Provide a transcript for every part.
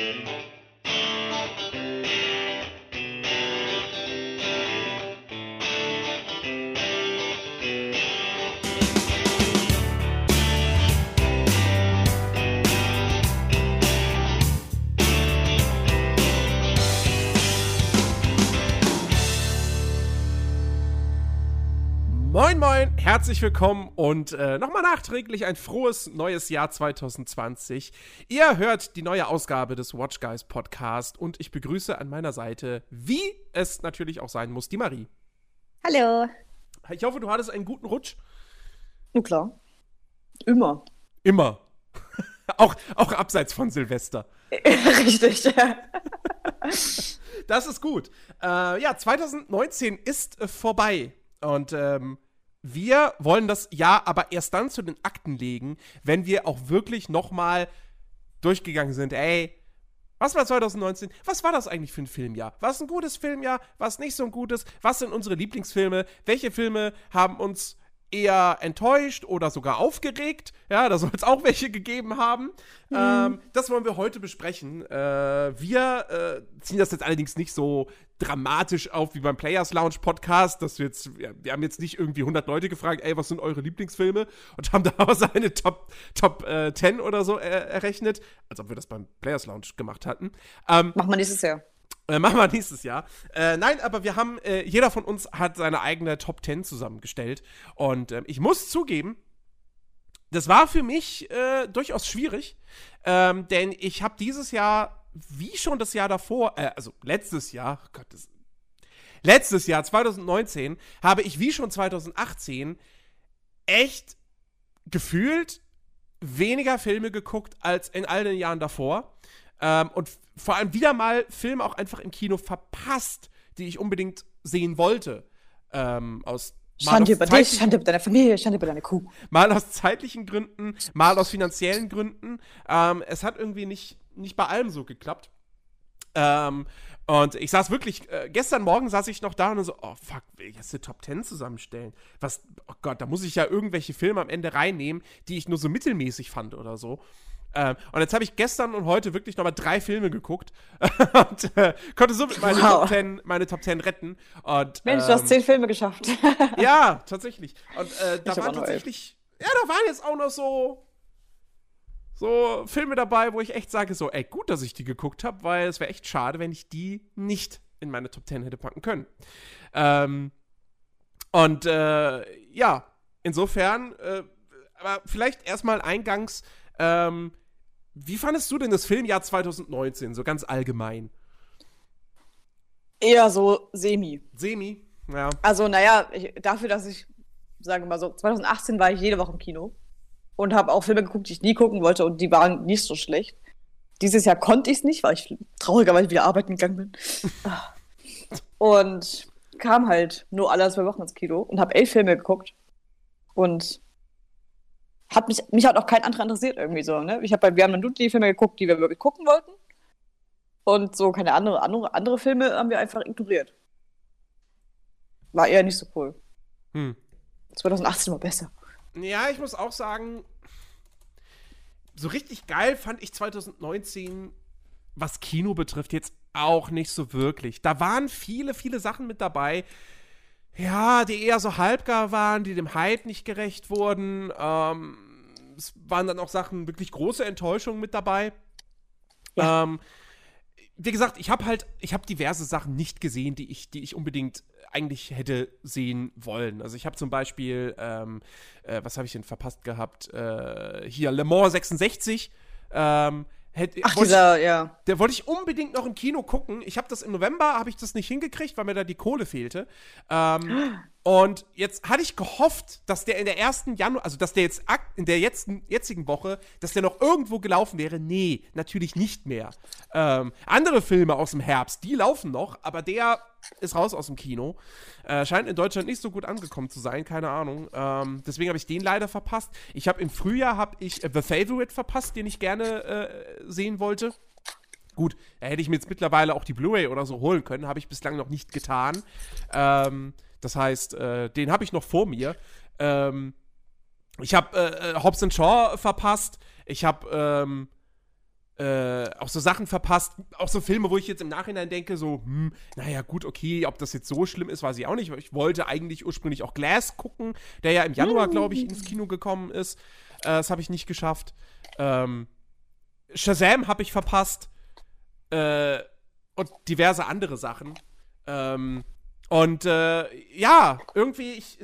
Música herzlich willkommen und äh, nochmal nachträglich ein frohes neues Jahr 2020. Ihr hört die neue Ausgabe des Watch Guys Podcast und ich begrüße an meiner Seite, wie es natürlich auch sein muss, die Marie. Hallo. Ich hoffe, du hattest einen guten Rutsch. Na klar. Immer. Immer. auch, auch abseits von Silvester. Richtig. das ist gut. Äh, ja, 2019 ist äh, vorbei. Und ähm, wir wollen das Jahr aber erst dann zu den Akten legen, wenn wir auch wirklich nochmal durchgegangen sind. Ey, was war 2019? Was war das eigentlich für ein Filmjahr? War es ein gutes Filmjahr? War es nicht so ein gutes? Was sind unsere Lieblingsfilme? Welche Filme haben uns eher enttäuscht oder sogar aufgeregt. Ja, da soll es auch welche gegeben haben. Mhm. Ähm, das wollen wir heute besprechen. Äh, wir äh, ziehen das jetzt allerdings nicht so dramatisch auf wie beim Players Lounge Podcast, dass wir jetzt, wir, haben jetzt nicht irgendwie 100 Leute gefragt, ey, was sind eure Lieblingsfilme? Und haben daraus eine Top, Top äh, 10 oder so errechnet, als ob wir das beim Players Lounge gemacht hatten. Ähm, Machen wir nächstes Jahr. Äh, machen wir nächstes Jahr. Äh, nein, aber wir haben, äh, jeder von uns hat seine eigene Top 10 zusammengestellt. Und ähm, ich muss zugeben, das war für mich äh, durchaus schwierig, ähm, denn ich habe dieses Jahr, wie schon das Jahr davor, äh, also letztes Jahr, oh Gott, das, letztes Jahr, 2019, habe ich wie schon 2018 echt gefühlt weniger Filme geguckt als in all den Jahren davor. Ähm, und vor allem wieder mal Filme auch einfach im Kino verpasst, die ich unbedingt sehen wollte. Ähm, aus Schande über dich, Schande über deine Familie, Schande über deine Kuh. Mal aus zeitlichen Gründen, mal aus finanziellen Gründen. Ähm, es hat irgendwie nicht, nicht bei allem so geklappt. Ähm, und ich saß wirklich, äh, gestern Morgen saß ich noch da und so, oh fuck, will ich jetzt eine Top 10 zusammenstellen? Was, oh Gott, da muss ich ja irgendwelche Filme am Ende reinnehmen, die ich nur so mittelmäßig fand oder so. Ähm, und jetzt habe ich gestern und heute wirklich nochmal drei Filme geguckt und äh, konnte somit meine, wow. Top 10, meine Top 10 retten. Und, Mensch, ähm, du hast ähm, zehn Filme geschafft. ja, tatsächlich. Und äh, da waren tatsächlich, ja, da waren jetzt auch noch so, so Filme dabei, wo ich echt sage, so, ey, gut, dass ich die geguckt habe, weil es wäre echt schade, wenn ich die nicht in meine Top 10 hätte packen können. Ähm, und äh, ja, insofern, äh, aber vielleicht erstmal eingangs, ähm, wie fandest du denn das Filmjahr 2019, so ganz allgemein? Eher so semi. Semi, ja. Also, naja, ich, dafür, dass ich, sagen wir mal so, 2018 war ich jede Woche im Kino und habe auch Filme geguckt, die ich nie gucken wollte und die waren nicht so schlecht. Dieses Jahr konnte ich es nicht, weil ich traurigerweise wieder arbeiten gegangen bin. und kam halt nur alle zwei Wochen ins Kino und habe elf Filme geguckt. Und hat mich, mich hat auch kein anderer interessiert irgendwie so, ne? Ich hab bei, wir haben dann nur die Filme geguckt, die wir wirklich gucken wollten. Und so keine andere, andere, andere Filme haben wir einfach ignoriert. War eher nicht so cool. Hm. 2018 war besser. Ja, ich muss auch sagen, so richtig geil fand ich 2019, was Kino betrifft, jetzt auch nicht so wirklich. Da waren viele, viele Sachen mit dabei, ja, die eher so halbgar waren, die dem Hype nicht gerecht wurden. Ähm, es waren dann auch Sachen, wirklich große Enttäuschungen mit dabei. Ja. Ähm, wie gesagt, ich habe halt, ich habe diverse Sachen nicht gesehen, die ich, die ich unbedingt eigentlich hätte sehen wollen. Also ich habe zum Beispiel, ähm, äh, was habe ich denn verpasst gehabt? Äh, hier Le Mans 66. Ähm, Hätte, Ach, dieser, ich, ja. Der wollte ich unbedingt noch im Kino gucken. Ich habe das im November, habe ich das nicht hingekriegt, weil mir da die Kohle fehlte. Ähm, und jetzt hatte ich gehofft, dass der in der ersten Januar, also dass der jetzt in der jetzt, jetzigen Woche, dass der noch irgendwo gelaufen wäre. Nee, natürlich nicht mehr. Ähm, andere Filme aus dem Herbst, die laufen noch, aber der ist raus aus dem Kino. Äh, scheint in Deutschland nicht so gut angekommen zu sein, keine Ahnung. Ähm, deswegen habe ich den leider verpasst. Ich habe im Frühjahr habe ich äh, The Favorite verpasst, den ich gerne äh, sehen wollte. Gut, da hätte ich mir jetzt mittlerweile auch die Blu-ray oder so holen können, habe ich bislang noch nicht getan. Ähm, das heißt, äh, den habe ich noch vor mir. Ähm, ich habe äh, äh, Hobbs Shaw verpasst. Ich habe ähm, äh, auch so Sachen verpasst, auch so Filme, wo ich jetzt im Nachhinein denke, so, hm, naja, gut, okay, ob das jetzt so schlimm ist, weiß ich auch nicht. Ich wollte eigentlich ursprünglich auch Glass gucken, der ja im Januar, glaube ich, ins Kino gekommen ist. Äh, das habe ich nicht geschafft. Ähm, Shazam habe ich verpasst. Äh, und diverse andere Sachen. Ähm, und äh, ja, irgendwie, ich,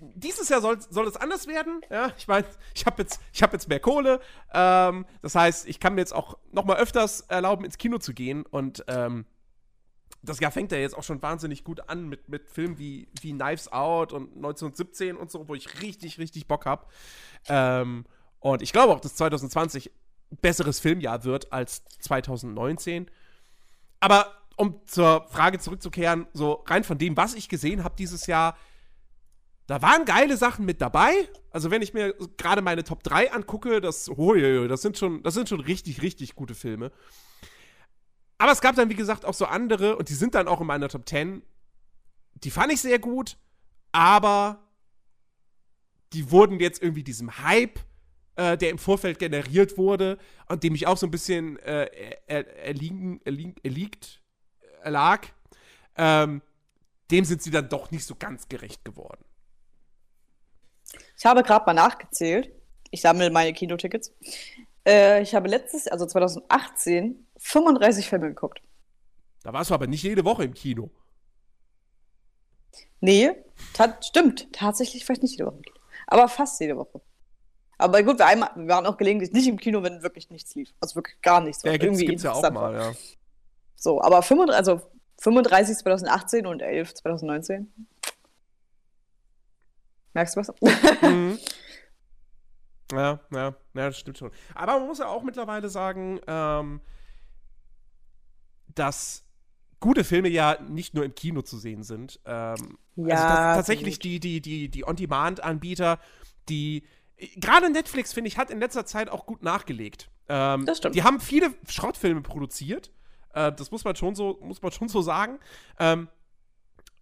dieses Jahr soll, soll es anders werden. Ja, ich meine, ich habe jetzt, hab jetzt mehr Kohle. Ähm, das heißt, ich kann mir jetzt auch noch mal öfters erlauben, ins Kino zu gehen. Und ähm, das Jahr fängt ja jetzt auch schon wahnsinnig gut an mit, mit Filmen wie, wie Knives Out und 1917 und so, wo ich richtig, richtig Bock habe. Ähm, und ich glaube auch, dass 2020 ein besseres Filmjahr wird als 2019. Aber um zur Frage zurückzukehren, so rein von dem, was ich gesehen habe dieses Jahr, da waren geile Sachen mit dabei. Also wenn ich mir gerade meine Top 3 angucke, das, oh, das, sind schon, das sind schon richtig, richtig gute Filme. Aber es gab dann, wie gesagt, auch so andere, und die sind dann auch in meiner Top 10. Die fand ich sehr gut, aber die wurden jetzt irgendwie diesem Hype, äh, der im Vorfeld generiert wurde und dem ich auch so ein bisschen äh, erliegen, erliegen, erliegt, erlag, ähm, dem sind sie dann doch nicht so ganz gerecht geworden. Ich habe gerade mal nachgezählt. Ich sammle meine Kinotickets. Äh, ich habe letztes, also 2018, 35 Filme geguckt. Da warst du aber nicht jede Woche im Kino. Nee, ta stimmt. Tatsächlich vielleicht nicht jede Woche. Aber fast jede Woche. Aber gut, wir, einmal, wir waren auch gelegentlich nicht im Kino, wenn wirklich nichts lief. Also wirklich gar nichts. Ja, gibt's, gibt's ja auch mal, ja. So, aber 35, also 35 2018 und 11 2019. Merkst du was? Mhm. Ja, ja, ja, das stimmt schon. Aber man muss ja auch mittlerweile sagen, ähm, dass gute Filme ja nicht nur im Kino zu sehen sind. Ähm, ja, also tatsächlich die, die, die, die On-Demand-Anbieter, die gerade Netflix, finde ich, hat in letzter Zeit auch gut nachgelegt. Ähm, das stimmt. Die haben viele Schrottfilme produziert äh, das muss man schon so, muss man schon so sagen. Ähm,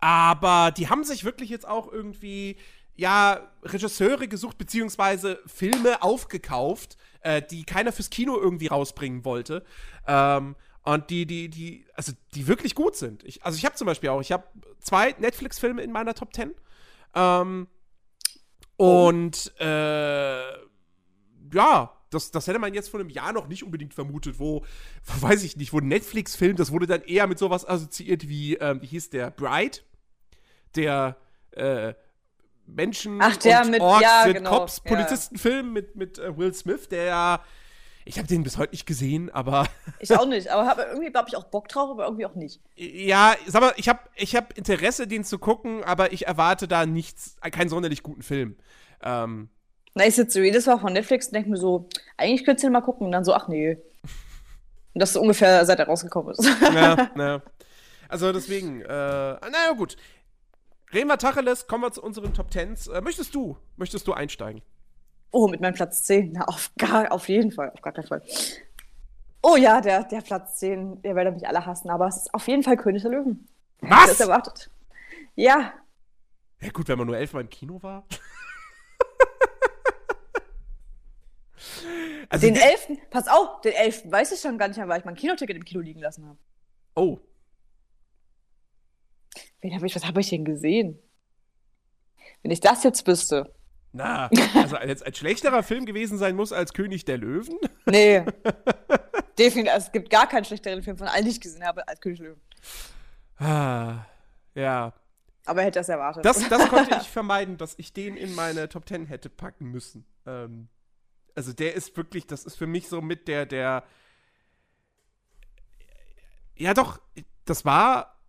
aber die haben sich wirklich jetzt auch irgendwie ja, Regisseure gesucht, beziehungsweise Filme aufgekauft, äh, die keiner fürs Kino irgendwie rausbringen wollte. Ähm, und die, die, die, also die wirklich gut sind. Ich, also ich habe zum Beispiel auch, ich habe zwei Netflix-Filme in meiner Top 10. Ähm, oh. Und äh, ja, das, das hätte man jetzt vor einem Jahr noch nicht unbedingt vermutet, wo, wo weiß ich nicht, wo Netflix-Film, das wurde dann eher mit sowas assoziiert wie, ähm, wie hieß der, Bright, der äh, Menschen Ach, der und mit, Orks ja, sind genau, Cops, Polizistenfilm ja. mit, mit äh, Will Smith, der ich habe den bis heute nicht gesehen, aber. Ich auch nicht, aber habe irgendwie, glaube ich, auch Bock drauf, aber irgendwie auch nicht. Ja, sag mal, ich habe ich hab Interesse, den zu gucken, aber ich erwarte da nichts, keinen sonderlich guten Film. Ähm, na, ich sitze jedes Mal von Netflix und denke mir so, eigentlich könntest du den mal gucken. Und dann so, ach nee. Und das ist ungefähr seit er rausgekommen ist. Ja, ja. Also deswegen, äh, naja, gut. Reden wir Tacheles, kommen wir zu unseren Top Tens. Äh, möchtest du, möchtest du einsteigen? Oh, mit meinem Platz 10. Na, auf, gar, auf jeden Fall, auf gar keinen Fall. Oh ja, der, der Platz 10, der werdet mich alle hassen, aber es ist auf jeden Fall König der Löwen. Was? Das erwartet. Ja. Ja, gut, wenn man nur elfmal im Kino war. Also den elften, pass auf, den elften weiß ich schon gar nicht mehr, weil ich mein Kinoticket im Kino liegen lassen habe. Oh. Wen hab ich, was habe ich denn gesehen? Wenn ich das jetzt wüsste. Na, also jetzt ein schlechterer Film gewesen sein muss als König der Löwen? Nee. Definitiv, also es gibt gar keinen schlechteren Film von allen, die ich gesehen habe, als König der Löwen. Ah, ja. Aber er hätte das erwartet. Das, das konnte ich vermeiden, dass ich den in meine Top Ten hätte packen müssen. Ähm, also der ist wirklich, das ist für mich so mit der, der. Ja, doch, das war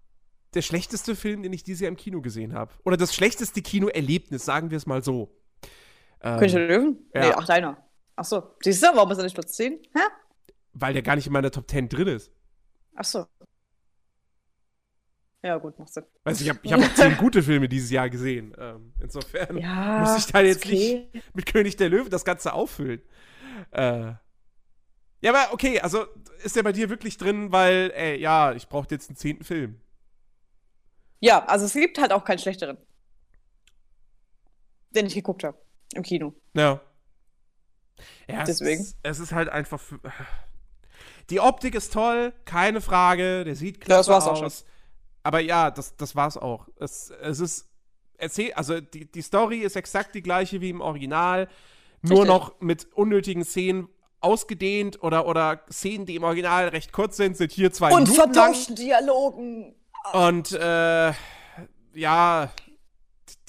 der schlechteste Film, den ich dieses Jahr im Kino gesehen habe. Oder das schlechteste Kinoerlebnis, sagen wir es mal so. Ähm, König der Löwen? Ja. Nee, ach, deiner. Ach so. Siehst du, warum ist er nicht Platz 10? Hä? Weil der gar nicht in meiner Top 10 drin ist. Ach so. Ja, gut, macht Sinn. Weißt du, ich habe ich hab auch zehn gute Filme dieses Jahr gesehen. Ähm, insofern ja, muss ich da jetzt okay. nicht mit König der Löwen das Ganze auffüllen. Äh, ja, aber okay, also ist der bei dir wirklich drin, weil, ey, ja, ich brauche jetzt einen zehnten Film. Ja, also es gibt halt auch keinen schlechteren. Den ich geguckt habe. Im Kino. Ja. Ja, Deswegen. Es ist, es ist halt einfach. Die Optik ist toll, keine Frage. Der sieht Ja, klasse das war's auch aus. Aber ja, das, das war's auch. Es, es ist erzähl, also die, die Story ist exakt die gleiche wie im Original, nur Richtig. noch mit unnötigen Szenen ausgedehnt oder, oder Szenen, die im Original recht kurz sind, sind hier zwei Und Minuten lang. vertauschten Dialogen. Und äh, ja,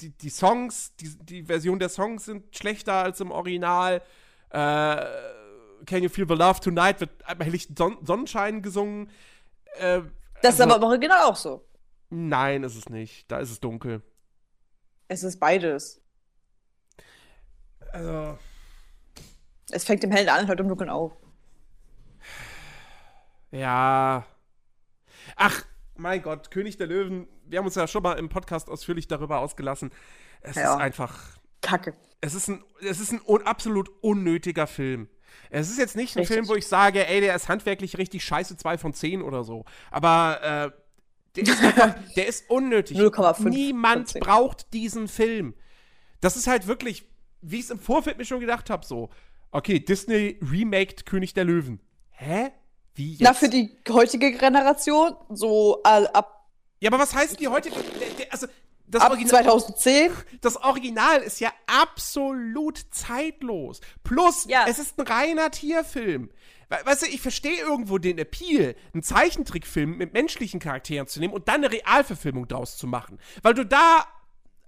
die, die Songs, die, die Version der Songs sind schlechter als im Original. Äh, Can You Feel the Love Tonight wird am helllichten Son Sonnenschein gesungen. Äh, Das ist also- aber im Original auch so. Nein, ist es nicht. Da ist es dunkel. Es ist beides. Also, Es fängt im Hellen an und hört im Dunkeln auf. ja. Ach, mein Gott, König der Löwen. Wir haben uns ja schon mal im Podcast ausführlich darüber ausgelassen. Es Ja. ist einfach Kacke. es ist ein, es ist ein un absolut unnötiger Film. Es ist jetzt nicht ein Richtig. Film, wo ich sage, ey, der ist handwerklich richtig scheiße, 2 von 10 oder so. Aber äh, der, ist einfach, der ist unnötig. 0,5 von Niemand 10. braucht diesen Film. Das ist halt wirklich, wie ich es im Vorfeld mir schon gedacht habe, so. Okay, Disney remaked König der Löwen. Hä? Wie jetzt? Na, für die heutige Generation, so ab, ja, aber was heißt die der, also, das ab Original, 2010. das Original ist ja absolut zeitlos. Plus, Ja. es ist ein reiner Tierfilm. We weißt du, ich verstehe irgendwo den Appeal, einen Zeichentrickfilm mit menschlichen Charakteren zu nehmen und dann eine Realverfilmung draus zu machen. Weil du da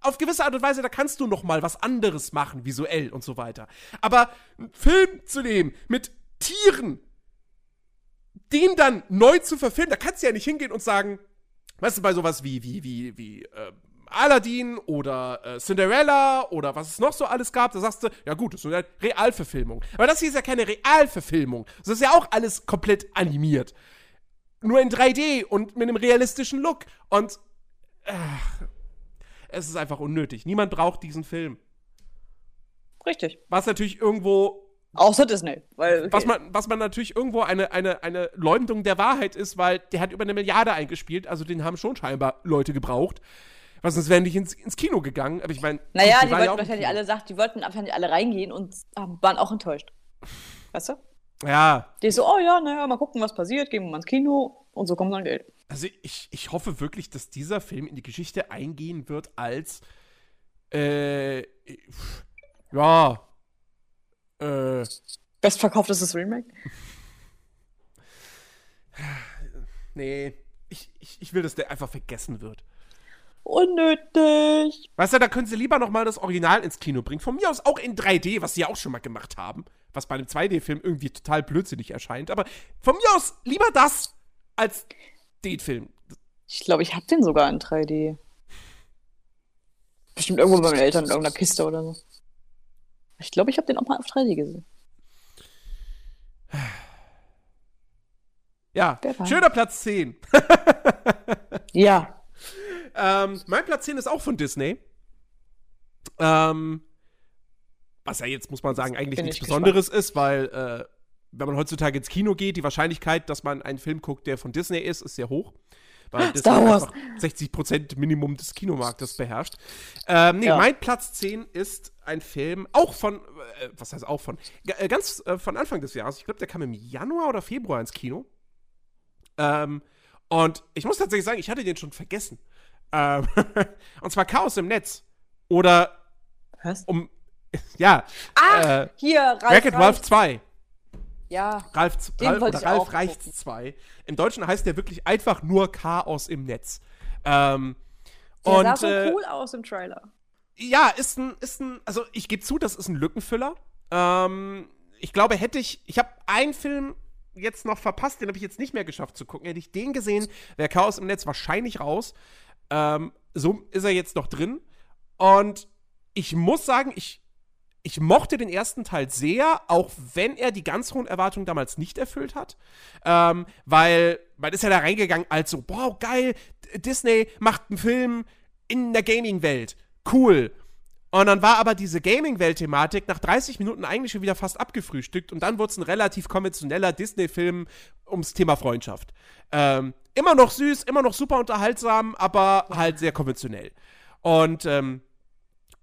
auf gewisse Art und Weise, da kannst du noch mal was anderes machen, visuell und so weiter. Aber einen Film zu nehmen mit Tieren, den dann neu zu verfilmen, da kannst du ja nicht hingehen und sagen, weißt du, bei sowas wie, wie, wie, wie, äh, Aladdin oder äh, Cinderella oder was es noch so alles gab, da sagst du, ja gut, das ist eine Realverfilmung. Aber das hier ist ja keine Realverfilmung. Das ist ja auch alles komplett animiert. Nur in 3D und mit einem realistischen Look. Und ach, es ist einfach unnötig. Niemand braucht diesen Film. Richtig. Was natürlich irgendwo Außer Disney. Weil, okay. was man, was man natürlich irgendwo eine, eine, eine Leumdung der Wahrheit ist, weil der hat über eine Milliarde eingespielt, also den haben schon scheinbar Leute gebraucht. Was sonst wären nicht ins, ins Kino gegangen. Aber ich meine, naja, die waren wollten im wahrscheinlich alle, sagt, die wollten wahrscheinlich alle reingehen und waren auch enttäuscht. Weißt du? Ja, Die so, oh ja, naja, mal gucken, was passiert, gehen wir mal ins Kino und so kommt dann Geld. also ich, ich hoffe wirklich, dass dieser Film in die Geschichte eingehen wird als äh, ja äh, Bestverkauftes Remake? nee, ich, ich, ich will, dass der einfach vergessen wird. Unnötig. Weißt du, da können sie lieber noch mal das Original ins Kino bringen. Von mir aus auch in 3D, was sie ja auch schon mal gemacht haben. Was bei einem 2D-Film irgendwie total blödsinnig erscheint. Aber von mir aus lieber das als den Film. Ich glaube, ich habe den sogar in 3D. Bestimmt irgendwo bei meinen Eltern in irgendeiner Kiste oder so. Ich glaube, ich habe den auch mal auf 3D gesehen. Ja, schöner Platz 10. Ja. Ähm, mein Platz 10 ist auch von Disney. Ähm, was ja jetzt, muss man sagen, eigentlich Bin nichts ich Besonderes ist, weil, äh, wenn man heutzutage ins Kino geht, die Wahrscheinlichkeit, dass man einen Film guckt, der von Disney ist, ist sehr hoch. Weil Disney Star Wars. einfach 60% Minimum des Kinomarktes beherrscht. Ähm, nee, Ja. mein Platz 10 ist ein Film, auch von, äh, was heißt auch von, äh, ganz äh, von Anfang des Jahres. Ich glaube, der kam im Januar oder Februar ins Kino. Ähm, und ich muss tatsächlich sagen, ich hatte den schon vergessen. Ähm, und zwar Chaos im Netz. Oder Was? um, ja, Ah, äh, hier, Ralf. Wreck-It Ralph 2. Ja. Ralf, Ralf, oder Ralf Reichts gucken. 2. Im Deutschen heißt der wirklich einfach nur Chaos im Netz. Ähm, Der und sah so äh, cool aus im Trailer. ja, ist ein, ist ein, also ich gebe zu, das ist ein Lückenfüller. Ähm, ich glaube, hätte ich, ich habe einen Film jetzt noch verpasst, den habe ich jetzt nicht mehr geschafft zu gucken. Hätte ich den gesehen, wäre Chaos im Netz wahrscheinlich raus. Ähm, so ist er jetzt noch drin. Und ich muss sagen, ich, ich mochte den ersten Teil sehr, auch wenn er die ganz hohen Erwartungen damals nicht erfüllt hat. Ähm, weil man ist ja da reingegangen als so, wow, geil, Disney macht einen Film in der Gaming-Welt. Cool. Und dann war aber diese Gaming-Welt-Thematik nach 30 Minuten eigentlich schon wieder fast abgefrühstückt und dann wurde es ein relativ konventioneller Disney-Film ums Thema Freundschaft. Ähm, immer noch süß, immer noch super unterhaltsam, aber halt sehr konventionell. Und ähm,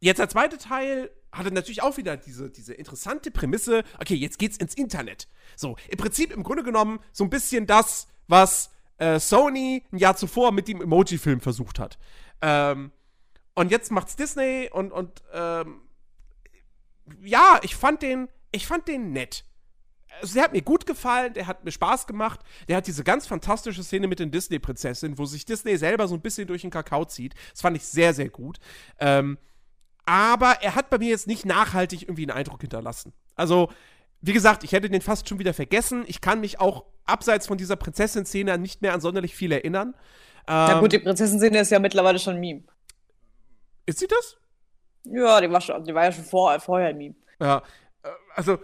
jetzt der zweite Teil hatte natürlich auch wieder diese, diese interessante Prämisse, okay, jetzt geht's ins Internet. So, im Prinzip im Grunde genommen so ein bisschen das, was äh, Sony ein Jahr zuvor mit dem Emoji-Film versucht hat. Ähm, und jetzt macht's Disney und, und ähm, ja, ich fand den, ich fand den nett. Also, der hat mir gut gefallen, der hat mir Spaß gemacht. Der hat diese ganz fantastische Szene mit den Disney-Prinzessinnen, wo sich Disney selber so ein bisschen durch den Kakao zieht. Das fand ich sehr, sehr gut. Ähm, aber er hat bei mir jetzt nicht nachhaltig irgendwie einen Eindruck hinterlassen. Also, wie gesagt, ich hätte den fast schon wieder vergessen. Ich kann mich auch abseits von dieser Prinzessin-Szene nicht mehr an sonderlich viel erinnern. Na Ähm, gut, die Prinzessin-Szene ist ja mittlerweile schon ein Meme. Ist sie das? Ja, die war, schon, die war ja schon vor, vorher ein Meme. Ja, äh, also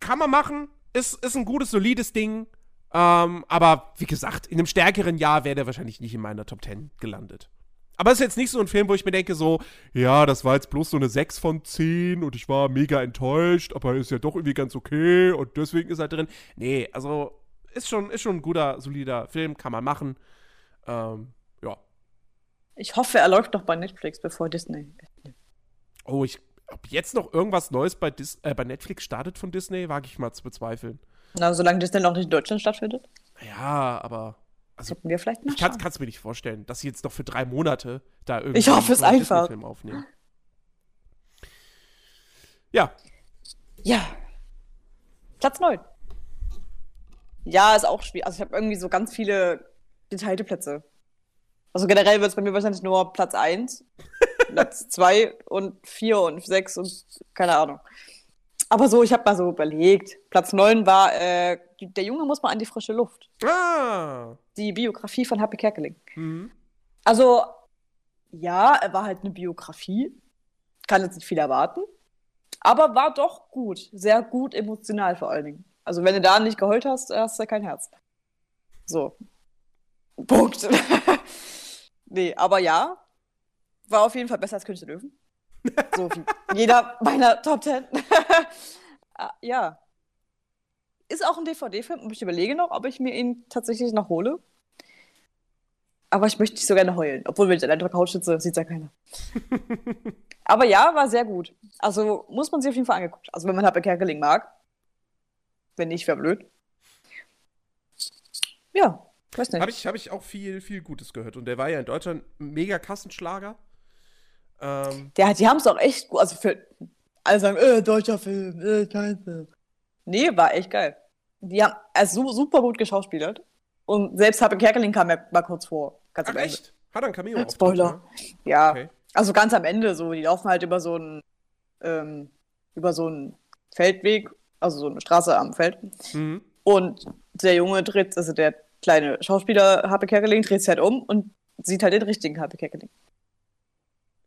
kann man machen, ist, ist ein gutes, solides Ding. Ähm, aber wie gesagt, in einem stärkeren Jahr wäre der wahrscheinlich nicht in meiner Top 10 gelandet. Aber es ist jetzt nicht so ein Film, wo ich mir denke, so, ja, das war jetzt bloß so eine 6 von 10 und ich war mega enttäuscht, aber ist ja doch irgendwie ganz okay und deswegen ist er drin. Nee, also ist schon, ist schon ein guter, solider Film, kann man machen. Ähm. Ich hoffe, er läuft noch bei Netflix, bevor Disney. Oh, ich, ob jetzt noch irgendwas Neues bei, Dis äh, bei Netflix startet von Disney, wage ich mal zu bezweifeln. Na, solange Disney noch nicht in Deutschland stattfindet, Ja, aber also, sollten wir vielleicht ich kann es mir nicht vorstellen, dass sie jetzt noch für drei Monate da irgendwie Ich hoffe es einen einfach. Disney-Film aufnehmen. Ja, Ja. Platz 9. Ja, ist auch schwierig. Also ich habe irgendwie so ganz viele geteilte Plätze. Also generell wird es bei mir wahrscheinlich nur Platz 1, Platz 2 und 4 und 6 und keine Ahnung. Aber so, ich habe mal so überlegt. Platz 9 war, äh, der Junge muss mal an die frische Luft. ah, Die Biografie von Happy Kerkeling. mhm. Also, ja, er war halt eine Biografie. Kann jetzt nicht viel erwarten. Aber war doch gut. Sehr gut emotional vor allen Dingen. Also, wenn du da nicht geheult hast, hast du kein Herz. So. Punkt. nee, aber ja. War auf jeden Fall besser als König der Löwen. So wie jeder meiner Top Ten. Ah, ja. Ist auch ein DVD-Film und ich überlege noch, ob ich mir ihn tatsächlich noch hole. Aber ich möchte nicht so gerne heulen. Obwohl, wenn ich an der Couch sitze, sieht ja keiner. Aber ja, war sehr gut. Also muss man sich auf jeden Fall angeguckt. Also wenn man Happy Kerkeling mag. Wenn nicht, wäre blöd. Ja, weiß nicht. Habe ich, hab ich auch viel, viel Gutes gehört. Und der war ja in Deutschland ein mega Kassenschlager. Ähm, Der, die haben es auch echt gut. Also für alle sagen, äh, deutscher Film, äh, kein Film. Nee, war echt geil. Die haben also su- super gut geschauspielert. Und selbst Happy Kerkeling kam ja mal kurz vor. Ganz ach, am Ende. echt? Hat er ein Cameo Spoiler. ne? Ja, Okay. also ganz am Ende so. Die laufen halt über so einen, ähm, über so einen Feldweg, also so eine Straße am Feld. Mhm. Und der Junge dreht, also der kleine Schauspieler Happy Kerkeling dreht sich halt um und sieht halt den richtigen Happy Kerkeling.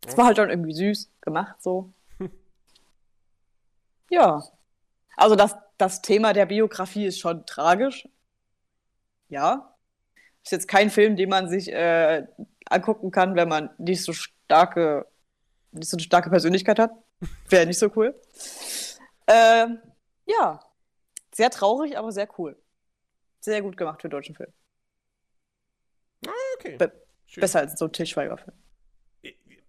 Das war halt dann irgendwie süß gemacht, so. Ja. Also das, das Thema der Biografie ist schon tragisch. Ja. Ist jetzt kein Film, den man sich äh, angucken kann, wenn man nicht so starke, nicht so eine starke Persönlichkeit hat. Wäre nicht so cool. Ähm, ja. Sehr traurig, aber sehr cool. Sehr gut gemacht für deutschen Film. Okay. Be- Schön. Besser als so ein Til Schweiger-Film.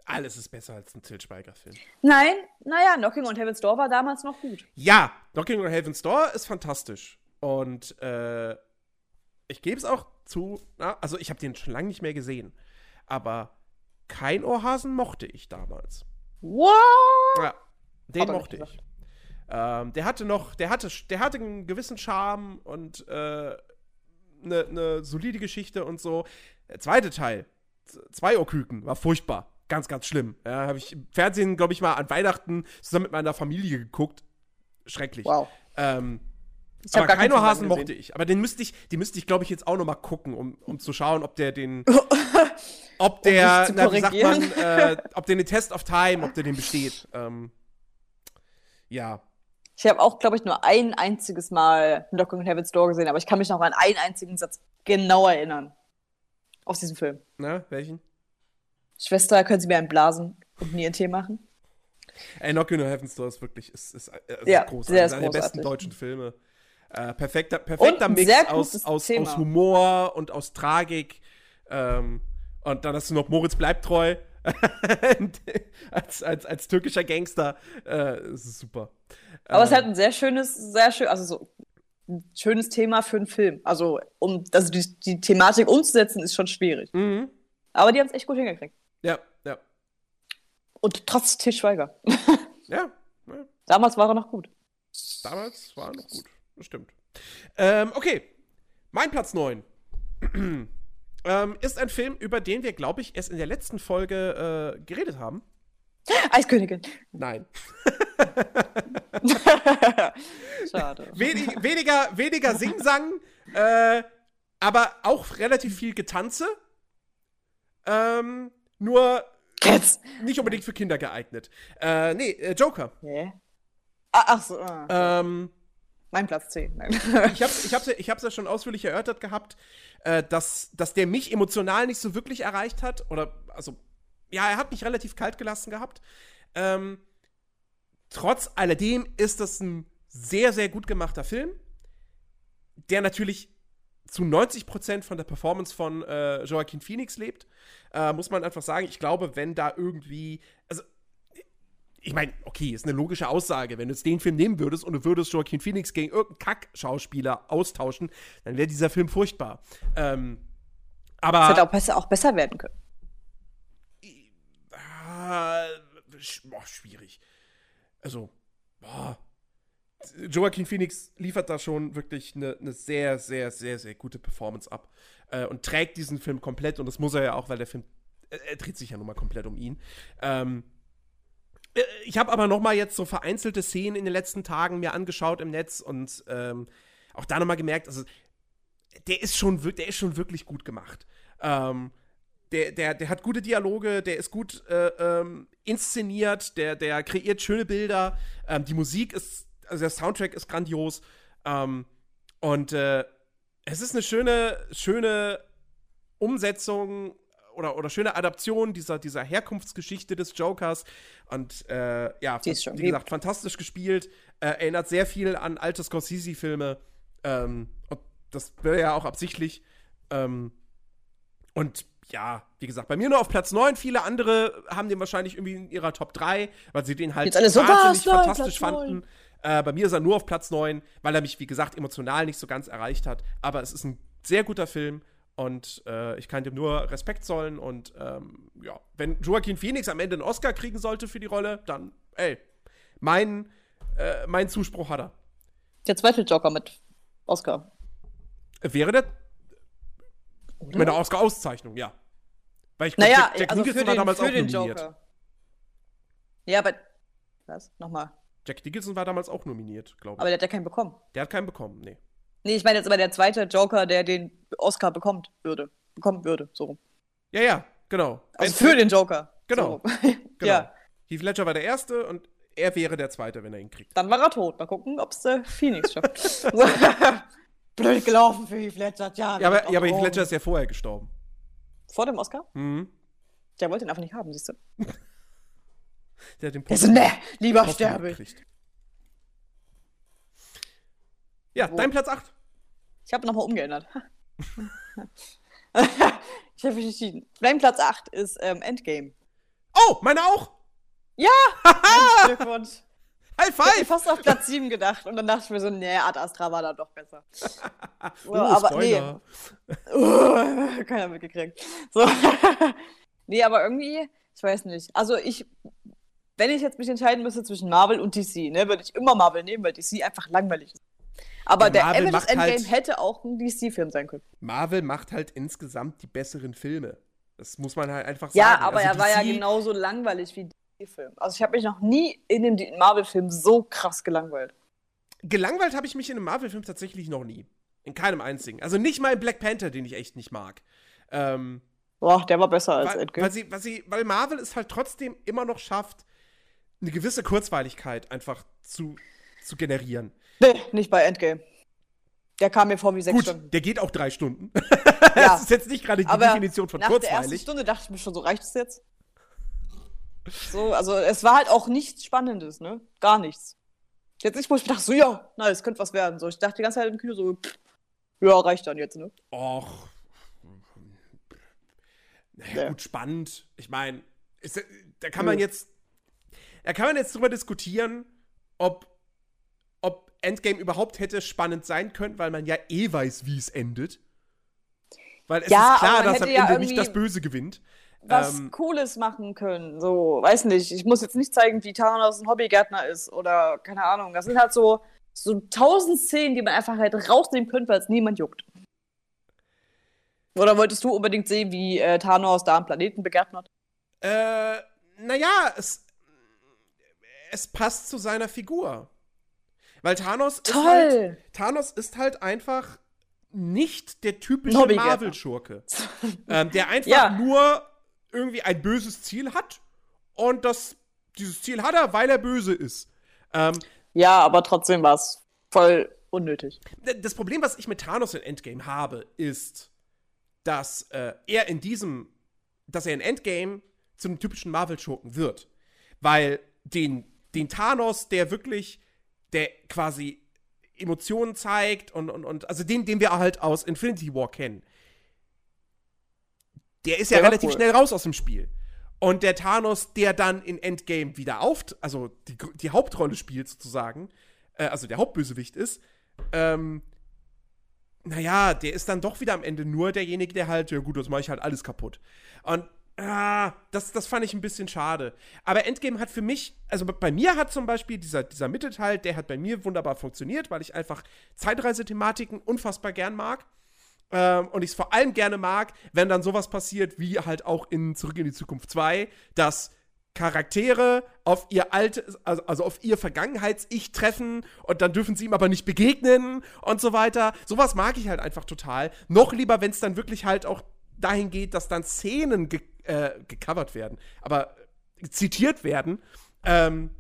Alles ist besser als ein Til Schweiger-Film. Nein, naja, Knocking on Heaven's Door war damals noch gut. Ja, Knocking on Heaven's Door ist fantastisch. Und äh, ich gebe es auch zu, na, also ich habe den schon lange nicht mehr gesehen. Aber kein Ohrhasen mochte ich damals. What? Ja, den er nicht mochte ich. Ähm, der hatte noch, der hatte, der hatte einen gewissen Charme und eine äh, ne solide Geschichte und so. Der zweite Teil, zwei Ohrküken, war furchtbar. Ganz, ganz schlimm. Ja, habe ich im Fernsehen, glaube ich, mal an Weihnachten zusammen mit meiner Familie geguckt. Schrecklich. Wow. Ähm, Ich aber keinen gesehen. mochte ich. Aber den müsste ich, den müsste ich, glaube ich, jetzt auch noch mal gucken, um, um zu schauen, ob der den, ob der, zu na, wie sagt man, äh, ob der den Test of Time, ob der den besteht. Ähm, ja. Ich habe auch, glaube ich, nur ein einziges Mal Knocking on Heaven's Door gesehen, aber ich kann mich noch an einen einzigen Satz genau erinnern. Aus diesem Film. Ne, welchen? Schwester, können Sie mir einen blasen und mir einen Tee machen? Ey, Knocking on Heaven's Door ist wirklich ist, ist, äh, ist Ja, großartig. Einer der besten deutschen Filme. Äh, perfekter perfekter Mix aus, aus, Thema. aus Humor und aus Tragik. Ähm, und dann hast du noch Moritz bleibt treu. als, als, als türkischer Gangster. Äh, es ist super. Aber äh, es ist halt ein sehr schönes, sehr schön, also so ein schönes Thema für einen Film. Also, um also die, die Thematik umzusetzen, ist schon schwierig. Mhm. Aber die haben es echt gut hingekriegt. Ja, ja. Und trotz Til Schweiger. Ja, ja. Damals war er noch gut. Damals war noch gut. Das stimmt. Ähm, okay. Mein Platz 9. ähm, ist ein Film, über den wir, glaube ich, erst in der letzten Folge äh, geredet haben. Eiskönigin. Nein. Schade. Wenig, weniger, weniger Singsang, äh, aber auch relativ viel Getanze. Ähm, nur Jetzt. nicht unbedingt für Kinder geeignet. Äh, nee, äh, Joker. Nee. Ah, ach so. Ah. Ähm, Mein Platz 10. Nein. ich hab's, ich hab's, ich hab's ja schon ausführlich erörtert gehabt, äh, dass, dass der mich emotional nicht so wirklich erreicht hat. Oder, also, ja, er hat mich relativ kalt gelassen gehabt. Ähm, trotz alledem ist das ein sehr, sehr gut gemachter Film, der natürlich zu 90% von der Performance von äh, Joaquin Phoenix lebt. Äh, muss man einfach sagen, ich glaube, wenn da irgendwie, ich meine, okay, ist eine logische Aussage. Wenn du jetzt den Film nehmen würdest und du würdest Joaquin Phoenix gegen irgendeinen Kack-Schauspieler austauschen, dann wäre dieser Film furchtbar. Ähm, aber. Das hätte auch besser, auch besser werden können. Ah, sch- boah, schwierig. Also, boah. Joaquin Phoenix liefert da schon wirklich eine, eine sehr, sehr, sehr, sehr gute Performance ab. Äh, und trägt diesen Film komplett. Und das muss er ja auch, weil der Film, er, er dreht sich ja nun mal komplett um ihn. Ähm, äh, ich habe aber noch mal jetzt so vereinzelte Szenen in den letzten Tagen mir angeschaut im Netz und ähm, auch da noch mal gemerkt, also der ist schon, der ist schon wirklich gut gemacht. Ähm, der, der, der hat gute Dialoge, der ist gut äh, ähm, inszeniert, der, der kreiert schöne Bilder. Ähm, die Musik ist, also der Soundtrack ist grandios. Ähm, und äh, es ist eine schöne, schöne Umsetzung oder, oder schöne Adaption dieser, dieser Herkunftsgeschichte des Jokers. Und äh, ja, wie gesagt, fantastisch gespielt. Äh, erinnert sehr viel an alte Scorsese-Filme. Ähm, und das wäre ja auch absichtlich. Ähm, und ja, wie gesagt, bei mir nur auf Platz 9. Viele andere haben den wahrscheinlich irgendwie in ihrer Top 3, weil sie den halt so, wahnsinnig? Nein, fantastisch Platz fanden. Äh, bei mir ist er nur auf Platz 9, weil er mich, wie gesagt, emotional nicht so ganz erreicht hat. Aber es ist ein sehr guter Film und äh, ich kann dem nur Respekt zollen. Und ähm, ja, wenn Joaquin Phoenix am Ende einen Oscar kriegen sollte für die Rolle, dann, ey, mein, äh, mein Zuspruch hat er. Der zweite Joker mit Oscar. Wäre der mit einer Oscar-Auszeichnung, ja. Weil ich glaub, Naja, Jack, Jack also Nicholson für war den, damals auch nominiert. Joker. Ja, aber. Was? Nochmal. Jack Nicholson war damals auch nominiert, glaube ich. Aber der hat ja keinen bekommen. Der hat keinen bekommen, nee. Nee, ich meine jetzt aber der zweite Joker, der den Oscar bekommt würde. Bekommen würde, so rum. Ja, ja, genau. Also für den Joker. Genau. So. Genau. Ja. Heath Ledger war der Erste und er wäre der Zweite, wenn er ihn kriegt. Dann war er tot. Mal gucken, ob es der Phoenix schafft. Blöd gelaufen für Heath Ledger, ja. Ja, aber, ja, aber Heath Ledger ist ja vorher gestorben. Vor dem Oscar? Mhm. Der wollte ihn einfach nicht haben, siehst du. Der hat den Der so, ne, lieber sterbe ich. gekriegt. Ja, Wo? dein Platz 8. Ich habe nochmal umgeändert. ich habe mich entschieden. Mein Platz 8 ist ähm, Endgame. Oh, meine auch. Mensch, Glückwunsch. High Ich hätte five. fast auf Platz 7 gedacht und dann dachte ich mir so, nee, Ad Astra war da doch besser. So, Oh, aber nee. Uh, keiner mitgekriegt. So. nee, aber irgendwie, ich weiß nicht. Also ich, wenn ich jetzt mich entscheiden müsste zwischen Marvel und DC, ne, würde ich immer Marvel nehmen, weil DC einfach langweilig ist. Aber Ja, der Marvel Avengers macht Endgame halt- hätte auch ein DC-Film sein können. Marvel macht halt insgesamt die besseren Filme. Das muss man halt einfach Ja, sagen. aber Also er war ja genauso langweilig wie DC-Film. Also ich habe mich noch nie in dem Marvel-Film so krass gelangweilt. Gelangweilt habe ich mich in einem Marvel-Film tatsächlich noch nie. In keinem einzigen. Also nicht mal in Black Panther, den ich echt nicht mag. Ähm, Boah, der war besser als weil, Endgame. weil, sie, weil, sie, weil Marvel es halt trotzdem immer noch schafft, eine gewisse Kurzweiligkeit einfach zu, zu generieren. Nee, nicht bei Endgame. Der kam mir vor wie sechs Gut, Stunden. der geht auch drei Stunden. Ja. das ist jetzt nicht gerade die Aber Definition von nach der ersten kurzweilig. Stunde dachte ich mir schon, so reicht es jetzt? So, also es war halt auch nichts Spannendes, ne? Gar nichts. Jetzt nicht, wo ich mir dachte, so, ja, na, es könnte was werden. So, ich dachte die ganze Zeit im Kino so, pff, ja, reicht dann jetzt, ne? Och. Naja, Ja. gut, spannend. Ich meine, da kann man jetzt, da kann man jetzt drüber diskutieren, ob Endgame überhaupt hätte spannend sein können, weil man ja eh weiß, wie es endet. Weil es Ja, ist klar, dass am ja Ende nicht das Böse gewinnt. Was Ähm, Cooles machen können. So, weiß nicht. Ich muss jetzt nicht zeigen, wie Thanos ein Hobbygärtner ist oder keine Ahnung. Das sind halt so, so tausend Szenen, die man einfach halt rausnehmen könnte, weil es niemand juckt. Oder wolltest du unbedingt sehen, wie äh, Thanos da am Planeten begärtnert? Äh, naja, es, es passt zu seiner Figur. Weil Thanos ist Toll! halt, Thanos ist halt einfach nicht der typische. Marvel-Schurke. ähm, der einfach Ja. nur irgendwie ein böses Ziel hat und das, dieses Ziel hat er, weil er böse ist. Ähm, Ja, aber trotzdem war es voll unnötig. Das Problem, was ich mit Thanos in Endgame habe, ist, dass äh, er in diesem, dass er in Endgame zu einem typischen Marvel-Schurken wird. Weil den, den Thanos, der wirklich, der quasi Emotionen zeigt und, und, und also den, den wir halt aus Infinity War kennen, der ist ja war relativ cool. schnell raus aus dem Spiel. Und der Thanos, der dann in Endgame wieder auf, also die, die Hauptrolle spielt sozusagen, äh, also der Hauptbösewicht ist, ähm, naja, der ist dann doch wieder am Ende nur derjenige, der halt, ja gut, das mache ich halt alles kaputt. Und ah, das, das fand ich ein bisschen schade. Aber Endgame hat für mich, also bei mir hat zum Beispiel dieser, dieser Mittelteil, der hat bei mir wunderbar funktioniert, weil ich einfach Zeitreisethematiken unfassbar gern mag. Ähm, und ich es vor allem gerne mag, wenn dann sowas passiert, wie halt auch in Zurück in die Zukunft 2, dass Charaktere auf ihr altes, also, also auf ihr Vergangenheits-Ich treffen und dann dürfen sie ihm aber nicht begegnen und so weiter. Sowas mag ich halt einfach total. Noch lieber, wenn es dann wirklich halt auch dahin geht, dass dann Szenen ge äh, gecovert werden, aber zitiert werden. Ähm,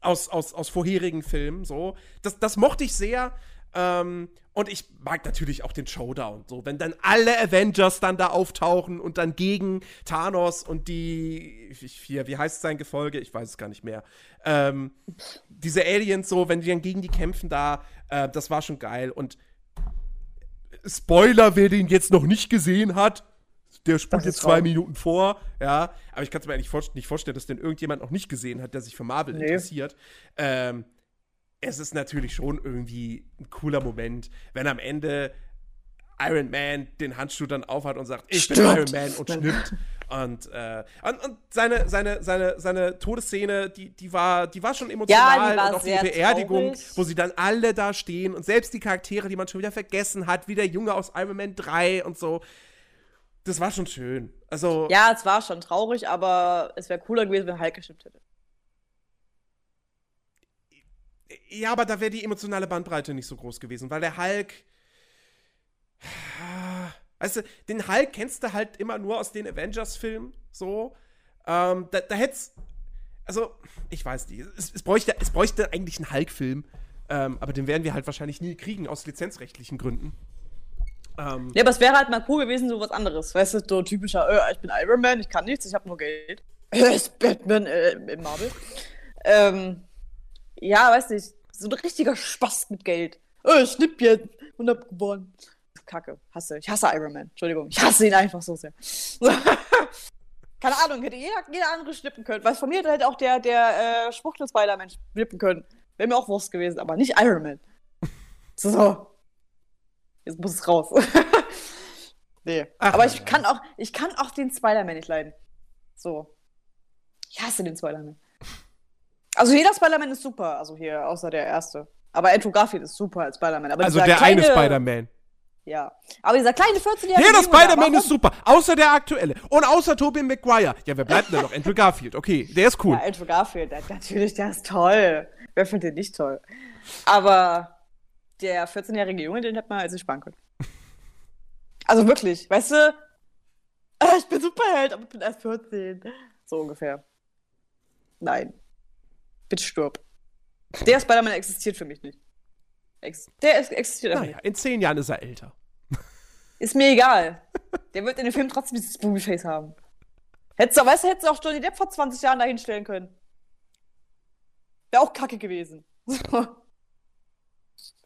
aus, aus, aus vorherigen Filmen, so. Das, das mochte ich sehr. Ähm, und ich mag natürlich auch den Showdown, so. Wenn dann alle Avengers dann da auftauchen und dann gegen Thanos und die, hier, wie heißt sein Gefolge? Ich weiß es gar nicht mehr. Ähm, diese Aliens, so, wenn die dann gegen die kämpfen da, äh, das war schon geil. Und Spoiler, wer den jetzt noch nicht gesehen hat, der spult jetzt zwei. Minuten vor, ja. Aber ich kann es mir eigentlich vor nicht vorstellen, dass den irgendjemand noch nicht gesehen hat, der sich für Marvel Nee. interessiert. Ähm, es ist natürlich schon irgendwie ein cooler Moment, wenn am Ende Iron Man den Handschuh dann aufhat und sagt, ich bin Stirbt. Iron Man und schnippt. Und, äh, und, und seine, seine, seine, seine Todesszene, die, die, war, die war schon emotional war und auch die Beerdigung, traurig. wo sie dann alle da stehen und selbst die Charaktere, die man schon wieder vergessen hat, wie der Junge aus Iron Man 3 und so. Das war schon schön. Also, Ja, es war schon traurig, aber es wäre cooler gewesen, wenn Hulk gestimmt hätte. Ja, aber da wäre die emotionale Bandbreite nicht so groß gewesen, weil der Hulk. Weißt du, den Hulk kennst du halt immer nur aus den Avengers-Filmen, so. Ähm, da da hätte Also, ich weiß nicht. Es, es, bräuchte, es bräuchte eigentlich einen Hulk-Film, ähm, aber den werden wir halt wahrscheinlich nie kriegen, aus lizenzrechtlichen Gründen. Ähm, Ja, aber es wäre halt mal cool gewesen, so was anderes. Weißt du, so typischer, äh, ich bin Iron Man, ich kann nichts, ich habe nur Geld. Äh, ist Batman äh, im Marvel. Ähm, ja, weiß nicht, so ein richtiger Spaß mit Geld. Äh, ich schnipp jetzt und hab gewonnen. Kacke, hasse. Ich hasse Iron Man. Entschuldigung, ich hasse ihn einfach so sehr. Keine Ahnung, hätte jeder, jeder andere schnippen können. Weil von mir hätte auch der, der äh, schwuchtel Spider-Man schnippen können. Wäre mir auch Wurst gewesen, aber nicht Iron Man. So. Jetzt muss es raus. nee. Ach, aber ich ja. kann auch, ich kann auch den Spider-Man nicht leiden. So. Ich hasse den Spider-Man. Also jeder Spider-Man ist super, also hier, außer der erste. Aber Andrew Garfield ist super als Spider-Man. Also der kleine, eine Spider-Man. Ja. Aber dieser kleine 14-jährige. Jeder Spider-Man ist super, außer der aktuelle. Und außer Tobey Maguire. Ja, wer bleibt denn da noch? Andrew Garfield. Okay, der ist cool. Ja, Andrew Garfield, der, natürlich, der ist toll. Wer findet den nicht toll? Aber der 14-jährige Junge, den hätte man als nicht sparen können. Also wirklich, weißt du? äh, Ich bin Superheld, aber ich bin erst 14. So ungefähr. Nein. Bitte stirb. Der Spider-Man existiert für mich nicht. Ex der ist, existiert einfach Naja, in zehn Jahren ist er älter. nicht. Ist mir egal. Der wird in dem Film trotzdem dieses Boobyface haben. Hättest du, weißt du, hättest du auch Johnny Depp vor 20 Jahren dahin stellen können. Wäre auch kacke gewesen.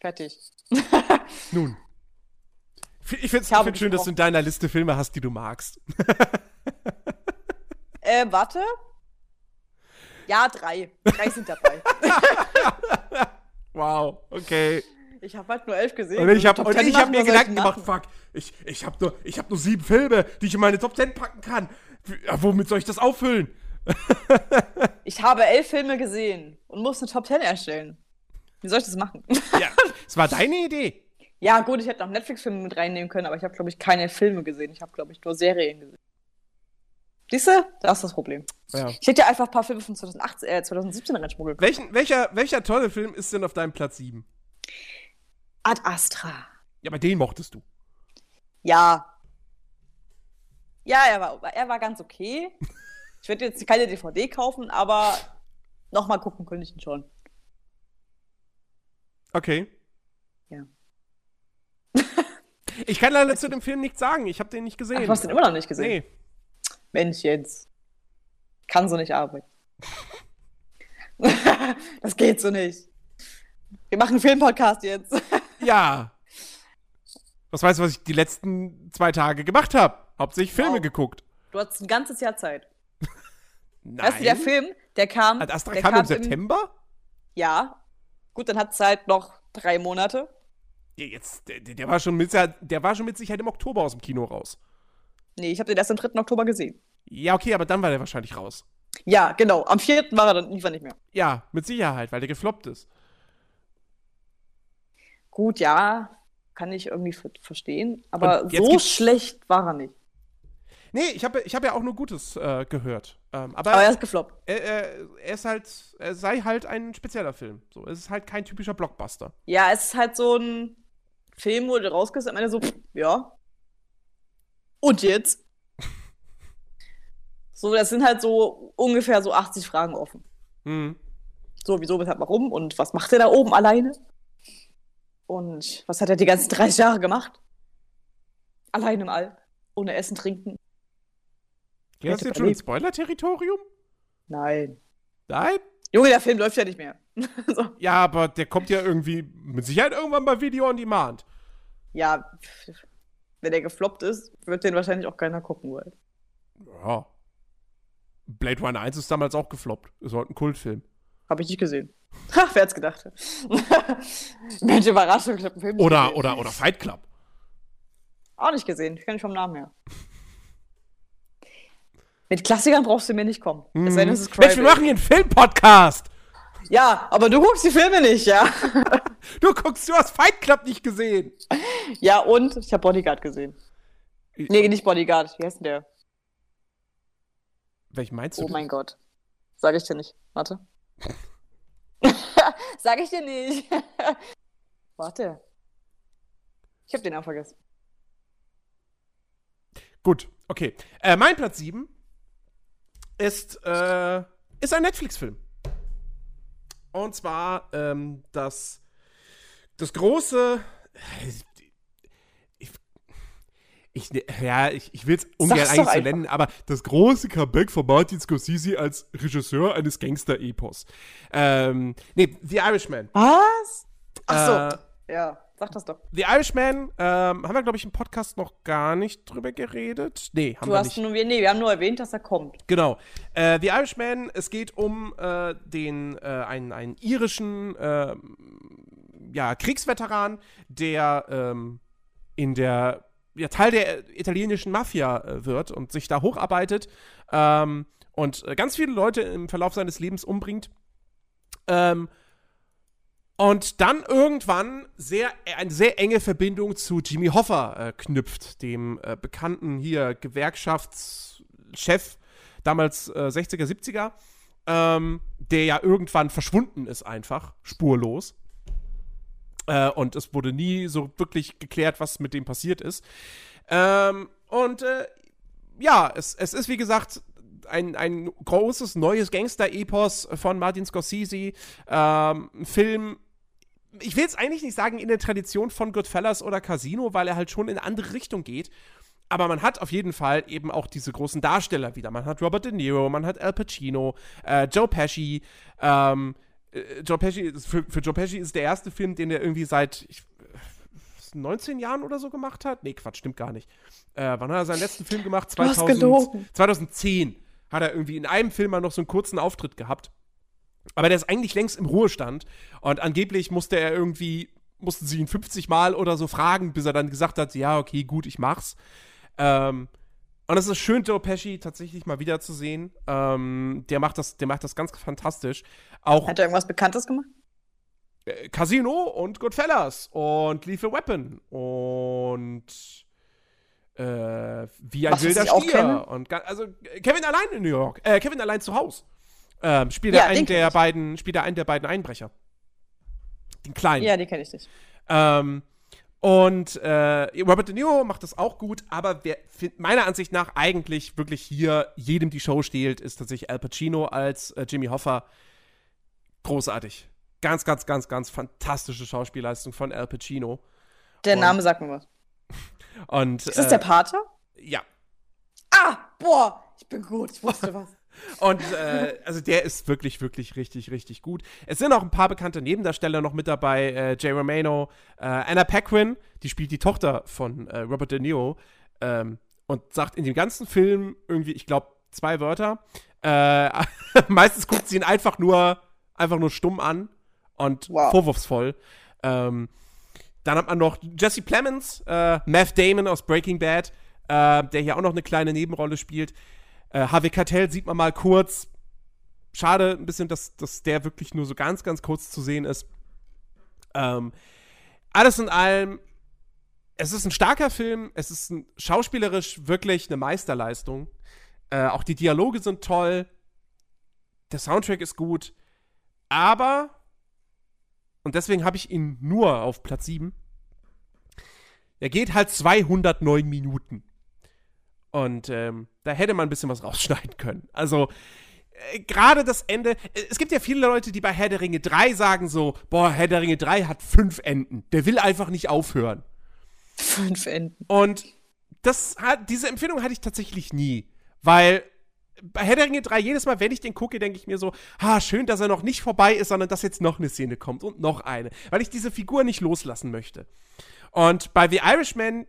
Fertig. Nun. Ich finde es schön, dass du in deiner Liste Filme hast, die du magst. Äh, warte. Ja, drei. Drei sind dabei. Wow, okay. ich habe halt nur elf gesehen. Und ich habe Top und 10 ich hab mir Gedanken gemacht, fuck, ich, ich habe nur, ich hab nur sieben Filme, die ich in meine Top 10 packen kann. Ja, Womit soll ich das auffüllen? Ich habe elf Filme gesehen und muss eine Top 10 erstellen. Wie soll ich das machen? Ja, es war deine Idee. ja, gut, ich hätte noch Netflix-Filme mit reinnehmen können, aber ich habe, glaube ich, keine Filme gesehen. Ich habe, glaube ich, nur Serien gesehen. Siehst du? Das ist das Problem. Ja. Ich hätte dir einfach ein paar Filme von 2018, äh, 2017 reinschmuggeln können. Welchen, welcher, welcher tolle Film ist denn auf deinem Platz 7? Ad Astra. Ja, aber den mochtest du. Ja. Ja, er war, er war ganz okay. Ich würde jetzt keine DVD kaufen, aber nochmal gucken könnte ich ihn schon. Okay. Ja. Ich kann leider zu dem Film nichts sagen. Ich habe den nicht gesehen. Ach, du hast den immer noch nicht gesehen. Nee. Mensch, Jens. Kann so nicht arbeiten. das geht so nicht. Wir machen einen Filmpodcast jetzt. Ja. Was weißt du, was ich die letzten zwei Tage gemacht habe? Hauptsächlich Filme Wow. geguckt. Du hast ein ganzes Jahr Zeit. Nein. Weißt du, der Film, der kam. Ad Astra der kam im September? ja. Gut, dann hat Zeit noch drei Monate. Jetzt, der, der, war schon mit, der war schon mit Sicherheit im Oktober aus dem Kino raus. Nee, ich habe den erst am 3. Oktober gesehen. Ja, okay, aber dann war der wahrscheinlich raus. Ja, genau. Am 4. war er dann irgendwann nicht mehr. Ja, mit Sicherheit, weil der gefloppt ist. Gut, ja, kann ich irgendwie ver verstehen. Aber so schlecht war er nicht. Nee, ich habe ich hab ja auch nur Gutes äh, gehört. Ähm, aber Aber er ist gefloppt. er, er, er ist halt, er sei halt ein spezieller Film. So, es ist halt kein typischer Blockbuster. Ja, es ist halt so ein Film, wo du rausgehst, am Ende so, pff, ja. Und jetzt? So, das sind halt so ungefähr so 80 Fragen offen. Hm. So, wieso, weshalb, warum? Und was macht er da oben alleine? Und was hat er die ganzen 30 Jahre gemacht? Allein im All. Ohne Essen, Trinken. Das Hätte jetzt schon. Spoiler-Territorium? Nein. Nein? Junge, der Film läuft ja nicht mehr. so. Ja, aber der kommt ja irgendwie mit Sicherheit irgendwann bei Video on Demand. Ja, wenn der gefloppt ist, wird den wahrscheinlich auch keiner gucken wollen. Ja. Blade Runner 1 ist damals auch gefloppt. Ist heute ein Kultfilm. Habe ich nicht gesehen. Ha, wer hat's gedacht? Mensch, Überraschung, ich hab den Film Oder, gesehen. oder, oder Fight Club. Auch nicht gesehen. Ich kenne nicht vom Namen her. Mit Klassikern brauchst du mir nicht kommen. Es sei denn, es ist Mensch, wir machen hier einen Film-Podcast. Ja, aber du guckst die Filme nicht, ja? Du guckst, du hast Fight Club nicht gesehen. ja, und ich habe Bodyguard gesehen. Nee, nicht Bodyguard. Wie heißt denn der? Welchen meinst du? Oh denn? mein Gott. Sag ich dir nicht. Warte. Sag ich dir nicht. Warte. Ich habe den auch vergessen. Gut, okay. Äh, mein Platz 7 ist, äh, ist ein Netflix-Film. Und zwar ähm, das, das große. Ich, ich, ja, ich, ich will es ungern Sag's eigentlich so nennen, aber das große Comeback von Martin Scorsese als Regisseur eines Gangster-Epos. Ähm, nee, The Irishman. Was? Ach so. Äh, ja, sag das doch. The Irishman ähm, haben wir, glaube ich, im Podcast noch gar nicht drüber geredet. Nee, haben Du wir hast nicht. nur, nee, wir haben nur erwähnt, dass er kommt. Genau. Äh, The Irishman, es geht um äh, den, äh, einen, einen irischen ähm, ja, Kriegsveteran, der ähm, in der ja, Teil der italienischen Mafia äh, wird und sich da hochabeitet ähm, und äh, ganz viele Leute im Verlauf seines Lebens umbringt. Ähm, und dann irgendwann sehr, eine sehr enge Verbindung zu Jimmy Hoffa äh, knüpft, dem äh, bekannten hier Gewerkschaftschef, damals äh, 60er, 70er, ähm, der ja irgendwann verschwunden ist einfach, spurlos. Äh, und es wurde nie so wirklich geklärt, was mit dem passiert ist. Ähm, und äh, ja, es, es ist wie gesagt ein, ein großes neues Gangster-Epos von Martin Scorsese. Ähm, ein Film, ich will es eigentlich nicht sagen in der Tradition von Goodfellas oder Casino, weil er halt schon in eine andere Richtung geht. Aber man hat auf jeden Fall eben auch diese großen Darsteller wieder. Man hat Robert De Niro, man hat Al Pacino, äh, Joe Pesci. Ähm, äh, Joe Pesci ist, für, für Joe Pesci ist der erste Film, den er irgendwie seit ich, 19 Jahren oder so gemacht hat. Nee, Quatsch, stimmt gar nicht. Äh, wann hat er seinen letzten Film gemacht? Du hast 2000, gelogen. 2010 hat er irgendwie in einem Film mal noch so einen kurzen Auftritt gehabt. Aber der ist eigentlich längst im Ruhestand. Und angeblich musste er irgendwie, mussten sie ihn 50 Mal oder so fragen, bis er dann gesagt hat, ja, okay, gut, ich mach's. Ähm, und es ist schön, Joe Pesci tatsächlich mal wiederzusehen. Ähm, der macht das, der macht das ganz fantastisch. Auch Hat er irgendwas Bekanntes gemacht? äh, Casino und Goodfellas und Lethal Weapon und äh, wie ein Was, wilder? Stier und also äh, Kevin allein in New York, äh, Kevin allein zu Hause. Ähm, spielt Ja, er einen den der beiden, spielt er einen der beiden Einbrecher. Den kleinen. Ja, die kenne ich nicht. Ähm, und äh, Robert De Niro macht das auch gut, aber wer meiner Ansicht nach eigentlich wirklich hier jedem die Show stehlt, ist tatsächlich Al Pacino als äh, Jimmy Hoffa. Großartig. Ganz, ganz, ganz, ganz fantastische Schauspielleistung von Al Pacino. Der Und- Name sagt mir was. Und Ist das äh, der Pater? ja. Ah, boah, ich bin gut, ich wusste was. Und äh, also der ist wirklich, wirklich richtig, richtig gut. Es sind auch ein paar bekannte Nebendarsteller noch mit dabei. Äh, Jay Romano, äh, Anna Paquin, die spielt die Tochter von äh, Robert De Niro ähm, und sagt in dem ganzen Film irgendwie, ich glaube, zwei Wörter. Äh, meistens guckt sie ihn einfach nur, einfach nur stumm an und Wow. vorwurfsvoll. Ähm, dann hat man noch Jesse Plemons, äh, Matt Damon aus Breaking Bad, äh, der hier auch noch eine kleine Nebenrolle spielt. Äh, Harvey Keitel sieht man mal kurz. Schade ein bisschen, dass, dass der wirklich nur so ganz, ganz kurz zu sehen ist. Ähm, alles in allem, es ist ein starker Film. Es ist ein, schauspielerisch wirklich eine Meisterleistung. Äh, auch die Dialoge sind toll. Der Soundtrack ist gut. Aber, und deswegen habe ich ihn nur auf Platz 7, er geht halt 209 Minuten. Und ähm, da hätte man ein bisschen was rausschneiden können. Also, äh, gerade das Ende. äh, Es gibt ja viele Leute, die bei Herr der Ringe 3 sagen so: Boah, Herr der Ringe 3 hat fünf Enden. Der will einfach nicht aufhören. Fünf Enden. Und das hat, diese Empfindung hatte ich tatsächlich nie. Weil bei Herr der Ringe 3, jedes Mal, wenn ich den gucke, denke ich mir so, ha, schön, dass er noch nicht vorbei ist, sondern dass jetzt noch eine Szene kommt und noch eine. Weil ich diese Figur nicht loslassen möchte. Und bei The Irishman,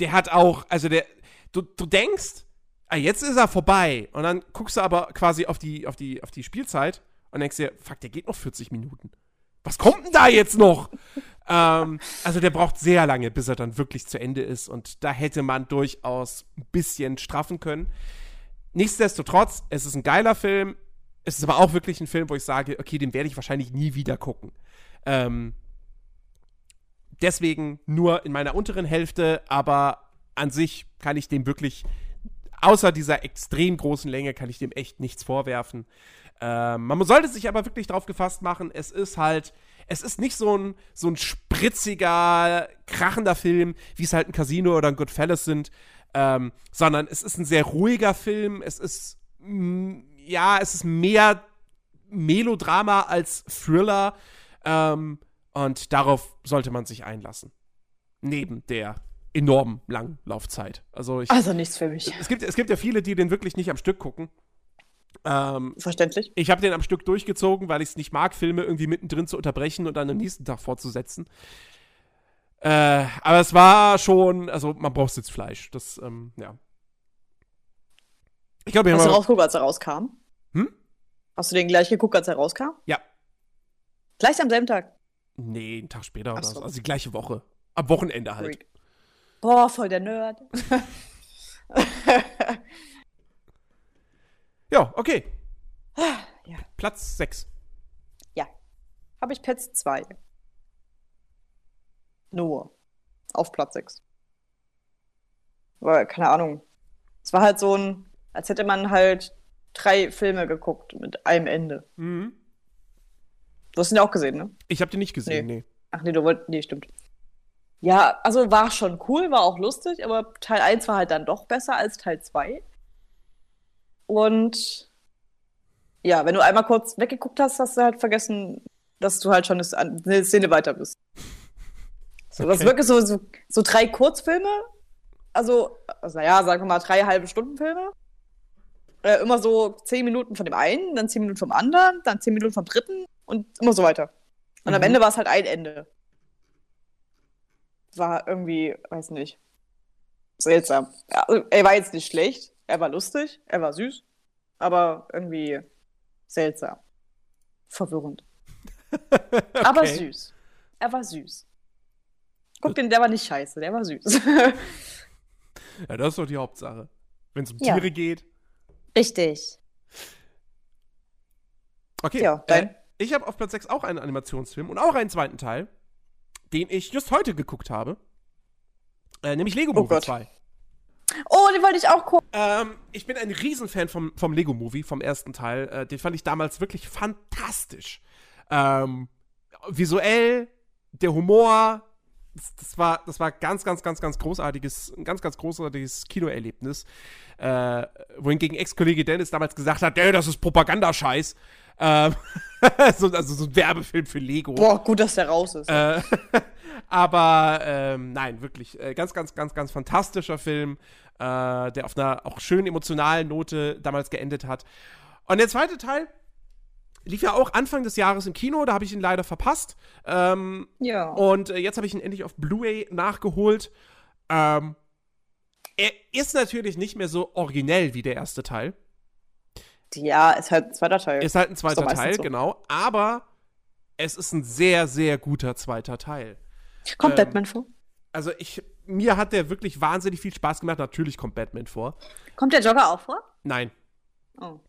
der hat auch, also der, du, du denkst, ah, jetzt ist er vorbei. Und dann guckst du aber quasi auf die, auf die, auf die Spielzeit und denkst dir, fuck, der geht noch 40 Minuten. Was kommt denn da jetzt noch? ähm, also der braucht sehr lange, bis er dann wirklich zu Ende ist. Und da hätte man durchaus ein bisschen straffen können. Nichtsdestotrotz, es ist ein geiler Film. Es ist aber auch wirklich ein Film, wo ich sage, okay, den werde ich wahrscheinlich nie wieder gucken. Ähm, deswegen nur in meiner unteren Hälfte, aber an sich kann ich dem wirklich, außer dieser extrem großen Länge, kann ich dem echt nichts vorwerfen. Ähm, man sollte sich aber wirklich drauf gefasst machen, es ist halt, es ist nicht so ein, so ein spritziger, krachender Film, wie es halt ein Casino oder ein Goodfellas sind, ähm, sondern es ist ein sehr ruhiger Film, es ist, mm, ja, es ist mehr Melodrama als Thriller, ähm, und darauf sollte man sich einlassen. Neben der enorm langen Laufzeit. Also ich, Also nichts für mich. es, gibt, es gibt ja viele, die den wirklich nicht am Stück gucken. Ähm, Verständlich. ich habe den am Stück durchgezogen, weil ich es nicht mag, Filme irgendwie mittendrin zu unterbrechen und dann am nächsten Tag fortzusetzen. Äh, aber es war schon, also man braucht Sitzfleisch. Das, ähm, ja. Ich glaube, Hast du rausgeguckt, als er rauskam? Hm? Hast du den gleich geguckt, als er rauskam? Ja. Gleich am selben Tag. Nee, einen Tag später oder so. so. Also die gleiche Woche. Am Wochenende halt. Freak. Boah, voll der Nerd. Ja, okay. Ja. Platz 6. ja. Habe ich Pets 2. Nur. Auf Platz 6. Aber keine Ahnung. Es war halt so ein, als hätte man halt drei Filme geguckt mit einem Ende. Mhm. Du hast ihn ja auch gesehen, ne? Ich habe den nicht gesehen, nee. Ach nee, du wolltest. Nee, stimmt. Ja, also war schon cool, war auch lustig, aber Teil 1 war halt dann doch besser als Teil 2. Und ja, wenn du einmal kurz weggeguckt hast, hast du halt vergessen, dass du halt schon eine Szene weiter bist. So, Das ist Okay. wirklich so, so, so drei Kurzfilme. Also, also, naja, sagen wir mal drei halbe Stunden Filme. Äh, immer so zehn Minuten von dem einen, dann zehn Minuten vom anderen, dann zehn Minuten vom dritten und immer so weiter. Und am Mhm. Ende war es halt ein Ende. War irgendwie, weiß nicht, seltsam. Also, er war jetzt nicht schlecht, er war lustig, er war süß. aber irgendwie seltsam. Verwirrend. Aber Okay. süß. Er war süß. Guck, den, der war nicht scheiße, der war süß. Ja, das ist doch die Hauptsache. Wenn es um Ja. Tiere geht. Richtig. Okay. Ja? Äh, ich habe auf Platz 6 auch einen Animationsfilm und auch einen zweiten Teil, den ich just heute geguckt habe. Äh, nämlich Lego Oh Movie Gott. 2. Oh, den wollte ich auch gucken. Ähm, ich bin ein Riesenfan vom, vom Lego Movie, vom ersten Teil. Äh, den fand ich damals wirklich fantastisch. Ähm, visuell, der Humor, das, das, war, das war ganz, ganz, ganz, ganz großartiges, ein ganz, ganz großartiges Kinoerlebnis. Äh, wohingegen Ex-Kollege Dennis damals gesagt hat, ey, das ist Propagandascheiß. Ähm, so, also so ein Werbefilm für Lego. Boah, gut, dass der raus ist. Äh, aber ähm, nein, wirklich äh, ganz, ganz, ganz, ganz fantastischer Film, äh, der auf einer auch schön emotionalen Note damals geendet hat. Und der zweite Teil lief ja auch Anfang des Jahres im Kino, da habe ich ihn leider verpasst. Ähm, ja. und äh, jetzt habe ich ihn endlich auf Blu-ray nachgeholt. Ähm, er ist natürlich nicht mehr so originell wie der erste Teil. Ja, ist halt ein zweiter Teil. Ist halt ein zweiter Teil, so. genau. Aber es ist ein sehr, sehr guter zweiter Teil. Kommt ähm, Batman vor? Also ich, mir hat der wirklich wahnsinnig viel Spaß gemacht. Natürlich kommt Batman vor. Kommt der Jogger auch vor? Nein. Oh.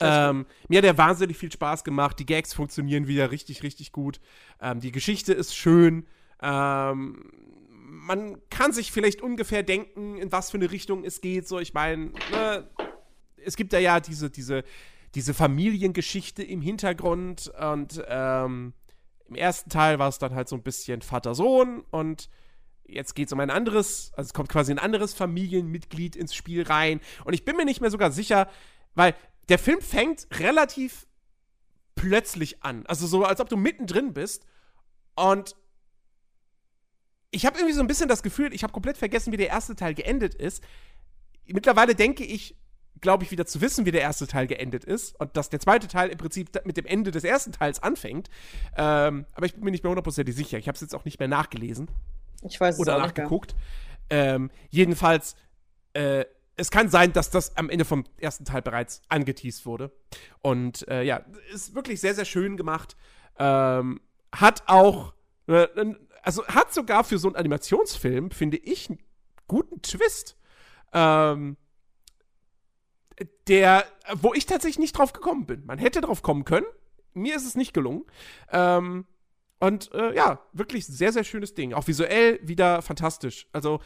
Ähm, mir hat der wahnsinnig viel Spaß gemacht. Die Gags funktionieren wieder richtig, richtig gut. Ähm, die Geschichte ist schön. Ähm, man kann sich vielleicht ungefähr denken, in was für eine Richtung es geht. So, ich meine, ne, es gibt da ja diese, diese, diese Familiengeschichte im Hintergrund und ähm, im ersten Teil war es dann halt so ein bisschen Vater-Sohn und jetzt geht es um ein anderes, also es kommt quasi ein anderes Familienmitglied ins Spiel rein und ich bin mir nicht mehr sogar sicher, weil der Film fängt relativ plötzlich an, also so als ob du mittendrin bist und ich habe irgendwie so ein bisschen das Gefühl, ich habe komplett vergessen, wie der erste Teil geendet ist. Mittlerweile denke ich, glaube ich, wieder zu wissen, wie der erste Teil geendet ist und dass der zweite Teil im Prinzip mit dem Ende des ersten Teils anfängt. Ähm, aber ich bin mir nicht mehr hundertprozentig sicher. Ich habe es jetzt auch nicht mehr nachgelesen Ich weiß es oder auch nicht mehr. nachgeguckt. Ähm, jedenfalls, äh, es kann sein, dass das am Ende vom ersten Teil bereits angeteased wurde. Und äh, ja, ist wirklich sehr, sehr schön gemacht. Ähm, hat auch, äh, also hat sogar für so einen Animationsfilm, finde ich, einen guten Twist. Ähm, der, wo ich tatsächlich nicht drauf gekommen bin. Man hätte drauf kommen können. Mir ist es nicht gelungen. Ähm, und äh, ja, wirklich sehr, sehr schönes Ding. Auch visuell wieder fantastisch. Also,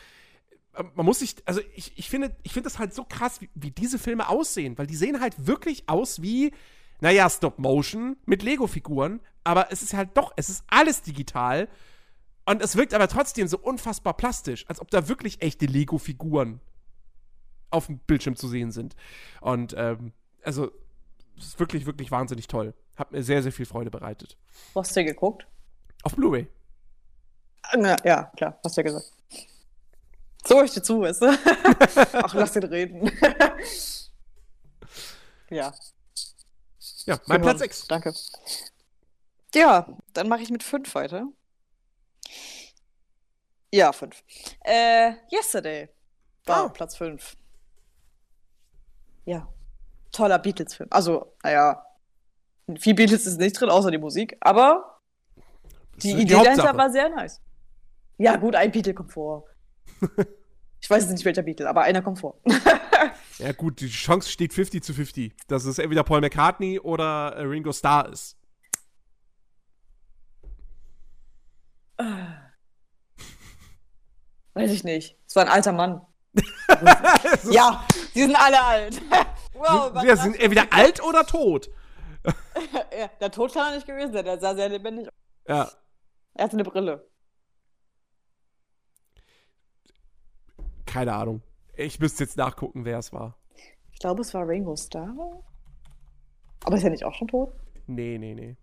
äh, man muss sich, also ich, ich finde, ich finde das halt so krass, wie, wie diese Filme aussehen, weil die sehen halt wirklich aus wie, naja, Stop Motion mit Lego-Figuren, aber es ist halt doch, es ist alles digital. Und es wirkt aber trotzdem so unfassbar plastisch, als ob da wirklich echte Lego-Figuren auf dem Bildschirm zu sehen sind. Und ähm, also, es ist wirklich, wirklich wahnsinnig toll. Hat mir sehr, sehr viel Freude bereitet. Wo hast du geguckt? Auf Blu-ray. Na, Ja, klar, hast du ja gesagt. So, ich dir zu, weißt du? Ach, lass ihn reden. ja. Ja, mein wir Platz hören. 6. Danke. Ja, dann mache ich mit fünf weiter. Ja, fünf. Äh, Yesterday war Ah. Platz fünf. Ja, toller Beatles-Film. Also, naja, viel Beatles ist nicht drin, außer die Musik, aber die Idee dahinter war sehr nice. Ja, gut, ein Beatle kommt vor. ich weiß jetzt nicht, welcher Beatle, aber einer kommt vor. Ja, gut, die Chance steht 50 zu 50, dass es entweder Paul McCartney oder äh, Ringo Starr ist. Weiß ich nicht. Es war ein alter Mann. Es Ja, die sind alle alt. wow, Wir sind entweder alt oder tot. Ja, der Tod kann er nicht gewesen sein, der sah sehr lebendig aus. Ja. Er hatte eine Brille. Keine Ahnung. Ich müsste jetzt nachgucken, wer es war. Ich glaube, es war Ringo Starr. Aber ist er nicht auch schon tot? Nee, nee, nee.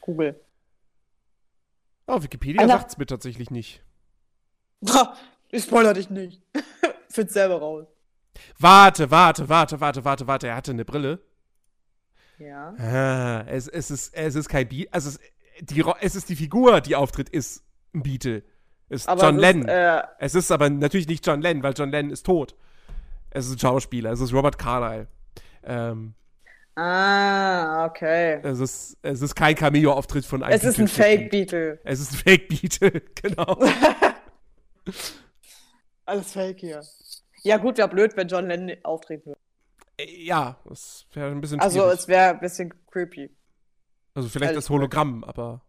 Google. Oh, Wikipedia Einer- sagt's mir tatsächlich nicht. Ich spoiler dich nicht. Find's selber raus. Warte, warte, warte, warte, warte, warte. Er hatte eine Brille. Ja. Ah, es, es, ist, es ist kein Beat. Also es, die, es ist die Figur, die auftritt, ist ein Beatle. Ist Aber John es Lennon. Ist, äh, Es ist aber natürlich nicht John Lennon, weil John Lennon ist tot. Es ist ein Schauspieler, es ist Robert Carlyle. Ähm, Ah, okay. es, ist, es ist kein Cameo-Auftritt von einem Es ist ein Beatle-Typen. Fake-Beatle. Es ist ein Fake-Beatle, genau. Alles Fake hier. Ja, gut, wäre blöd, wenn John Lennon auftreten würde. Äh, ja, das wäre ein bisschen Also, schwierig. es wäre ein bisschen creepy. Also vielleicht ehrlich das Hologramm, aber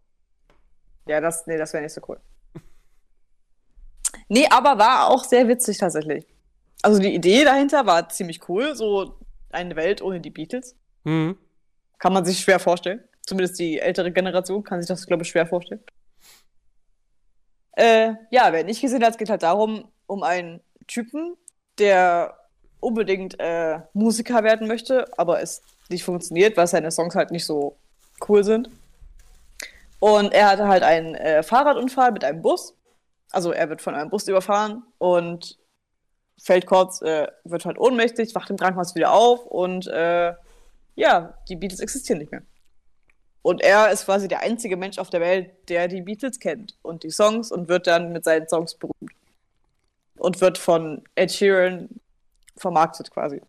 Ja, das, nee, das wäre nicht so cool. Nee, aber war auch sehr witzig tatsächlich. Also die Idee dahinter war ziemlich cool, so eine Welt ohne die Beatles. hm, Kann man sich schwer vorstellen. Zumindest die ältere Generation kann sich das, glaube ich, schwer vorstellen. Äh, ja, wer nicht gesehen hat, es geht halt darum, um einen Typen, der unbedingt äh, Musiker werden möchte, aber es nicht funktioniert, weil seine Songs halt nicht so cool sind. Und er hatte halt einen äh, Fahrradunfall mit einem Bus. Also er wird von einem Bus überfahren und fällt kurz, äh, wird halt ohnmächtig, wacht im Krankenhaus wieder auf und äh, ja, die Beatles existieren nicht mehr. Und er ist quasi der einzige Mensch auf der Welt, der die Beatles kennt und die Songs und wird dann mit seinen Songs berühmt. Und wird von Ed Sheeran vermarktet quasi.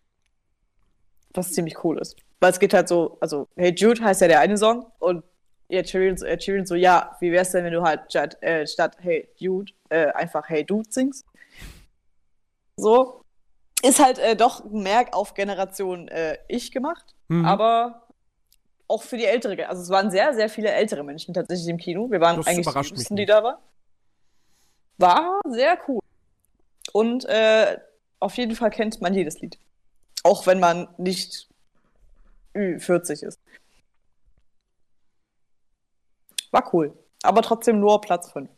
Was ziemlich cool ist. Weil es geht halt so, also Hey Jude heißt ja der eine Song und Ed Sheeran, Ed Sheeran so, ja, wie wär's denn, wenn du halt statt, äh, statt Hey Jude äh, einfach Hey Dude singst? So. Ist halt äh, doch mehr auf Generation äh, Ich gemacht, Mhm. aber auch für die ältere, also es waren sehr, sehr viele ältere Menschen tatsächlich im Kino. Wir waren Das eigentlich die die da waren. War sehr cool. Und äh, auf jeden Fall kennt man jedes Lied. Auch wenn man nicht Ü40 ist. War cool. Aber trotzdem nur Platz 5.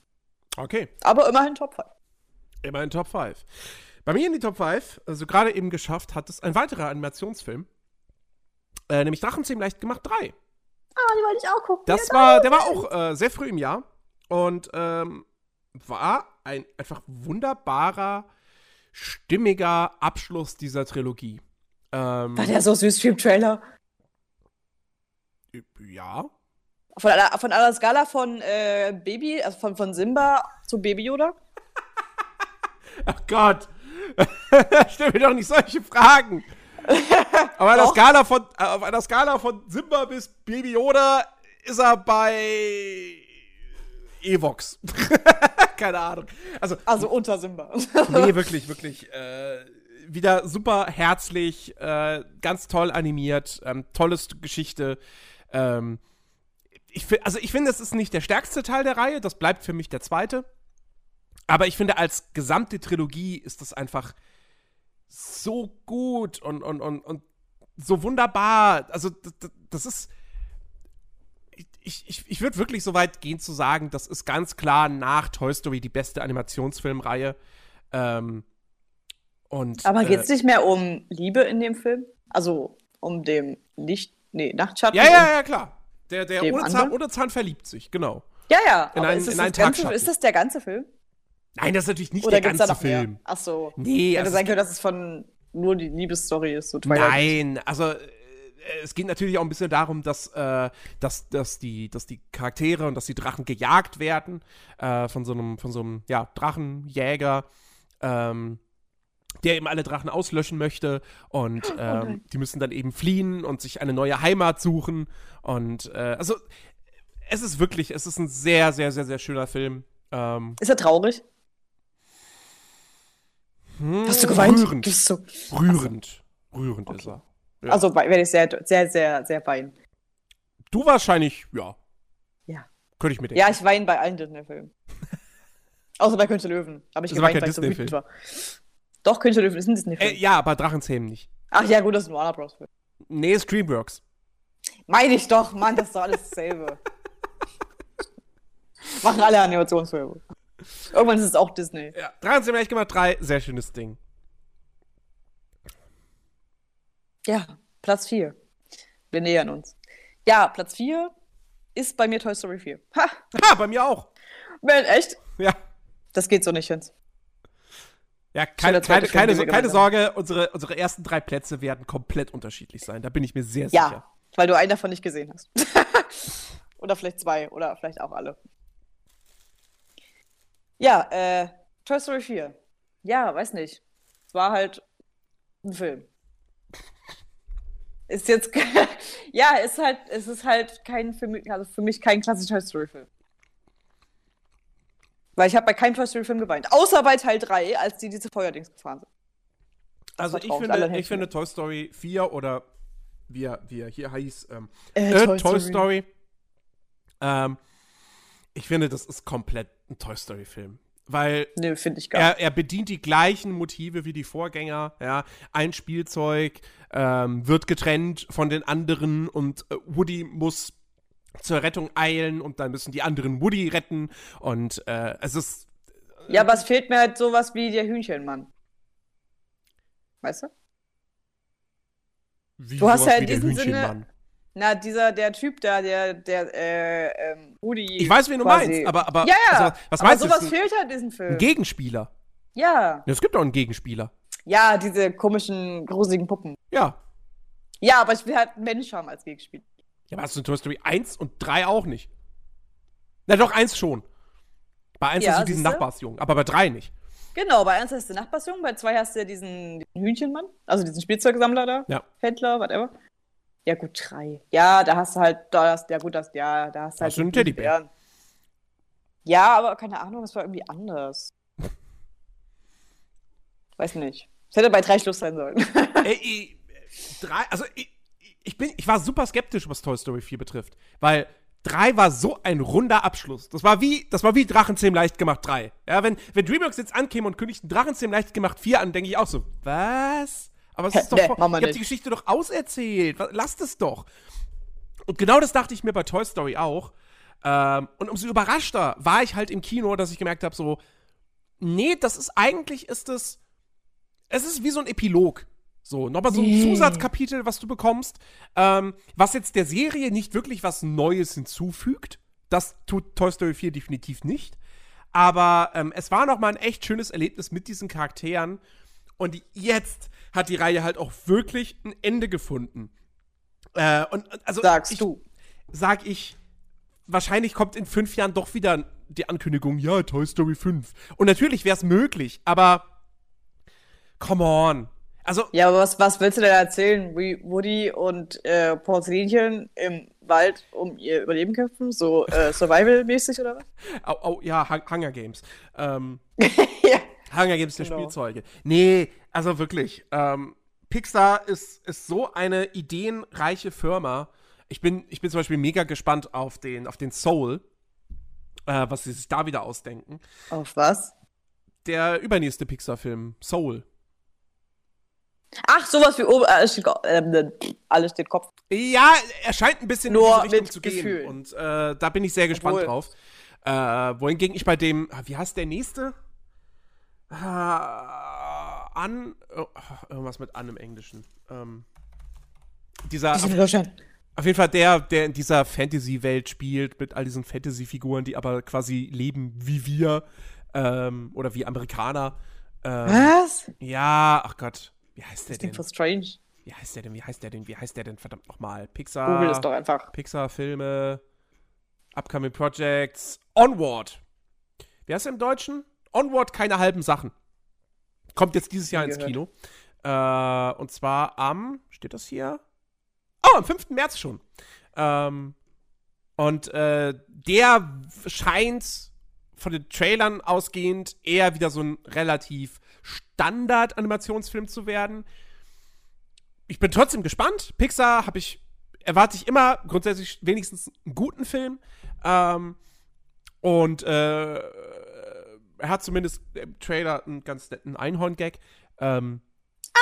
okay. Aber immerhin Top 5. Immerhin Top 5. Bei mir in die Top 5, also gerade eben geschafft, hat es ein weiterer Animationsfilm. Äh, nämlich Drachenzähmen leicht gemacht 3. Ah, die wollte ich auch gucken. Das war, der war auch äh, sehr früh im Jahr und ähm, war ein einfach wunderbarer, stimmiger Abschluss dieser Trilogie. Ähm, War der so süß wie im Trailer? ja. Von einer, von einer Skala von äh, Baby, also von, von Simba zu Baby Yoda? Ach Gott. Stell mir doch nicht solche Fragen. Auf einer. Skala von, äh, auf einer Skala von Simba bis Baby Yoda ist er bei Evox. Keine Ahnung. Also, Also unter Simba. nee, wirklich, wirklich. Äh, wieder super herzlich, äh, ganz toll animiert, ähm, tolles Geschichte. Ähm, ich also ich finde, es ist nicht der stärkste Teil der Reihe, das bleibt für mich der zweite. Aber ich finde, als gesamte Trilogie ist das einfach so gut und, und, und, und so wunderbar. Also, das- das ist. Ich, ich, ich würde wirklich so weit gehen zu sagen, das ist ganz klar nach Toy Story die beste Animationsfilmreihe. Ähm, und, Aber äh, geht's nicht mehr um Liebe in dem Film? Also um dem Licht, nee, Nachtschatten? Ja, ja, ja, klar. Der, der ohne Zahn, ohne Zahn verliebt sich, genau. Ja, ja. In einen- ist, das in einen das ganze, ist das der ganze Film? Nein, das ist natürlich nicht Oder der da ganze noch mehr? Film. Ach so. Nee, Hätte also sein es können, dass es von nur die Liebesstory ist. So Twilight. Nein, also äh, es geht natürlich auch ein bisschen darum, dass, äh, dass, dass, die, dass die Charaktere und dass die Drachen gejagt werden äh, von so einem, von so einem ja, Drachenjäger, ähm, der eben alle Drachen auslöschen möchte und ähm, nein. die müssen dann eben fliehen und sich eine neue Heimat suchen und äh, also es ist wirklich, es ist ein sehr, sehr, sehr, sehr schöner Film. Ähm, Ist er traurig? Hast du geweint? Rührend. Du? Rührend. Rührend ist er. Ja. Also werde ich sehr, sehr, sehr, sehr weinen. Du wahrscheinlich, ja. Ja. Könnte ich mir denken. Ja, ich weine bei allen Disney-Filmen. Außer bei König Löwen. Aber ich Das geweint, weil ich so Disney-Film. wütend war. Doch, König Löwen ist ein Disney-Film. Äh, ja, aber Drachenzähmen nicht. Ach ja, gut, das ist ein Warner Bros. Film. Nee, ist Dreamworks. Meine ich doch, Mann, das ist doch alles dasselbe. Machen alle Animationsfilme. Irgendwann ist es auch Disney. Ja. Drachenzähmen ehrlich gemacht, drei, sehr schönes Ding. Ja, Platz 4. Wir nähern uns. Ja, Platz 4 ist bei mir Toy Story 4. Ha, Ha, bei mir auch. man, echt? Ja. Das geht so nicht, Jens. Ja, keine, zweite keine, Film, keine, keine Sorge, unsere, unsere ersten drei Plätze werden komplett unterschiedlich sein. Da bin ich mir sehr Ja, sicher. weil du einen davon nicht gesehen hast. oder vielleicht zwei oder vielleicht auch alle. Ja, äh, Toy Story 4. Ja, weiß nicht. Es war halt ein Film. Ist jetzt, ja, ist halt, es ist halt kein, für mich, also für mich kein klassischer Toy Story-Film. Weil ich habe bei keinem Toy Story-Film geweint. Außer bei Teil 3, als die diese Feuerdings gefahren sind. Also war ich finde, ich finde Toy Story 4 oder wie er, wie er hier hieß, ähm, Äh, äh, Toy Toy, Story. Story. Ähm, ich finde, das ist komplett ein Toy Story-Film. Weil Nee, er, er bedient die gleichen Motive wie die Vorgänger. Ja, ein Spielzeug ähm, wird getrennt von den anderen und äh, Woody muss zur Rettung eilen und dann müssen die anderen Woody retten und äh, es ist Ja, aber es fehlt mir halt sowas wie der Hühnchenmann. Weißt du? wie Du hast ja in diesem Sinne- Hühnchenmann. Na, dieser, der Typ da, der, der, äh, ähm, Woody. Ich weiß, wen du quasi- meinst, aber, aber Ja, ja. also, was aber meinst du? sowas fehlt halt in diesem Film. ein Gegenspieler. ja. Es gibt auch einen Gegenspieler. Ja, diese komischen, gruseligen Puppen. Ja. Ja, aber ich will halt einen Mensch haben als Gegenspieler. Ja, aber hast du in Toy Story 1 und 3 auch nicht? Na doch, 1 schon. Bei 1 Ja, hast du diesen? Nachbarsjungen, aber bei 3 nicht. Genau, bei eins hast du Nachbarsjungen, bei zwei hast du ja diesen, diesen Hühnchenmann, also diesen Spielzeugsammler da, Ja. Händler, whatever. Ja, gut, drei. Ja, da hast du halt, da hast, ja gut, das, ja, da hast du halt. Hast du einen Teddybär? Ja, aber keine Ahnung, es war irgendwie anders. Weiß nicht. Es hätte bei drei Schluss sein sollen. Ey, ich, drei, also ich, ich, bin, ich war super skeptisch, was Toy Story 4 betrifft. Weil 3 war so ein runder Abschluss. Das war wie, das war wie Drachenzähm leicht gemacht 3. Ja, wenn, wenn DreamWorks jetzt ankäme und kündigten Drachenzähm leicht gemacht 4 an, denke ich auch so, was? Aber es ist doch Nee, wir ihr habt die Geschichte doch auserzählt. Lasst es doch. Und genau das dachte ich mir bei Toy Story auch. Ähm, und umso überraschter war ich halt im Kino, dass ich gemerkt habe, so, nee, das ist eigentlich, ist es, es ist wie so ein Epilog. So, nochmal so ein Nee. Zusatzkapitel, was du bekommst, ähm, was jetzt der Serie nicht wirklich was Neues hinzufügt. Das tut Toy Story 4 definitiv nicht. Aber ähm, es war nochmal ein echt schönes Erlebnis mit diesen Charakteren. Und jetzt hat die Reihe halt auch wirklich ein Ende gefunden. Äh, und also Sagst ich, du. Sag ich, wahrscheinlich kommt in fünf Jahren doch wieder die Ankündigung, ja, Toy Story 5. Und natürlich wäre es möglich, aber come on. Also, Ja, aber was, was willst du denn erzählen? Wie Woody und äh, Porzellinchen im Wald um ihr Überleben kämpfen? So äh, Survival-mäßig oder was? au, au, ja, Hun- Hunger Games. Ähm, ja. Hunger Games der Genau. Spielzeuge. Nee, also wirklich. Ähm, Pixar ist, ist so eine ideenreiche Firma. Ich bin, ich bin zum Beispiel mega gespannt auf den, auf den Soul, äh, was sie sich da wieder ausdenken. Auf was? Der übernächste Pixar-Film, Soul. Ach, sowas wie oben, alles steht, Ko- ähm, alles steht Kopf. Ja, er scheint ein bisschen Nur in diese Richtung mit zu gehen. Gefühl. Und äh, da bin ich sehr gespannt Obwohl- drauf. Äh, wohingegen ich bei dem, ah, wie heißt der nächste? Ah, an, oh, irgendwas mit an im Englischen. Ähm, dieser, auf, auf jeden Fall der, der in dieser Fantasy-Welt spielt, mit all diesen Fantasy-Figuren, die aber quasi leben wie wir ähm, oder wie Amerikaner. Ähm, Was? ja, ach Gott, wie heißt der Das denn? voll strange. Wie heißt der denn? Wie heißt der denn? Wie heißt der denn? Verdammt nochmal. Pixar. Google es doch einfach. Pixar-Filme, Upcoming Projects, Onward. Wie heißt der im Deutschen? Onward, keine halben Sachen. Kommt jetzt dieses Jahr ins. Kino. Äh, und zwar am, steht das hier? Oh, am 5. März schon. Ähm, und äh, der scheint von den Trailern ausgehend eher wieder so ein relativ Standard-Animationsfilm zu werden. Ich bin trotzdem gespannt. Pixar habe ich, erwarte ich immer grundsätzlich wenigstens einen guten Film. Ähm, und äh, er hat zumindest im Trailer einen ganz netten Einhorn-Gag. Ähm,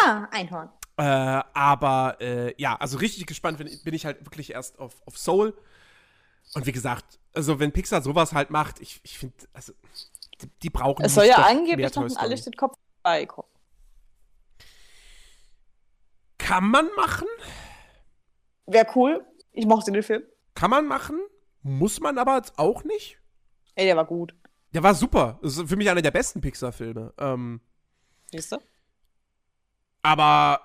Ah, Einhorn. äh, aber äh, ja, also richtig gespannt bin, bin ich halt wirklich erst auf, auf Soul. Und wie gesagt, also wenn Pixar sowas halt macht, ich, ich finde, also die, die brauchen Es soll ja angeblich noch alles steht Kopf beikommen. Kann man machen, Wäre cool. Ich mochte den Film. kann man machen, muss man aber jetzt auch nicht. Ey, der war gut. Der war super. Das ist für mich einer der besten Pixar-Filme. Ähm, Siehst du? aber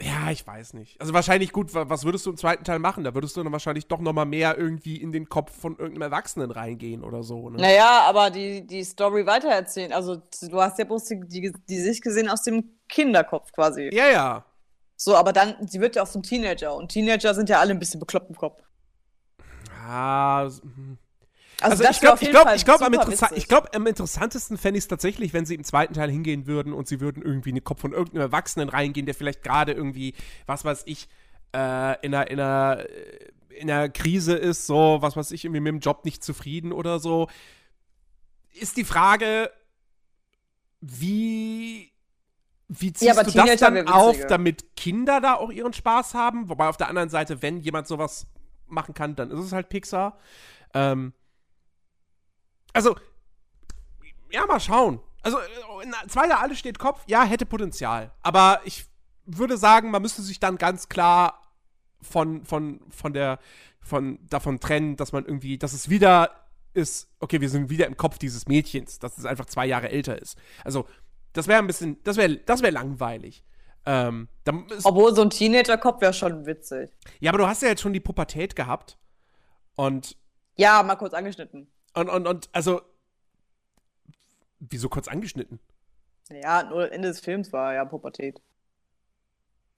ja, ich weiß nicht. Also wahrscheinlich gut, wa- was würdest du im zweiten Teil machen? Da würdest du dann wahrscheinlich doch noch mal mehr irgendwie in den Kopf von irgendeinem Erwachsenen reingehen oder so. Ne? Naja, aber die, die Story weitererzählen. Also, du hast ja bloß die, die, die Sicht gesehen aus dem Kinderkopf quasi. Ja, ja. So, aber dann, sie wird ja auch ein Teenager und Teenager sind ja alle ein bisschen bekloppt im Kopf. Ah, hm. Also, Also, das ich glaube, ich glaube, ich glaube, am, interessa ich glaub, am interessantesten fände ich es tatsächlich, wenn sie im zweiten Teil hingehen würden und sie würden irgendwie in den Kopf von irgendeinem Erwachsenen reingehen, der vielleicht gerade irgendwie, was weiß ich, äh, in einer, in einer, äh, in einer Krise ist, so, was weiß ich, irgendwie mit dem Job nicht zufrieden oder so. Ist die Frage, wie, wie ziehst Ja, du das Teenager dann wär auf, damit Kinder da auch ihren Spaß haben? Wobei auf der anderen Seite, wenn jemand sowas machen kann, dann ist es halt Pixar. Ähm, also, ja, mal schauen. Also, äh, in zwei Jahre alles steht Kopf, ja, hätte Potenzial. Aber ich würde sagen, man müsste sich dann ganz klar von, von, von der, von, davon trennen, dass man irgendwie, dass es wieder ist, okay, wir sind wieder im Kopf dieses Mädchens, dass es einfach zwei Jahre älter ist. Also, das wäre ein bisschen, das wäre, das wäre langweilig. Ähm, Obwohl so ein Teenager-Kopf wäre schon witzig. ja, aber du hast ja jetzt schon die Pubertät gehabt. Und Ja, mal kurz angeschnitten. Und, und, und, also. Wieso kurz angeschnitten? Ja, nur Ende des Films war ja Pubertät.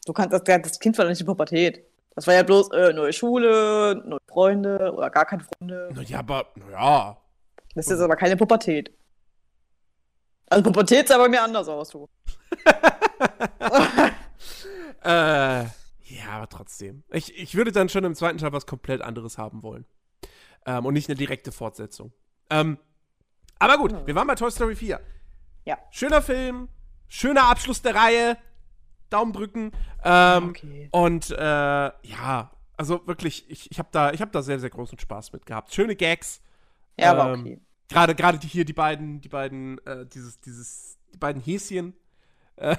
Du kannst, das, das Kind war doch nicht in Pubertät. Das war ja bloß äh, neue Schule, neue Freunde oder gar keine Freunde. Naja, aber, naja. Das ist jetzt aber keine Pubertät. Also Pubertät sah bei mir anders aus, du. Äh, ja, aber trotzdem. Ich, ich würde dann schon im zweiten Teil was komplett anderes haben wollen. Ähm, und nicht eine direkte Fortsetzung. Ähm, aber gut, wir waren bei Toy Story 4. Ja. Schöner Film, schöner Abschluss der Reihe. Daumen drücken. Ähm, Okay. Und äh, ja, also wirklich, ich, ich habe da, ich hab da sehr, sehr großen Spaß mit gehabt. Schöne Gags. Ja, aber Ähm, okay. Gerade, gerade die hier, die beiden, die beiden, äh, dieses, dieses, die beiden Häschen, äh,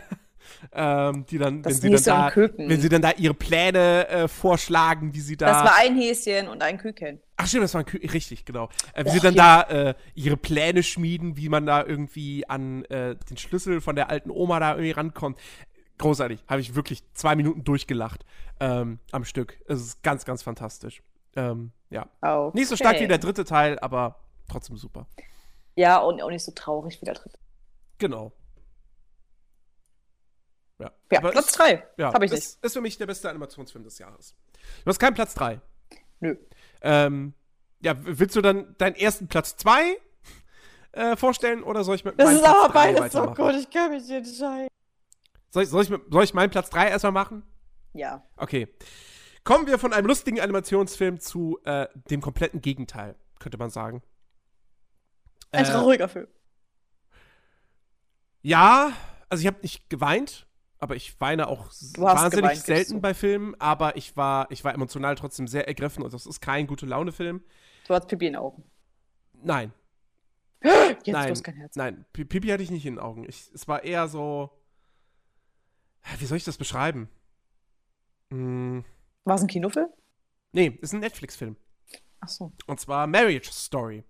ähm, die dann, Das wenn sie dann da, Küken. wenn sie dann da ihre Pläne äh, vorschlagen, wie sie da. Das war ein Häschen und ein Küken. Ach stimmt, das war ein Kü richtig, genau. Äh, wie sie Och, dann ja. da äh, ihre Pläne schmieden, wie man da irgendwie an äh, den Schlüssel von der alten Oma da irgendwie rankommt. Großartig, habe ich wirklich zwei Minuten durchgelacht ähm, am Stück. Es ist ganz, ganz fantastisch. Ähm, ja. Okay. Nicht so stark wie der dritte Teil, aber trotzdem super. Ja, und auch nicht so traurig wie der dritte. Genau. Ja, Ja, Platz ist- 3. Ja, Hab ich nicht. ist, ist für mich der beste Animationsfilm des Jahres. Du hast keinen Platz 3. Nö. Ähm, ja, willst du dann deinen ersten Platz 2 äh, vorstellen oder soll ich mit Das ist Platz aber beides so gut, ich kann mich nicht entscheiden. Soll ich, soll, ich, soll ich meinen Platz 3 erstmal machen? Ja. Okay. Kommen wir von einem lustigen Animationsfilm zu äh, dem kompletten Gegenteil, könnte man sagen. Ein Äh, trauriger Film. Ja, also ich habe nicht geweint, aber ich weine auch wahnsinnig geweint, selten bei Filmen, aber ich war, ich war emotional trotzdem sehr ergriffen und das ist kein gute Laune-Film. Du hast Pipi in den Augen. Nein, Jetzt nein, kein Herz. nein, Pi- Pipi hatte ich nicht in den Augen. Ich, es war eher so, wie soll ich das beschreiben? Hm, War es ein Kinofilm? nee, ist ein Netflix-Film. Ach so. Und zwar Marriage Story.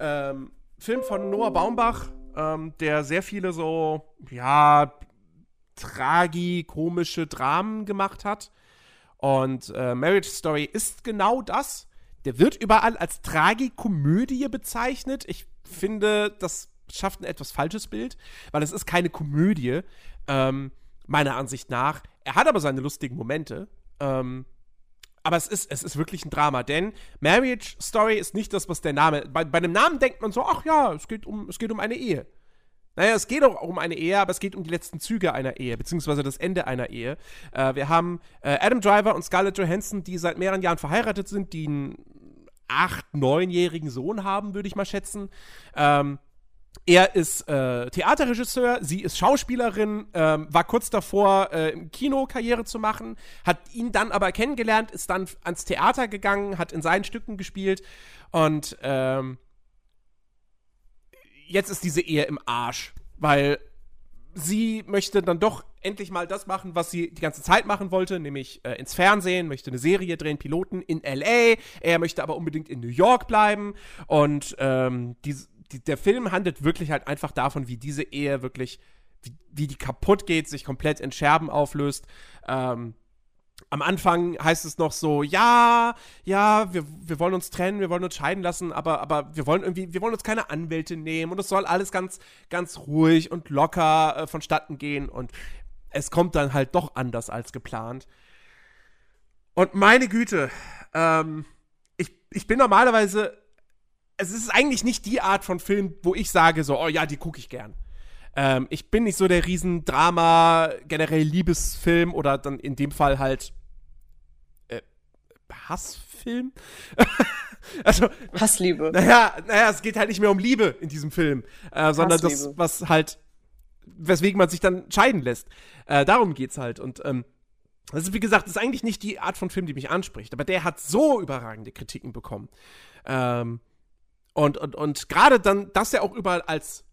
Ähm, Film von Noah Baumbach, ähm, der sehr viele so, ja, tragikomische Dramen gemacht hat. Und äh, Marriage Story ist genau das. Der wird überall als Tragikomödie bezeichnet. Ich finde, das schafft ein etwas falsches Bild, weil es ist keine Komödie, ähm, meiner Ansicht nach. Er hat aber seine lustigen Momente. Ähm, aber es ist, es ist wirklich ein Drama, denn Marriage Story ist nicht das, was der Name. Bei, bei dem Namen denkt man so, ach ja, es geht um, es geht um eine Ehe. Naja, es geht auch um eine Ehe, aber es geht um die letzten Züge einer Ehe, beziehungsweise das Ende einer Ehe. Äh, wir haben äh, Adam Driver und Scarlett Johansson, die seit mehreren Jahren verheiratet sind, die einen acht-, neunjährigen Sohn haben, würde ich mal schätzen. Ähm, er ist äh, Theaterregisseur, sie ist Schauspielerin, ähm, war kurz davor, äh, im Kino Karriere zu machen, hat ihn dann aber kennengelernt, ist dann ans Theater gegangen, hat in seinen Stücken gespielt und ähm, jetzt ist diese Ehe im Arsch, weil sie möchte dann doch endlich mal das machen, was sie die ganze Zeit machen wollte, nämlich äh, ins Fernsehen, möchte eine Serie drehen, Piloten in LA. Er möchte aber unbedingt in New York bleiben. Und ähm, die, die, der Film handelt wirklich halt einfach davon, wie diese Ehe wirklich, wie, wie die kaputt geht, sich komplett in Scherben auflöst. Ähm, am Anfang heißt es noch so, ja, ja, wir, wir wollen uns trennen, wir wollen uns scheiden lassen, aber, aber wir wollen irgendwie, wir wollen uns keine Anwälte nehmen und es soll alles ganz, ganz ruhig und locker äh, vonstatten gehen und es kommt dann halt doch anders als geplant. Und meine Güte, ähm, ich, ich bin normalerweise, es ist eigentlich nicht die Art von Film, wo ich sage so, oh ja, die gucke ich gern. Ähm, ich bin nicht so der Riesendrama, generell Liebesfilm oder dann in dem Fall halt Hassfilm. also Hassliebe. Naja, naja, es geht halt nicht mehr um Liebe in diesem Film, äh, sondern das, was halt, weswegen man sich dann scheiden lässt. Äh, darum geht's halt. Und ähm, das ist, wie gesagt, das ist eigentlich nicht die Art von Film, die mich anspricht. Aber der hat so überragende Kritiken bekommen. Ähm, und und, und gerade dann, dass er auch überall als,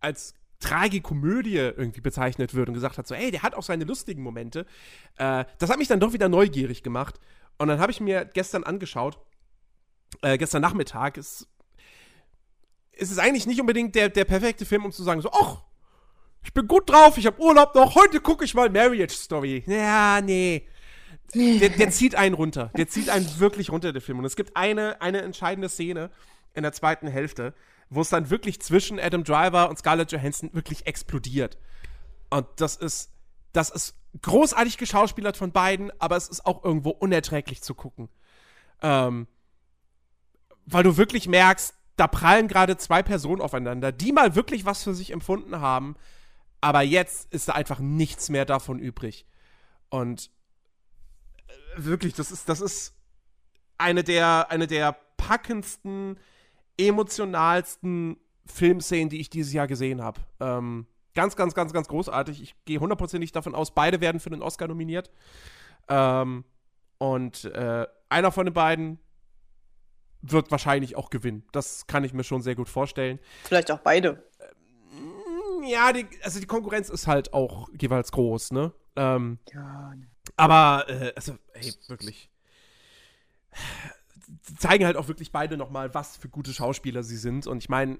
als Tragikomödie irgendwie bezeichnet wird und gesagt hat, so, ey, der hat auch seine lustigen Momente. Äh, das hat mich dann doch wieder neugierig gemacht. Und dann habe ich mir gestern angeschaut, äh, gestern Nachmittag, ist, ist es eigentlich nicht unbedingt der, der perfekte Film, um zu sagen, so, ach, ich bin gut drauf, ich habe Urlaub noch, heute gucke ich mal Marriage Story. Ja, nee. Der, der, zieht einen runter. Der zieht einen wirklich runter, der Film. Und es gibt eine, eine entscheidende Szene in der zweiten Hälfte, wo es dann wirklich zwischen Adam Driver und Scarlett Johansson wirklich explodiert. Und das ist, das ist großartig geschauspielert von beiden, aber es ist auch irgendwo unerträglich zu gucken. Ähm, weil du wirklich merkst, da prallen gerade zwei Personen aufeinander, die mal wirklich was für sich empfunden haben, aber jetzt ist da einfach nichts mehr davon übrig. Und äh, wirklich, das ist, das ist eine der, eine der packendsten, emotionalsten Filmszenen, die ich dieses Jahr gesehen habe. Ähm, ganz, ganz, ganz, ganz großartig. Ich gehe hundertprozentig davon aus, beide werden für den Oscar nominiert. Ähm, und äh, einer von den beiden wird wahrscheinlich auch gewinnen. Das kann ich mir schon sehr gut vorstellen. Vielleicht auch beide ja, die, also die Konkurrenz ist halt auch jeweils groß, ne? Ähm, ja. Ne. Aber, äh, also, hey, wirklich. Zeigen halt auch wirklich beide nochmal, was für gute Schauspieler sie sind. Und ich meine,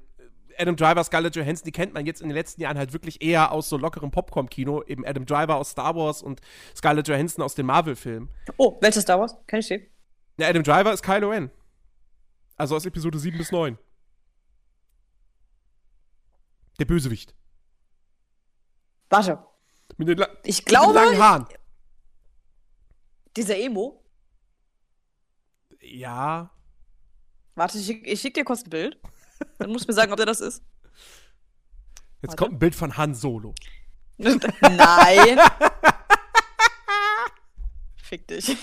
Adam Driver, Scarlett Johansson, die kennt man jetzt in den letzten Jahren halt wirklich eher aus so lockerem Popcorn-Kino. Eben Adam Driver aus Star Wars und Scarlett Johansson aus den Marvel-Filmen. Oh, welches Star Wars? Kenn ich den? Ja, Adam Driver ist Kylo Ren. Also aus Episode 7 bis 9. Der Bösewicht. Warte. Mit den, ich glaube, mit den langen Haaren. Dieser Emo. Ja. Warte, ich, ich schick dir kurz ein Bild. Dann musst du mir sagen, ob der das ist. Jetzt Warte. kommt ein Bild von Han Solo. Nein. Fick dich.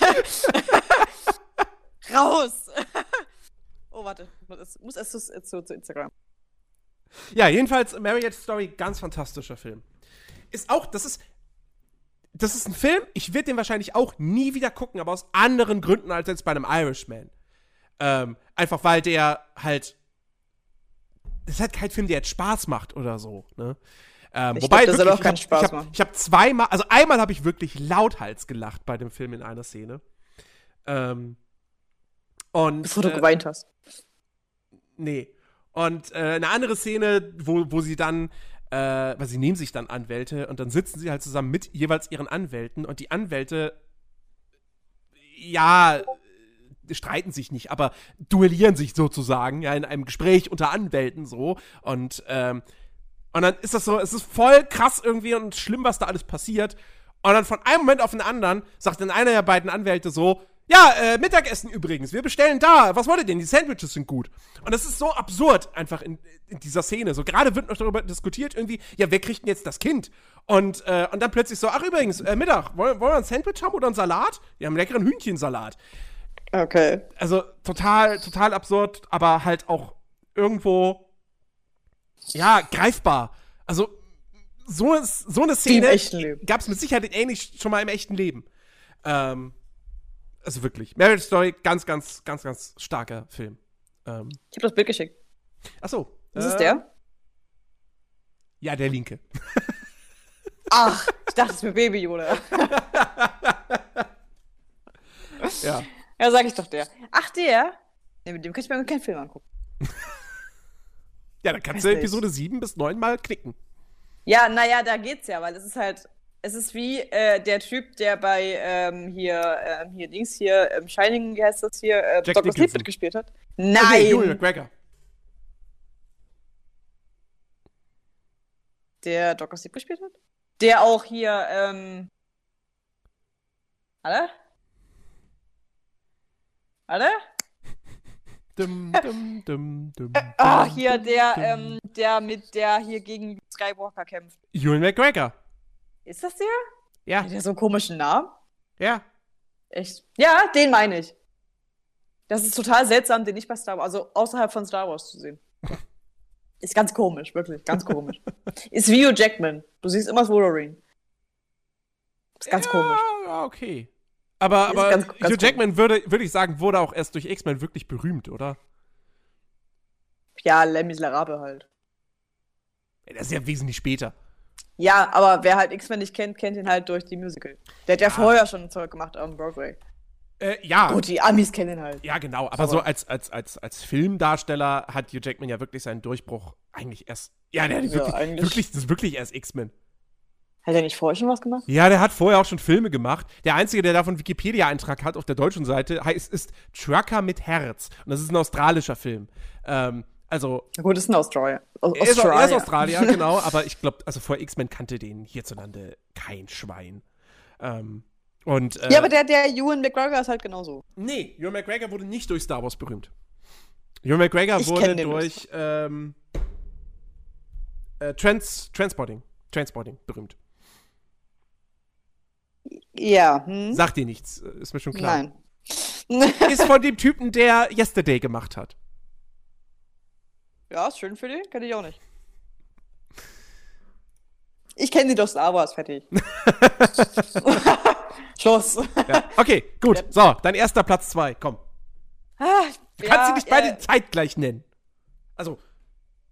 Raus. oh, warte. Ich muss erst zu, zu, zu Instagram. Ja, jedenfalls Marriage Story, ganz fantastischer Film ist auch, das ist, das ist ein Film, ich werde den wahrscheinlich auch nie wieder gucken, aber aus anderen Gründen als jetzt bei einem Irishman. Ähm, einfach weil der halt, das ist halt kein Film, der jetzt Spaß macht oder so, ne? Ähm, ich wobei, glaub, das wirklich, auch keinen Spaß ich habe hab, zweimal, also einmal habe ich wirklich lauthals gelacht bei dem Film in einer Szene. Ähm, und, Bevor du äh, geweint hast. Nee. Und äh, eine andere Szene, wo, wo sie dann äh, weil sie nehmen sich dann Anwälte und dann sitzen sie halt zusammen mit jeweils ihren Anwälten und die Anwälte, ja, streiten sich nicht, aber duellieren sich sozusagen, ja, in einem Gespräch unter Anwälten so und, ähm, und dann ist das so, es ist voll krass irgendwie und schlimm, was da alles passiert. Und dann von einem Moment auf den anderen sagt dann einer der beiden Anwälte so, ja, äh, Mittagessen übrigens. Wir bestellen da. Was wollt ihr denn? Die Sandwiches sind gut. Und das ist so absurd einfach in, in dieser Szene. So gerade wird noch darüber diskutiert irgendwie, ja, wer kriegt denn jetzt das Kind? Und, äh, und dann plötzlich so, ach übrigens, äh, Mittag, wollen, wollen wir ein Sandwich haben oder einen Salat? Wir haben einen leckeren Hühnchensalat. Okay. Also total, total absurd, aber halt auch irgendwo, ja, greifbar. Also so, so eine Szene gab es mit Sicherheit ähnlich schon mal im echten Leben. Ähm, also wirklich. Marriage Story, ganz, ganz, ganz, ganz starker Film. Ähm, ich habe das Bild geschickt. Ach so. Ist äh, es der? Ja, der linke. Ach, ich dachte, es wäre Baby Yoda. ja. Ja, sag ich doch der. Ach, der? Ne, mit dem kann ich mir keinen Film angucken. ja, da kannst du Episode nicht. 7 bis 9 mal knicken. Ja, naja, da geht's ja, weil es ist halt es ist wie äh, der Typ, der bei ähm, hier, ähm, hier Dings hier, ähm, Shining, wie heißt das hier, äh, Dr. Sleep mitgespielt hat. Nein! Okay, Julia Gregor. Der Dr. Sleep gespielt hat? Der auch hier, ähm. Alle? Alle? Dum, dum, dum, dum, Ah, dum, hier der, ähm, der mit der hier gegen Skywalker kämpft. Ewan McGregor. Ist das der? Ja, Hat der so einen komischen Namen? ja. Echt? Ja, den meine ich. Das ist total seltsam, den nicht bei Star Wars, also außerhalb von Star Wars zu sehen. Ist ganz komisch, wirklich, ganz komisch. ist wie Hugh Jackman. Du siehst immer Wolverine. Ist ganz ja, komisch. Ja, okay. Aber, aber ganz- ganz Hugh. Jackman würde, würde ich sagen, wurde auch erst durch X-Men wirklich berühmt, oder? Ja, Les Miserables halt. Das ist ja wesentlich später. Ja, aber wer halt X-Men nicht kennt, kennt ihn halt durch die Musical. Der hat ja vorher schon Zeug gemacht am Broadway. Äh, ja. Gut, die Amis kennen ihn halt. Ja, genau. Aber, Aber- so als, als, als, als Filmdarsteller hat Hugh Jackman ja wirklich seinen Durchbruch eigentlich erst. Ja, der hat Ja, wirklich, wirklich, das ist wirklich erst X-Men. Hat er nicht vorher schon was gemacht? Ja, der hat vorher auch schon Filme gemacht. Der einzige, der davon Wikipedia-Eintrag hat auf der deutschen Seite, heißt, ist Trucker mit Herz. Und das ist ein australischer Film. Ähm, also, gut, ist ein Australier. Aus er ist, er ist Australier, genau. Aber ich glaube, also vor X-Men kannte den hierzulande kein Schwein. Ähm, und, äh, Ja, aber der, der Ewan McGregor ist halt genauso. Nee, Ewan McGregor wurde nicht durch Star Wars berühmt. Ewan McGregor Ich wurde durch ähm, äh, Trans Transporting. Transporting berühmt. Ja, hm? Sagt dir nichts, äh, ist mir schon klar. Nein. Ist von dem Typen, der Yesterday gemacht hat. ja, ist schön für den, kenn ich auch nicht. Ich kenne die durch Star Wars, fertig. Schluss. Ja. Okay, gut. So, dein erster Platz zwei. Komm. Ah, Du kannst sie nicht beide äh, zeitgleich nennen. Also,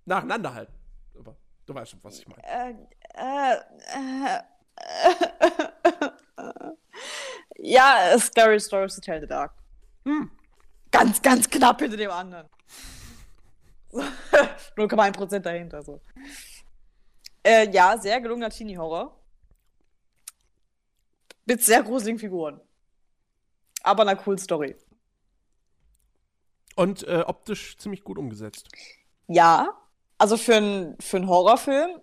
nacheinander halt. Aber du weißt schon, was ich meine. äh, äh, äh, ja, äh, Scary Stories to Tell in the Dark. Hm. Ganz, ganz knapp hinter dem anderen. 0,1% dahinter. So. Äh, ja, sehr gelungener Teenie-Horror. Mit sehr gruseligen Figuren. Aber einer coolen Story. Und äh, optisch ziemlich gut umgesetzt. Ja, also für einen für Horrorfilm,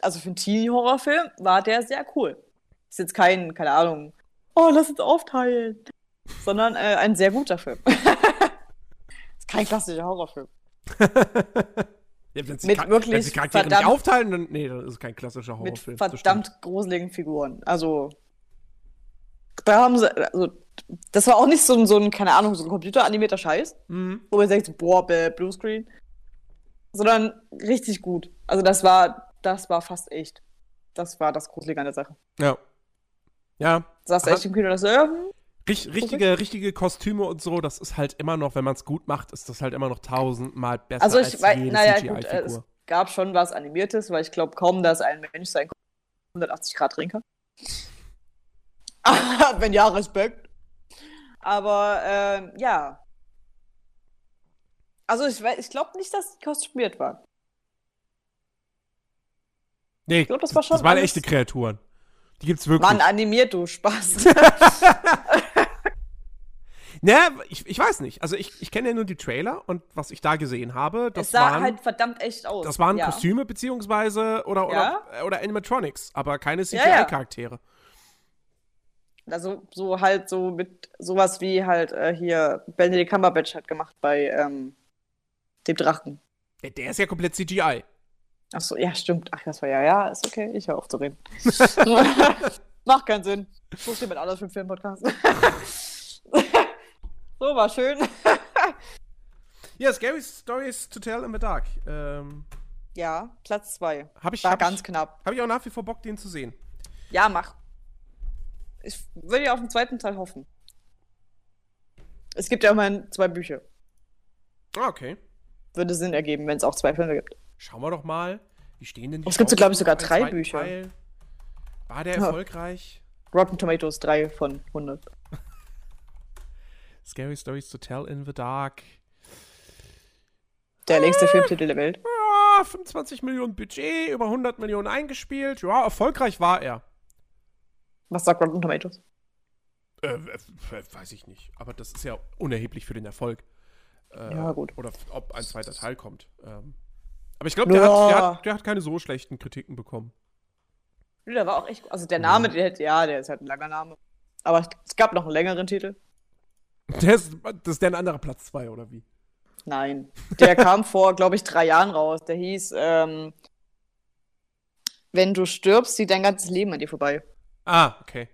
also für einen Teenie-Horrorfilm, war der sehr cool. Ist jetzt kein, keine Ahnung, oh, lass uns aufteilen. Sondern äh, ein sehr guter Film. ist kein klassischer Horrorfilm. Ja, wenn sie Mit wirklich wenn sie Charaktere nicht verdammt- aufteilen, dann nee, das ist kein klassischer Mit Horrorfilm. das verdammt gruseligen Figuren. Also, da haben sie, also, das war auch nicht so ein, so ein keine Ahnung, so ein computeranimierter Scheiß. Mhm. wo man sagt, boah, bäh, Bluescreen. Sondern richtig gut. Also, das war, das war fast echt. Das war das Gruselige an der Sache. Ja. Ja, Saß Aha. echt im Kino, das so, ja, hm, Richt, richtige, richtige Kostüme und so, das ist halt immer noch, wenn man es gut macht, ist das halt immer noch tausendmal besser Also ich als weiß, jede naja, gut, äh, es gab schon was Animiertes, weil ich glaube kaum, dass ein Mensch sein 180 Grad drehen kann. Wenn ja, Respekt. Aber ähm, ja. Also ich, ich glaube nicht, dass die kostümiert waren. nee, glaub, das war schon das waren alles- echte Kreaturen. Die gibt's wirklich. Mann, animiert, du Spaß. Ne, ich, ich weiß nicht. Also ich, ich kenne ja nur die Trailer und was ich da gesehen habe, das es sah waren, halt verdammt echt aus. das waren ja. Kostüme beziehungsweise oder, Ja. oder, oder Animatronics, aber keine. CGI-Charaktere. Also so halt so mit sowas wie halt äh, hier Benedict Cumberbatch hat gemacht bei ähm, dem Drachen. Der, der ist ja komplett CGI. Ach so, ja, stimmt. Ach, das war ja, ja, ist okay. Ich höre auf zu reden. Macht keinen Sinn. So steht mit alles für einen Filmpodcast. so, war schön. Ja, Scary Stories to Tell in the Dark. Ähm, Ja, Platz zwei. habe ich, War hab ganz ich, knapp. hab ich auch nach wie vor Bock, den zu sehen. Ja, mach. Ich würde ja auf den zweiten Teil hoffen. Es gibt ja immerhin zwei Bücher. Ah, okay. Würde Sinn ergeben, wenn es auch zwei Filme gibt. Schauen wir doch mal. Wie stehen denn die Es gibt so, glaub ich, sogar drei Bücher. Teil? War der Ja. erfolgreich? Rotten Tomatoes 3 von 100. Scary Stories to Tell in the Dark. Der längste Filmtitel der Welt. Ja, 25 Millionen Budget, über 100 Millionen eingespielt. Ja, erfolgreich war er. Was sagt Rotten Tomatoes? Äh, weiß ich nicht. Aber das ist ja unerheblich für den Erfolg. Äh, Ja, gut. Oder ob ein zweiter Teil kommt. Ähm, aber ich glaube, der, Ja. der, hat, der hat keine so schlechten Kritiken bekommen. Der war auch echt. Also der Name, der hätte, ja, der ist halt ein langer Name. Aber es gab noch einen längeren Titel. Der ist, das ist der ein anderer Platz 2, oder wie? Nein. Der kam vor, glaube ich, drei Jahren raus. Der hieß, ähm, wenn du stirbst, zieht dein ganzes Leben an dir vorbei. Ah, okay.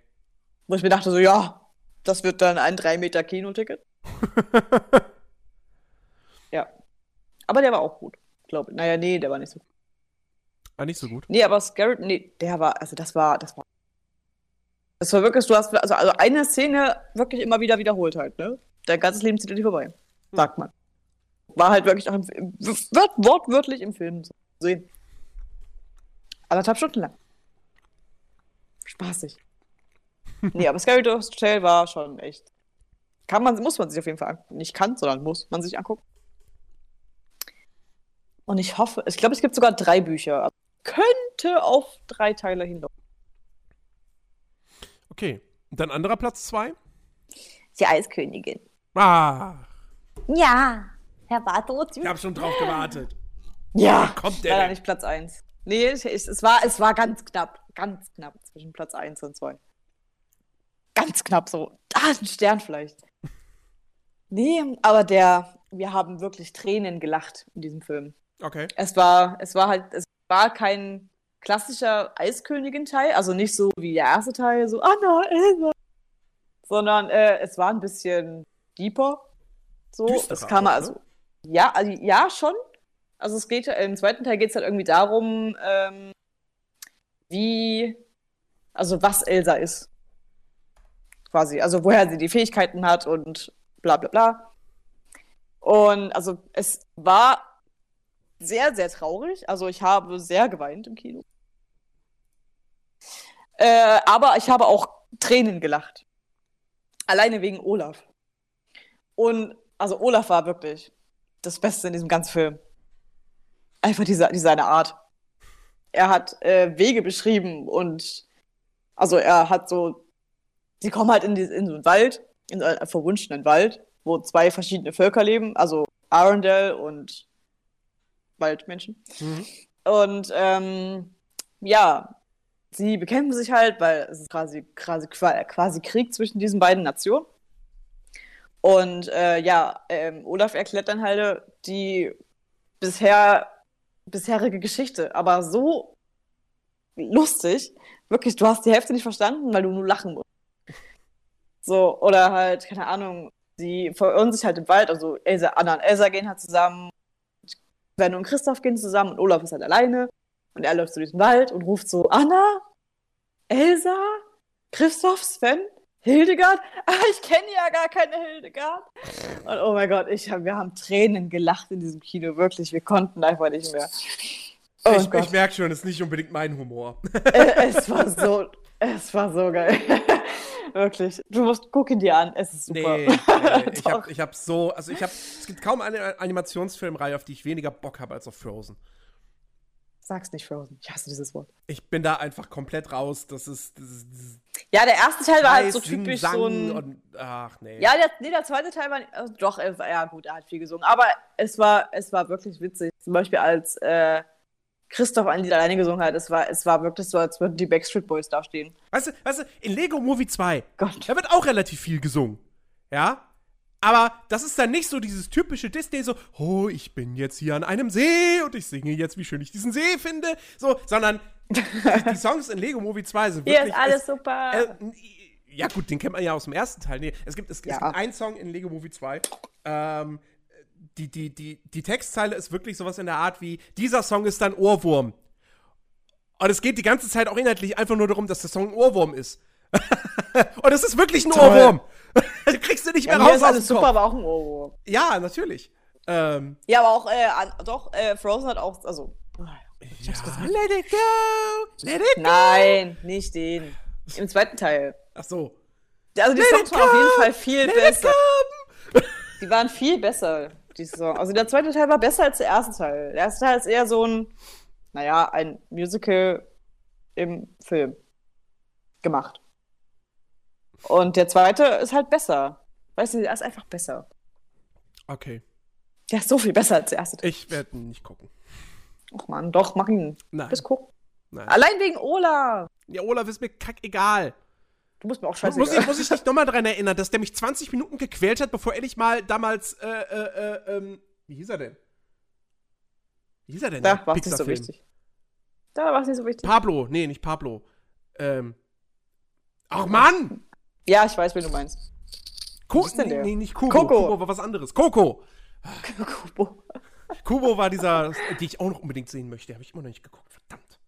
Wo ich mir dachte, so, ja, das wird dann ein 3 Meter Kinoticket. ja. Aber der war auch gut, glaube. Naja, nee, der war nicht so gut. War nicht so gut. Nee, aber Scarrett, nee, der war, also das war, das war. Das war wirklich, du hast, also, also eine Szene wirklich immer wieder wiederholt halt, ne? Dein ganzes Leben zieht dir vorbei. Sagt man. War halt wirklich auch im, wird wortwörtlich im Film zu sehen. Anderthalb Stunden lang. Spaßig. nee, aber Scary Hotel war schon echt. Kann man, muss man sich auf jeden Fall angucken. Nicht kann, sondern muss man sich angucken. Und ich hoffe, ich glaube, es gibt sogar drei Bücher. Also könnte auf drei Teile hinlaufen. Okay. Und dann anderer Platz zwei? Die Eiskönigin. Ah. Ja, Herr Bartot. Ich habe schon drauf gewartet. Ja, kommt der leider denn? nicht Platz 1. Nee, es, es, war, es war ganz knapp. Ganz knapp zwischen Platz 1 und 2. Ganz knapp so. Ah, ein Stern vielleicht. Nee, aber der, wir haben wirklich Tränen gelacht in diesem Film. Okay. Es war, es war halt, es war kein klassischer Eiskönigin-Teil, also nicht so wie der erste Teil, so Anna, Elsa, sondern äh, es war ein bisschen deeper. So, Düsterer es kam auch, also, ne? ja, also, ja, schon. Also es geht, im zweiten Teil geht es halt irgendwie darum, ähm, wie, also was Elsa ist. Quasi, also woher sie die Fähigkeiten hat und bla bla bla. Und also es war sehr, sehr traurig. Also ich habe sehr geweint im Kino. Äh, aber ich habe auch Tränen gelacht. Alleine wegen Olaf. Und also Olaf war wirklich das Beste in diesem ganzen Film. Einfach diese, diese seine Art. Er hat äh, Wege beschrieben und also er hat so, sie kommen halt in, die, in so einen Wald, in so einen verwunschenen Wald, wo zwei verschiedene Völker leben, also Arundel und Waldmenschen. Mhm. Und ähm, ja, sie bekämpfen sich halt, weil es ist quasi, quasi, quasi Krieg zwischen diesen beiden Nationen. Und äh, ja, ähm, Olaf erklärt dann halt die bisher bisherige Geschichte, aber so lustig. Wirklich, du hast die Hälfte nicht verstanden, weil du nur lachen musst. So, oder halt, keine Ahnung, sie verirren sich halt im Wald, also Elsa, Anna und Elsa gehen halt zusammen, Sven und Christoph gehen zusammen und Olaf ist halt alleine und er läuft so durch den Wald und ruft so, Anna, Elsa, Christoph, Sven, Hildegard? Ah, ich kenne ja gar keine Hildegard. Und oh mein Gott, ich hab, wir haben Tränen gelacht in diesem Kino, wirklich. Wir konnten einfach nicht mehr. Oh ich, ich merke schon, es ist nicht unbedingt mein Humor. Äh, es war so, es war so geil. wirklich. Du musst, guck ihn dir an, es ist super. Nee, nee ich habe ich hab so, also ich habe, es gibt kaum eine Animationsfilmreihe, auf die ich weniger Bock habe als auf Frozen. Sag's nicht, Frozen. Ich hasse dieses Wort. Ich bin da einfach komplett raus. Das ist, das ist, das ist Ja, der erste Teil war halt so Sing, typisch Sang so ein. und, ach nee. Ja, der, nee, der zweite Teil war also doch, er war, ja gut, er hat viel gesungen, aber es war, es war wirklich witzig. Zum Beispiel als äh, Christoph ein Lied alleine gesungen hat, es war, es war wirklich so, als würden die Backstreet Boys da stehen. Weißt du, weißt du, in Lego Movie 2, Gott. da wird auch relativ viel gesungen. Ja? Aber das ist dann nicht so dieses typische Disney, so, oh, ich bin jetzt hier an einem See und ich singe jetzt, wie schön ich diesen See finde. So, sondern die, die Songs in Lego Movie 2 sind Hier wirklich. ist alles es, super. äh, ja, gut, den kennt man ja aus dem ersten Teil. Nee, es gibt, es, es Ja. gibt einen Song in Lego Movie 2. Ähm, die, die, die, die Textzeile ist wirklich sowas in der Art wie: Dieser Song ist ein Ohrwurm. Und es geht die ganze Zeit auch inhaltlich einfach nur darum, dass der Song ein Ohrwurm ist. Und es ist wirklich ein Toll. Ohrwurm. du kriegst du nicht ja, mehr mir raus ist alles super, aber auch ein Ohrwurm. Ja, natürlich. Ähm, Ja, aber auch, äh, an, doch, äh, Frozen hat auch, also, ja, let it go, let it go. nein, nicht den. Im zweiten Teil. Ach so. Also die Let Songs waren auf jeden Fall viel let besser. Die waren viel besser, die Songs. Also der zweite Teil war besser als der erste Teil. Der erste Teil ist eher so ein, naja, ein Musical im Film gemacht. Und der zweite ist halt besser. Weißt du, der ist einfach besser. Okay, Der ist so viel besser als der erste Teil. ich werde nicht gucken. Och man, doch, mach ihn. Nein. Bis gucken. Nein. Allein wegen Olaf. Ja, Olaf ist mir kackegal. Du musst mir auch Muss scheiße. ich, muss ich dich nochmal daran erinnern, dass der mich 20 Minuten gequält hat, bevor er nicht mal damals, äh, äh, äh, ähm, wie hieß er denn? Wie hieß er denn? Da war es nicht so wichtig. Da war es nicht so wichtig. Pablo, nee, nicht Pablo. Ähm. Ach Mann! Ja, ich weiß, wen du meinst. Ko ist denn nee, der? nee, nicht Kubo. Coco. Kubo war was anderes. Coco! Kubo. Kubo war dieser, die ich auch noch unbedingt sehen möchte. Habe ich immer noch nicht geguckt. Verdammt.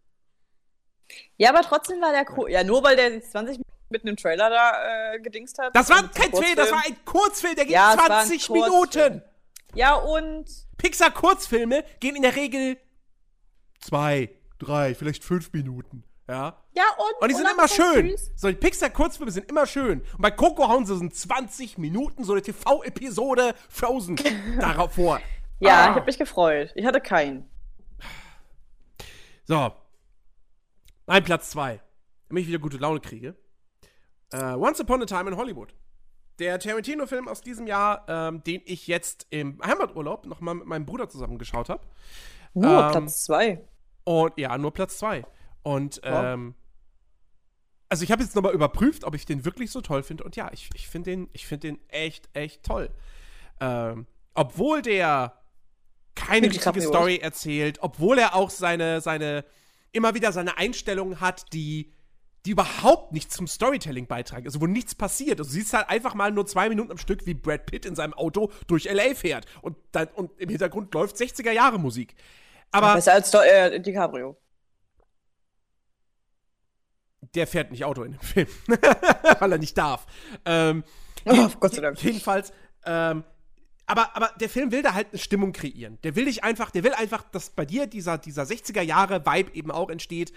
Ja, aber trotzdem war der cool. Ja, nur weil der 20 Minuten mit einem Trailer da äh, gedingst hat. Das war Und kein. Trailer, das war ein Kurzfilm, der ging Ja, es war ein 20 Kurzfilm. Minuten. Ja, und. Pixar-Kurzfilme gehen in der Regel zwei, drei, vielleicht fünf Minuten. Ja. Ja, und. Und die sind Olaf immer schön. süß. So, die Pixar-Kurzfilme sind immer schön. Und bei Coco hauen sie so 20 Minuten, so eine TV-Episode Frozen darauf vor. Ja, Ah. ich habe mich gefreut. Ich hatte keinen. So. Mein Platz 2. Damit ich wieder gute Laune kriege. Äh, Once Upon a Time in Hollywood. Der Tarantino-Film aus diesem Jahr, ähm, den ich jetzt im Heimaturlaub nochmal mit meinem Bruder zusammen geschaut habe. Nur Ähm, Platz zwei. Und ja, nur Platz 2. Und Ja. ähm, also ich habe jetzt nochmal überprüft, ob ich den wirklich so toll finde. Und ja, ich, ich finde den, ich find den echt, echt toll. Ähm, obwohl der keine richtige. Story erzählt, obwohl er auch seine, seine, immer wieder seine Einstellungen hat, die, die überhaupt nicht zum Storytelling beitragen, also wo nichts passiert. Also du siehst halt einfach mal nur zwei Minuten am Stück, wie Brad Pitt in seinem Auto durch L.A. fährt. Und, dann, und im Hintergrund läuft 60er-Jahre-Musik. Aber Besser als Do äh, DiCaprio. der fährt nicht Auto in dem Film, weil er nicht darf. Ähm, Oh, Gott sei Dank. Jedenfalls, ähm, aber, aber der Film will da halt eine Stimmung kreieren. Der will dich einfach, der will einfach, dass bei dir dieser, dieser 60er-Jahre-Vibe eben auch entsteht.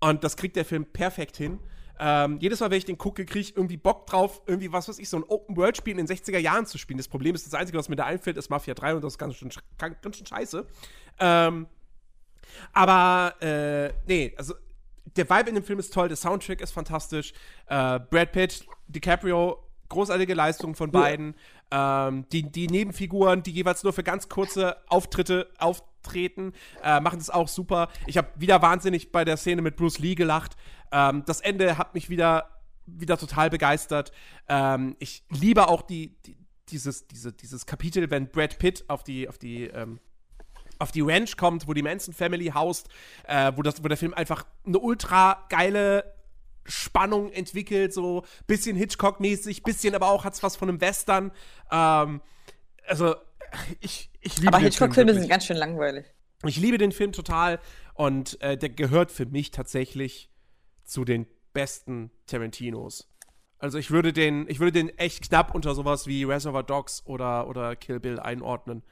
Und das kriegt der Film perfekt hin. Ähm, jedes Mal, wenn ich den gucke, kriege ich irgendwie Bock drauf, irgendwie, was weiß ich, so ein Open-World-Spiel in den 60er Jahren zu spielen. Das Problem ist, das Einzige, was mir da einfällt, ist Mafia 3 und das ist ganz schön, sch- ganz schön scheiße. Ähm, aber, äh, nee, also der Vibe in dem Film ist toll, der Soundtrack ist fantastisch. Äh, Brad Pitt, DiCaprio, großartige Leistung von beiden. Ähm, die, die Nebenfiguren, die jeweils nur für ganz kurze Auftritte auftreten, äh, machen das auch super. Ich habe wieder wahnsinnig bei der Szene mit Bruce Lee gelacht. Ähm, das Ende hat mich wieder, wieder total begeistert. Ähm, ich liebe auch die, die, dieses, diese, dieses Kapitel, wenn Brad Pitt auf die, auf die, ähm, auf die Ranch kommt, wo die Manson Family haust, äh, wo, das, wo der Film einfach eine ultra geile Spannung entwickelt, so bisschen Hitchcock-mäßig, bisschen aber auch hat's was von einem Western. Ähm, also, ich, ich liebe Aber den Film Hitchcock-Filme sind ganz schön langweilig. Ich liebe den Film total und äh, der gehört für mich tatsächlich zu den besten Tarantinos. Also ich würde den, ich würde den echt knapp unter sowas wie Reservoir Dogs oder, oder Kill Bill einordnen.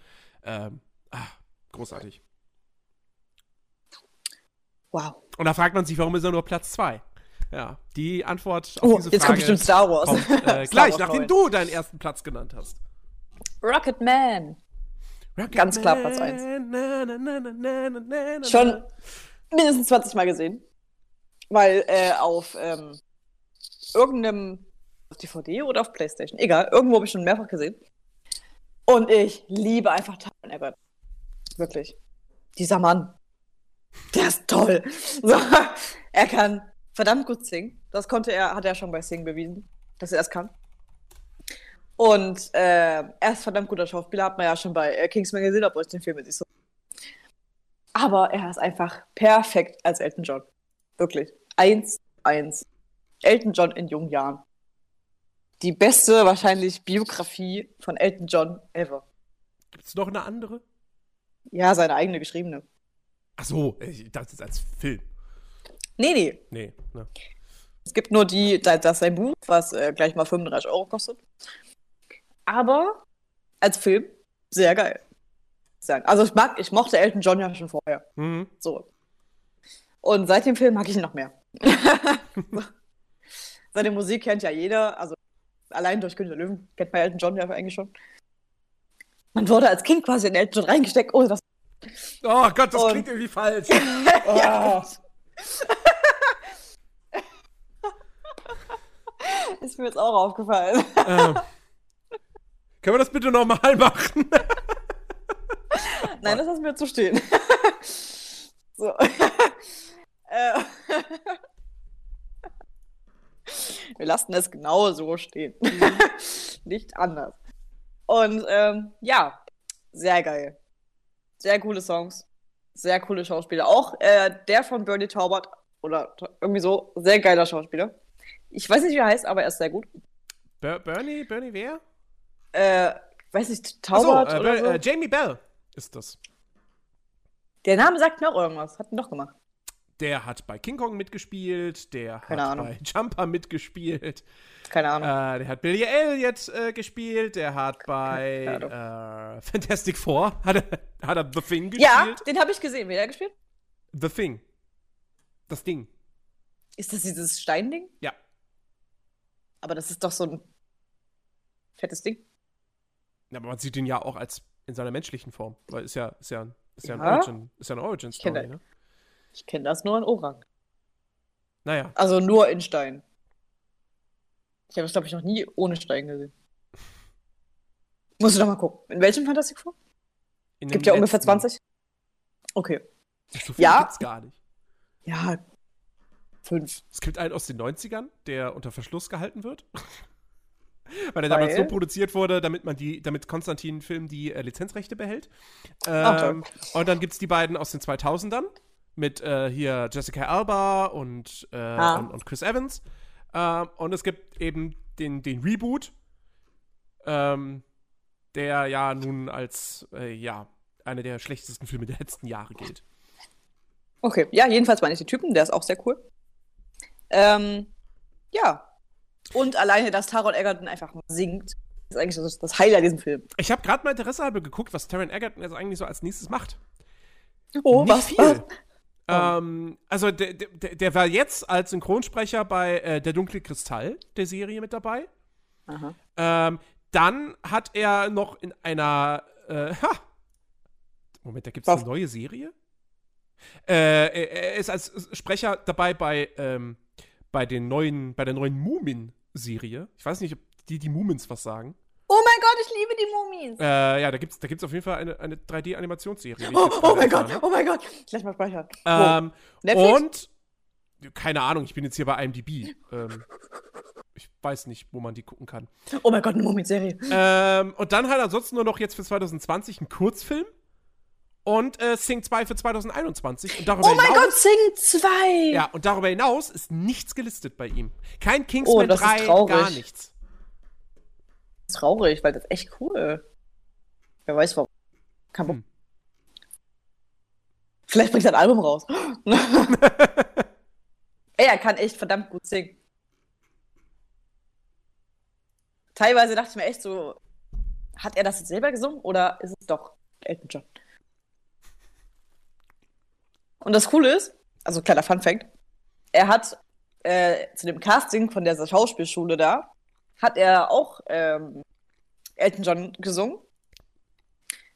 Ähm, ah, großartig. Wow. Und da fragt man sich, warum ist er nur Platz 2? Ja, die Antwort auf Oh, diese jetzt Frage kommt bestimmt Star Wars. kommt, äh, Star gleich, Wars nachdem neu. du deinen ersten Platz genannt hast. Rocket Man. Rocket Ganz klar Platz eins. Na, na, na, na, na, na, na, na. Schon mindestens 20 Mal gesehen. Weil äh, auf ähm, irgendeinem auf DVD oder auf Playstation, egal, irgendwo habe ich schon mehrfach gesehen. Und ich liebe einfach Taron Eggert. Wirklich. Dieser Mann. Der ist toll. So, er kann verdammt gut singen. Das konnte er, hat er schon bei Sing bewiesen, dass er es kann. Und äh, er ist verdammt guter Schauspieler, hat man ja schon bei äh, Kingsman gesehen, obwohl ich den Film nicht so. Aber er ist einfach perfekt als Elton John. Wirklich. Eins, eins. Elton John in jungen Jahren. Die beste, wahrscheinlich, Biografie von Elton John ever. Gibt's noch eine andere? Ja, seine eigene geschriebene. Ach so, ich dachte jetzt als Film. Nee, nee. Nee, ne. Es gibt nur die, das ist sein Buch, was äh, gleich mal 35 Euro kostet. Aber als Film sehr geil. Sagen. Also ich mag, ich mochte Elton John ja schon vorher. Mhm. So. Und seit dem Film mag ich ihn noch mehr. Seine Musik kennt ja jeder, also allein durch Günter Löwen kennt man Elton John ja eigentlich schon. Man wurde als Kind quasi in Elton John reingesteckt, oh, das Oh Gott, das Und- klingt irgendwie falsch. ja, mir jetzt auch aufgefallen. Ähm, können wir das bitte nochmal machen? Nein, das lassen wir zu stehen. so. Äh. wir lassen es genau so stehen. Nicht anders. Und ähm, ja, sehr geil. Sehr coole Songs. Sehr coole Schauspieler. Auch äh, der von Bernie Taubert oder irgendwie so, sehr geiler Schauspieler. Ich weiß nicht, wie er heißt, aber er ist sehr gut. Ber Bernie, Bernie wer? Äh, weiß nicht, Ach so, Taubert äh, oder so. äh, Jamie Bell ist das. Der Name sagt mir auch irgendwas. Hat ihn doch gemacht. Der hat bei King Kong mitgespielt, der Keine hat Ahnung. bei Jumper mitgespielt, Keine Ahnung. äh, der hat Billy Elliot äh, gespielt, der hat bei äh, Fantastic Four, hat er, hat er The Thing ja, gespielt. den habe ich gesehen. Wer hat er gespielt? The Thing. Das Ding. Ist das dieses Steinding? Ja. Aber das ist doch so ein fettes Ding. Ja, Aber man sieht ihn ja auch als in seiner menschlichen Form, weil ist ja, ist ja, ist ja, ein Ja. Origin, ist ja eine Origin Story, kenne- ne? Ich kenne das nur in Orang. Naja. Also nur in Stein. Ich habe das, glaube ich, noch nie ohne Stein gesehen. Musst du doch mal gucken. In welchem Fantastic Four? In Gibt ja ungefähr letzten. 20. Okay. So viel Ja. gibt's gar nicht. Ja. Fünf. Es gibt einen aus den 90ern, der unter Verschluss gehalten wird. Weil der damals so produziert wurde, damit man die, damit Konstantin Film die äh, Lizenzrechte behält. Ähm, und dann gibt es die beiden aus den 2000ern mit äh, hier Jessica Alba und, äh, Ah. und, und Chris Evans. Ähm, und es gibt eben den, den Reboot, ähm, der ja nun als äh, ja, einer der schlechtesten Filme der letzten Jahre gilt. Okay. Ja, jedenfalls meine ich die Typen. Der ist auch sehr cool. Ähm, ja. Und alleine, dass Taron Egerton einfach singt, ist eigentlich das, das Highlight diesem Film. Ich habe gerade mal Interesse halber geguckt, was Taron Egerton jetzt eigentlich so als nächstes macht. Oh, Nicht was? viel. was? Ähm, also der, der, der war jetzt als Synchronsprecher bei äh, Der dunkle Kristall der Serie mit dabei. Aha. Ähm, dann hat er noch in einer äh, ha, Moment, da gibt es eine neue Serie? Äh, er, er ist als Sprecher dabei bei, ähm, bei den neuen, bei der neuen Mumin-Serie. Ich weiß nicht, ob die die Mumins was sagen. Oh mein Gott, ich liebe die Mumien. Äh, ja, da gibt's, da gibt's auf jeden Fall eine, eine 3D-Animationsserie. wie ich Oh, oh gerade mein Gott, oh mein Gott. Gleich mal speichern. Ähm, und keine Ahnung, ich bin jetzt hier bei IMDb. Ähm, ich weiß nicht, wo man die gucken kann. Oh mein Gott, eine Mumien-Serie. Ähm, und dann halt ansonsten nur noch jetzt für 2020 einen Kurzfilm und äh, Sing 2 für 2021. Und darüber Oh mein hinaus, Gott, Sing 2. Ja, und darüber hinaus ist nichts gelistet bei ihm. Kein Kingsman Oh, das ist 3, traurig. gar nichts. Traurig, weil das ist echt cool. Wer weiß warum. Kein. Hm. Vielleicht bringt er ein Album raus. Ey, er kann echt verdammt gut singen. Teilweise dachte ich mir echt so, hat er das jetzt selber gesungen oder ist es doch Elton John? Und das Coole ist, also kleiner Fun Fact, er hat äh, zu dem Casting von der Schauspielschule da, hat er auch ähm, Elton John gesungen.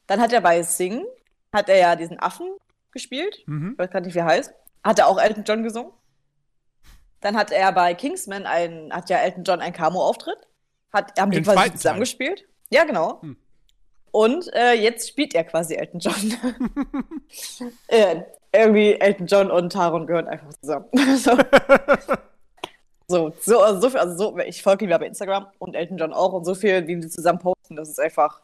Dann hat er bei Sing, hat er ja diesen Affen gespielt, Mhm. ich weiß gar nicht, wie er heißt, hat er auch Elton John gesungen. Dann hat er bei Kingsman ein, hat ja Elton John einen Camo-Auftritt. Hat, haben die quasi zusammengespielt. Ja, genau. Hm. Und äh, jetzt spielt er quasi Elton John. äh, irgendwie Elton John und Taron gehören einfach zusammen. so, so, so, also so viel, also so, ich folge ihm ja bei Instagram und Elton John auch und so viel, wie die zusammen posten, das ist einfach.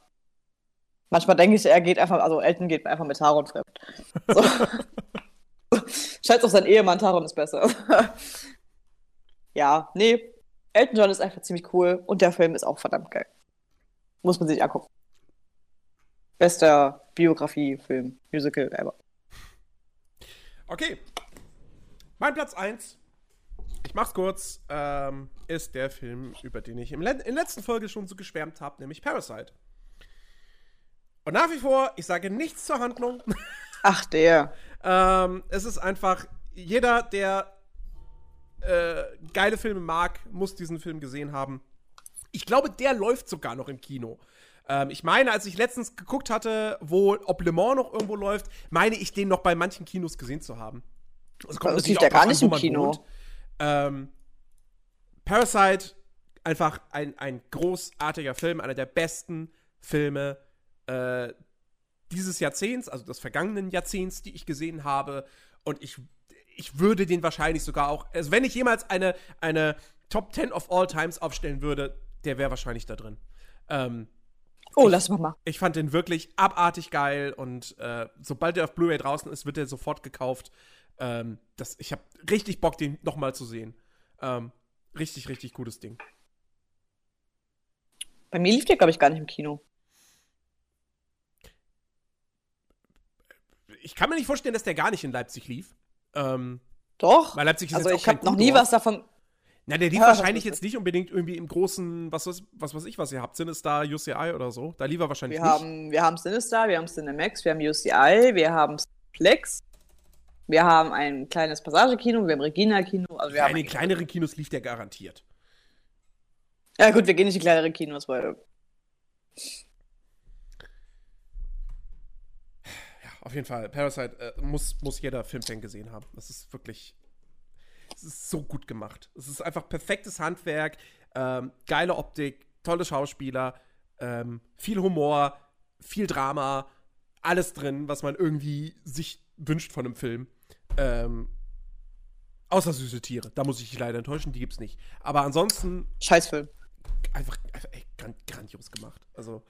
Manchmal denke ich, er geht einfach, also Elton geht einfach mit Taron fremd. So. Scheiß auf seinen Ehemann, Taron ist besser. ja, nee. Elton John ist einfach ziemlich cool und der Film ist auch verdammt geil. Muss man sich angucken. Bester Biografie-Film, Musical ever. Okay. Mein Platz 1, ich mach's kurz, ähm, ist der Film, über den ich im Le in der letzten Folge schon so geschwärmt habe, nämlich Parasite. Und nach wie vor, ich sage nichts zur Handlung. Ach, der. ähm, es ist einfach, jeder, der äh, geile Filme mag, muss diesen Film gesehen haben. Ich glaube, der läuft sogar noch im Kino. Ähm, ich meine, als ich letztens geguckt hatte, wo ob Le Mans noch irgendwo läuft, meine ich den noch bei manchen Kinos gesehen zu haben. Also Bei uns natürlich lief drauf gar nicht im Kino. Ähm, Parasite, einfach ein, ein großartiger Film, einer der besten Filme äh, dieses Jahrzehnts, also des vergangenen Jahrzehnts, die ich gesehen habe. Und ich, ich würde den wahrscheinlich sogar auch, also wenn ich jemals eine, eine, Top 10 of All Times aufstellen würde, der wäre wahrscheinlich da drin. Ähm, Oh, lass mal mal. ich fand den wirklich abartig geil und äh, sobald der auf Blu-ray draußen ist, wird der sofort gekauft. Ähm, das, ich habe richtig Bock, den nochmal zu sehen. Ähm, richtig, richtig gutes Ding. Bei mir lief der, glaube ich, gar nicht im Kino. Ich kann mir nicht vorstellen, dass der gar nicht in Leipzig lief. Ähm, Doch. weil Leipzig ist also ich habe noch nie was davon. Na, der lief Ja, wahrscheinlich jetzt nicht unbedingt irgendwie im großen, was, was, was weiß ich, was ihr habt. Da UCI oder so? Da lief er wahrscheinlich Wir nicht. haben, wir haben Sinister, wir haben Cinemax, wir haben UCI, wir haben Plex, wir haben ein kleines Passagekino, wir haben Regina-Kino. Also wir ja, haben in den kleineren Kinos lief der garantiert. ja gut, wir gehen nicht in kleinere Kinos, weil Ja, auf jeden Fall. Parasite äh, muss, muss jeder Filmfan gesehen haben. Das ist wirklich. Es ist so gut gemacht. Es ist einfach perfektes Handwerk, ähm, geile Optik, tolle Schauspieler, ähm, viel Humor, viel Drama, alles drin, was man irgendwie sich wünscht von einem Film. Ähm, außer süße Tiere. Da muss ich dich leider enttäuschen, die gibt's nicht. Aber ansonsten Scheißfilm. einfach, einfach ey, gran grandios gemacht. Also.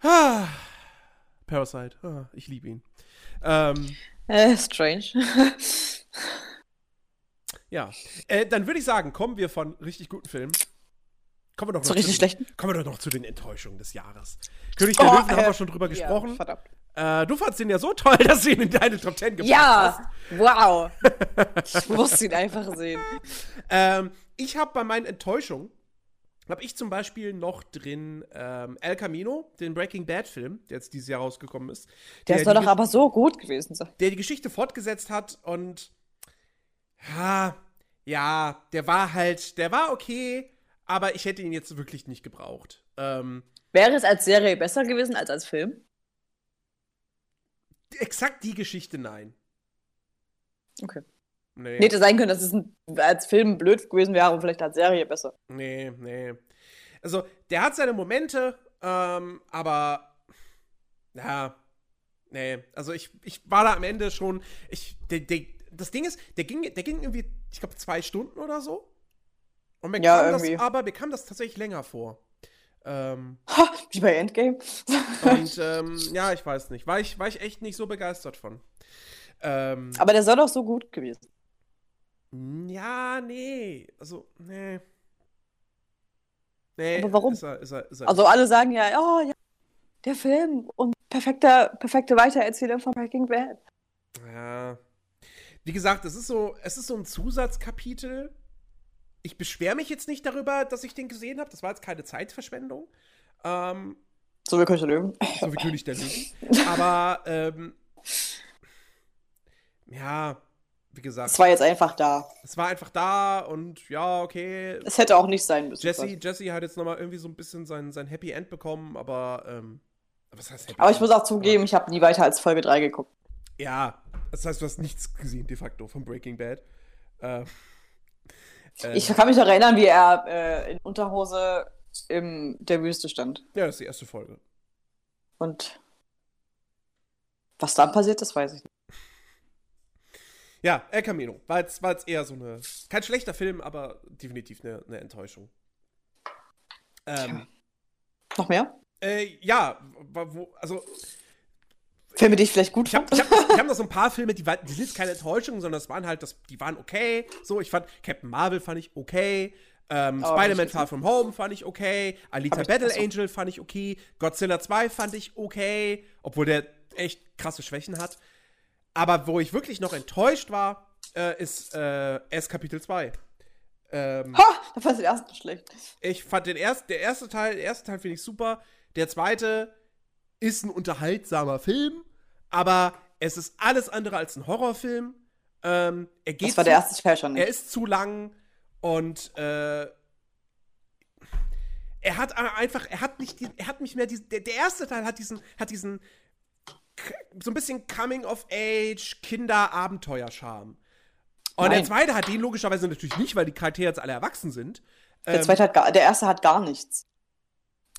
Ah, Parasite, ah, ich liebe ihn. Ähm, Äh, strange. ja. Äh, dann würde ich sagen, kommen wir von richtig guten Filmen. Kommen wir doch noch Zu richtig den, schlechten? Kommen wir doch noch zu den Enttäuschungen des Jahres. König der Oh, Löwen haben äh, wir schon drüber gesprochen. Ja, verdammt. äh, du fandst ihn ja so toll, dass du ihn in deine Top 10 gepackt Ja, hast. wow. Ich musste ihn einfach sehen. Ähm, ich habe bei meinen Enttäuschungen, habe ich zum Beispiel noch drin ähm, El Camino, den Breaking Bad Film, der jetzt dieses Jahr rausgekommen ist. Der soll die doch aber so gut gewesen sein. der die Geschichte fortgesetzt hat und ja, ja, der war halt, der war okay, aber ich hätte ihn jetzt wirklich nicht gebraucht. Ähm, Wäre es als Serie besser gewesen als als Film? exakt die Geschichte nein. Okay. Nee, Nee, hätte sein können, dass es ein, als Film blöd gewesen wäre und vielleicht als Serie besser. nee, nee. Also, der hat seine Momente, ähm, aber ja, nee. Also ich, ich war da am Ende schon, ich, der, der, das Ding ist, der ging, der ging irgendwie, ich glaube, zwei Stunden oder so. Und mir Ja, kam das, irgendwie. aber mir kam das tatsächlich länger vor. Ähm, Ha, wie bei Endgame. Und ähm, ja, ich weiß nicht. War ich, war ich echt nicht so begeistert von. Ähm, Aber der soll doch so gut gewesen. ja, nee. Also, nee. Nee. Aber warum? Ist er, ist er, ist er Also alle sagen ja, oh ja, der Film und perfekter, perfekte Weitererzählung von Breaking Bad. Ja. Wie gesagt, es ist so, es ist so ein Zusatzkapitel. Ich beschwere mich jetzt nicht darüber, dass ich den gesehen habe. Das war jetzt keine Zeitverschwendung. Ähm, So wie König der Löwen. so wie König der Löwen. Aber, ähm, ja, wie gesagt, Es war jetzt einfach da. es war einfach da und ja, okay. Es hätte auch nicht sein müssen. Jesse. Jesse hat jetzt nochmal irgendwie so ein bisschen sein, sein Happy End bekommen, aber, ähm, was heißt Happy Aber ich End? muss auch zugeben, ich habe nie weiter als Folge 3 geguckt. Ja, das heißt, du hast nichts gesehen, de facto, von Breaking Bad. Äh, äh, Ich kann mich noch erinnern, wie er äh, in Unterhose in der Wüste stand. ja, das ist die erste Folge. Und was dann passiert ist, weiß ich nicht. Ja, El Camino. War jetzt, war jetzt eher so eine. Kein schlechter Film, aber definitiv eine, eine Enttäuschung. Ähm, Noch mehr? äh, ja, wo, also Filme, die ich vielleicht gut ich habe fand? ich hab, ich hab noch so ein paar Filme, die, waren, die sind keine Enttäuschung, sondern das waren halt, das, die waren okay. So, ich fand Captain Marvel fand ich okay. Ähm, Oh, Spider-Man Far From Home fand ich okay. Alita Hab ich- Battle. Angel fand ich okay. Godzilla 2 fand ich okay. Obwohl der echt krasse Schwächen hat. Aber wo ich wirklich noch enttäuscht war, äh, ist äh, S Kapitel 2. Ähm, Ha, da fand ich den ersten schlecht. ich fand den ersten, der erste Teil, der erste Teil finde ich super. Der zweite ist ein unterhaltsamer Film, aber es ist alles andere als ein Horrorfilm. Ähm, er geht Das war zu, der erste Teil schon er nicht. ist zu lang und äh, er hat einfach, er hat nicht, er hat nicht mehr diesen, der, der erste Teil hat diesen, hat diesen so ein bisschen Coming of Age, Kinder-Abenteuer-Charme. Und der Nein. zweite hat den logischerweise natürlich nicht, weil die Charaktere jetzt alle erwachsen sind. Der, Ähm, zweite hat gar, der erste hat gar nichts.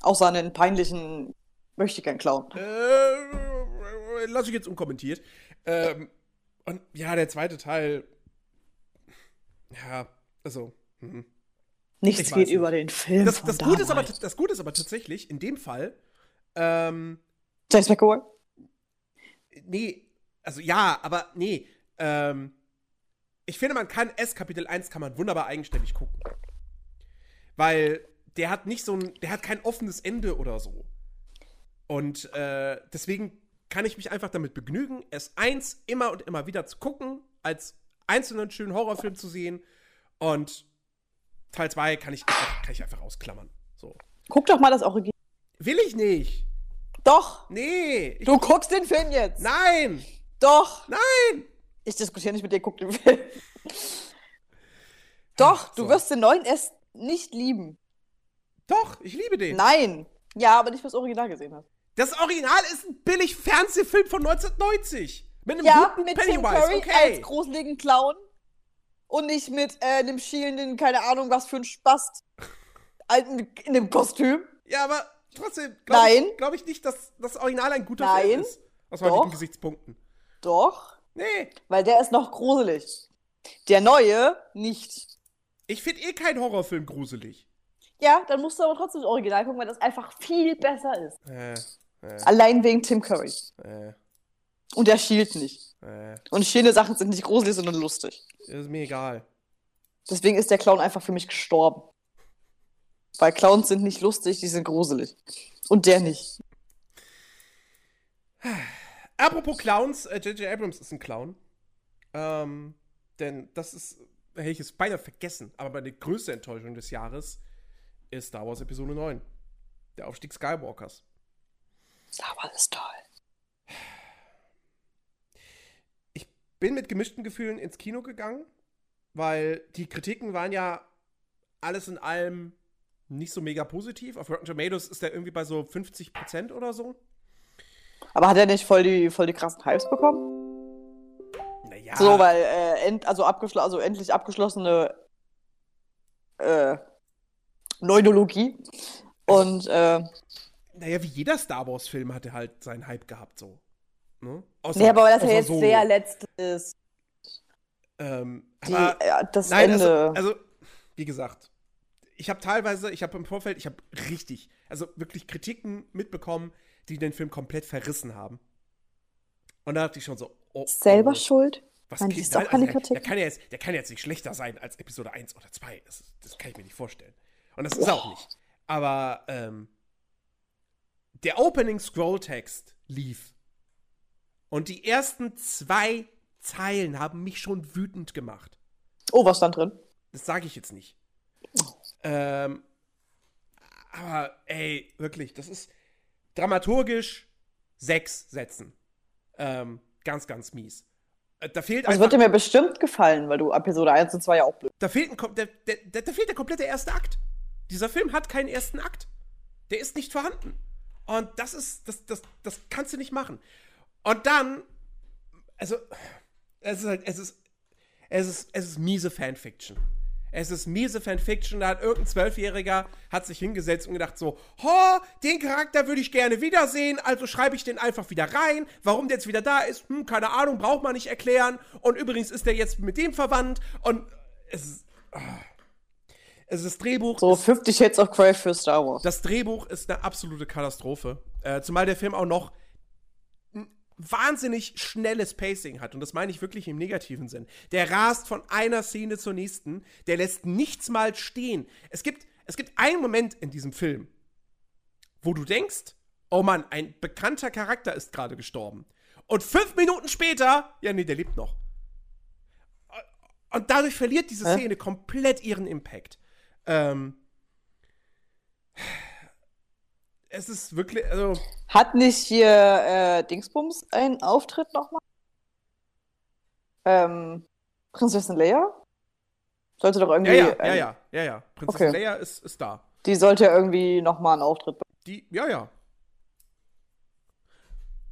Außer einen peinlichen Möchtegern-Clown. Äh, lass ich jetzt unkommentiert. Ähm, und ja, der zweite Teil. Ja, also. mhm. Nichts Ich geht nicht. über den Film. Das, das, Gute ist aber, das Gute ist aber tatsächlich, in dem Fall, ähm, James McAvoy? nee, also ja, aber nee, ähm, ich finde, man kann S Kapitel 1 kann man wunderbar eigenständig gucken. Weil der hat nicht so ein, der hat kein offenes Ende oder so. Und äh, deswegen kann ich mich einfach damit begnügen, S1 immer und immer wieder zu gucken, als einzelnen schönen Horrorfilm zu sehen. Und Teil 2 kann ich einfach, kann ich einfach ausklammern. So. Guck doch mal das Original. Will ich nicht. Doch! Nee. Du guckst den Film jetzt! nein. Doch! Nein. Ich diskutiere nicht mit dir, guck den Film. Doch, du So. wirst den neuen S nicht lieben. Doch, ich liebe den. Nein! Ja, aber nicht, was Original gesehen hast. Das Original ist ein billig Fernsehfilm von 1990. Mit einem Ja, guten mit Tim Pennywise, Curry okay. als gruseligen Clown. Und nicht mit äh, einem schielenden, keine Ahnung, was für ein Spast. Alten in dem Kostüm. Ja, aber trotzdem glaube Nein. ich, glaub ich nicht, dass das Original ein guter Nein. Film ist. Aus heutigen Doch. Gesichtspunkten. Doch, Nee, weil der ist noch gruselig. Der neue nicht. ich finde eh keinen Horrorfilm gruselig. Ja, dann musst du aber trotzdem das Original gucken, weil das einfach viel besser ist. Äh, äh, Allein wegen Tim Curry. äh, Und der schielt nicht. äh. Und schielende Sachen sind nicht gruselig, sondern lustig. Ist mir egal. Deswegen ist der Clown einfach für mich gestorben. Weil Clowns sind nicht lustig, die sind gruselig. Und der nicht. Apropos Clowns, äh, J.J. Abrams ist ein Clown. Ähm, denn das ist, hätte ich es beinahe vergessen, aber meine größte Enttäuschung des Jahres ist Star Wars Episode 9. Der Aufstieg Skywalkers. Sauer ist toll. Ich bin mit gemischten Gefühlen ins Kino gegangen, weil die Kritiken waren ja alles in allem nicht so mega positiv. Auf Rotten Tomatoes ist der irgendwie bei so 50% oder so. Aber hat er nicht voll die, voll die krassen Hypes bekommen? Naja. So, weil äh, end, also, abgeschl also endlich abgeschlossene äh, Neurologie. Und äh, Naja, wie jeder Star Wars-Film hatte halt seinen Hype gehabt, so. Ne? Außer, nee, aber weil das ja außer jetzt Solo. der letzte ist. Ähm, Die, aber, äh, das nein, Ende. also, also, wie gesagt, ich habe teilweise, ich habe im Vorfeld, ich habe richtig, also wirklich Kritiken mitbekommen, die den Film komplett verrissen haben. Und da dachte ich schon so, oh, Selber oh, schuld? was geht- liest auch nein, keine der, der, Kritik. kann ja jetzt, der kann ja jetzt nicht schlechter sein als Episode 1 oder 2. Das, das kann ich mir nicht vorstellen. Und das ist er auch nicht. Aber ähm, der Opening Scroll Text lief. Und die ersten zwei Zeilen haben mich schon wütend gemacht. Oh, was stand drin? Das sage ich jetzt nicht. Ähm, aber ey, wirklich, das ist dramaturgisch sechs Sätzen. Ähm, ganz, ganz mies. Äh, Da fehlt Das einfach, wird dir mir bestimmt gefallen, weil du Episode 1 und 2 ja auch blöd. da fehlt, ein, der, der, der, da fehlt der komplette erste Akt. Dieser Film hat keinen ersten Akt. Der ist nicht vorhanden. Und das ist, das, das, das kannst du nicht machen. Und dann, also, es ist halt, es ist, es ist, es ist miese Fanfiction. Es ist miese Fanfiction, da hat irgendein Zwölfjähriger hat sich hingesetzt und gedacht so, ho, den Charakter würde ich gerne wiedersehen, also schreibe ich den einfach wieder rein. Warum der jetzt wieder da ist, hm, keine Ahnung, braucht man nicht erklären. Und übrigens ist der jetzt mit dem verwandt und es ist, ah. Ist das Drehbuch, So ist 50 Shades of Grey für Star Wars. das Drehbuch ist eine absolute Katastrophe. Äh, zumal der Film auch noch ein wahnsinnig schnelles Pacing hat. Und das meine ich wirklich im negativen Sinn. Der rast von einer Szene zur nächsten. Der lässt nichts mal stehen. Es gibt, es gibt einen Moment in diesem Film, wo du denkst, oh Mann, ein bekannter Charakter ist gerade gestorben. Und fünf Minuten später, ja, nee, der lebt noch. Und dadurch verliert diese Hä? Szene komplett ihren Impact. Ähm, es ist wirklich, also, Hat nicht hier äh, Dingsbums einen Auftritt nochmal? Ähm, Prinzessin Leia? Sollte doch ja, irgendwie. ja, ja, ähm, ja, ja, ja. Prinzessin Okay. Leia ist, ist da. Die sollte ja irgendwie nochmal einen Auftritt bekommen. Die, ja, ja.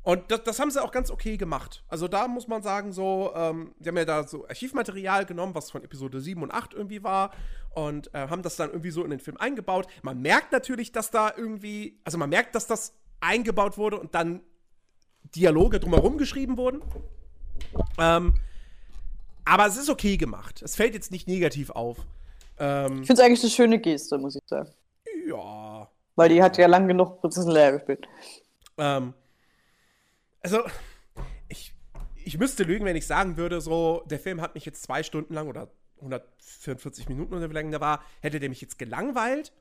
Und das, das haben sie auch ganz okay gemacht. Also da muss man sagen, so, ähm, die haben ja da so Archivmaterial genommen, was von Episode 7 und 8 irgendwie war, und äh, haben das dann irgendwie so in den Film eingebaut. Man merkt natürlich, dass da irgendwie, also man merkt, dass das eingebaut wurde und dann Dialoge drumherum geschrieben wurden. Ähm, aber es ist okay gemacht. Es fällt jetzt nicht negativ auf. Ähm, Ich finde es eigentlich eine schöne Geste, muss ich sagen. ja. Weil die hat ja lang genug Prinzessin Leia gespielt. Ähm, also, ich, ich müsste lügen, wenn ich sagen würde, so, der Film hat mich jetzt zwei Stunden lang oder 144 Minuten oder wie lange der war, hätte der mich jetzt gelangweilt.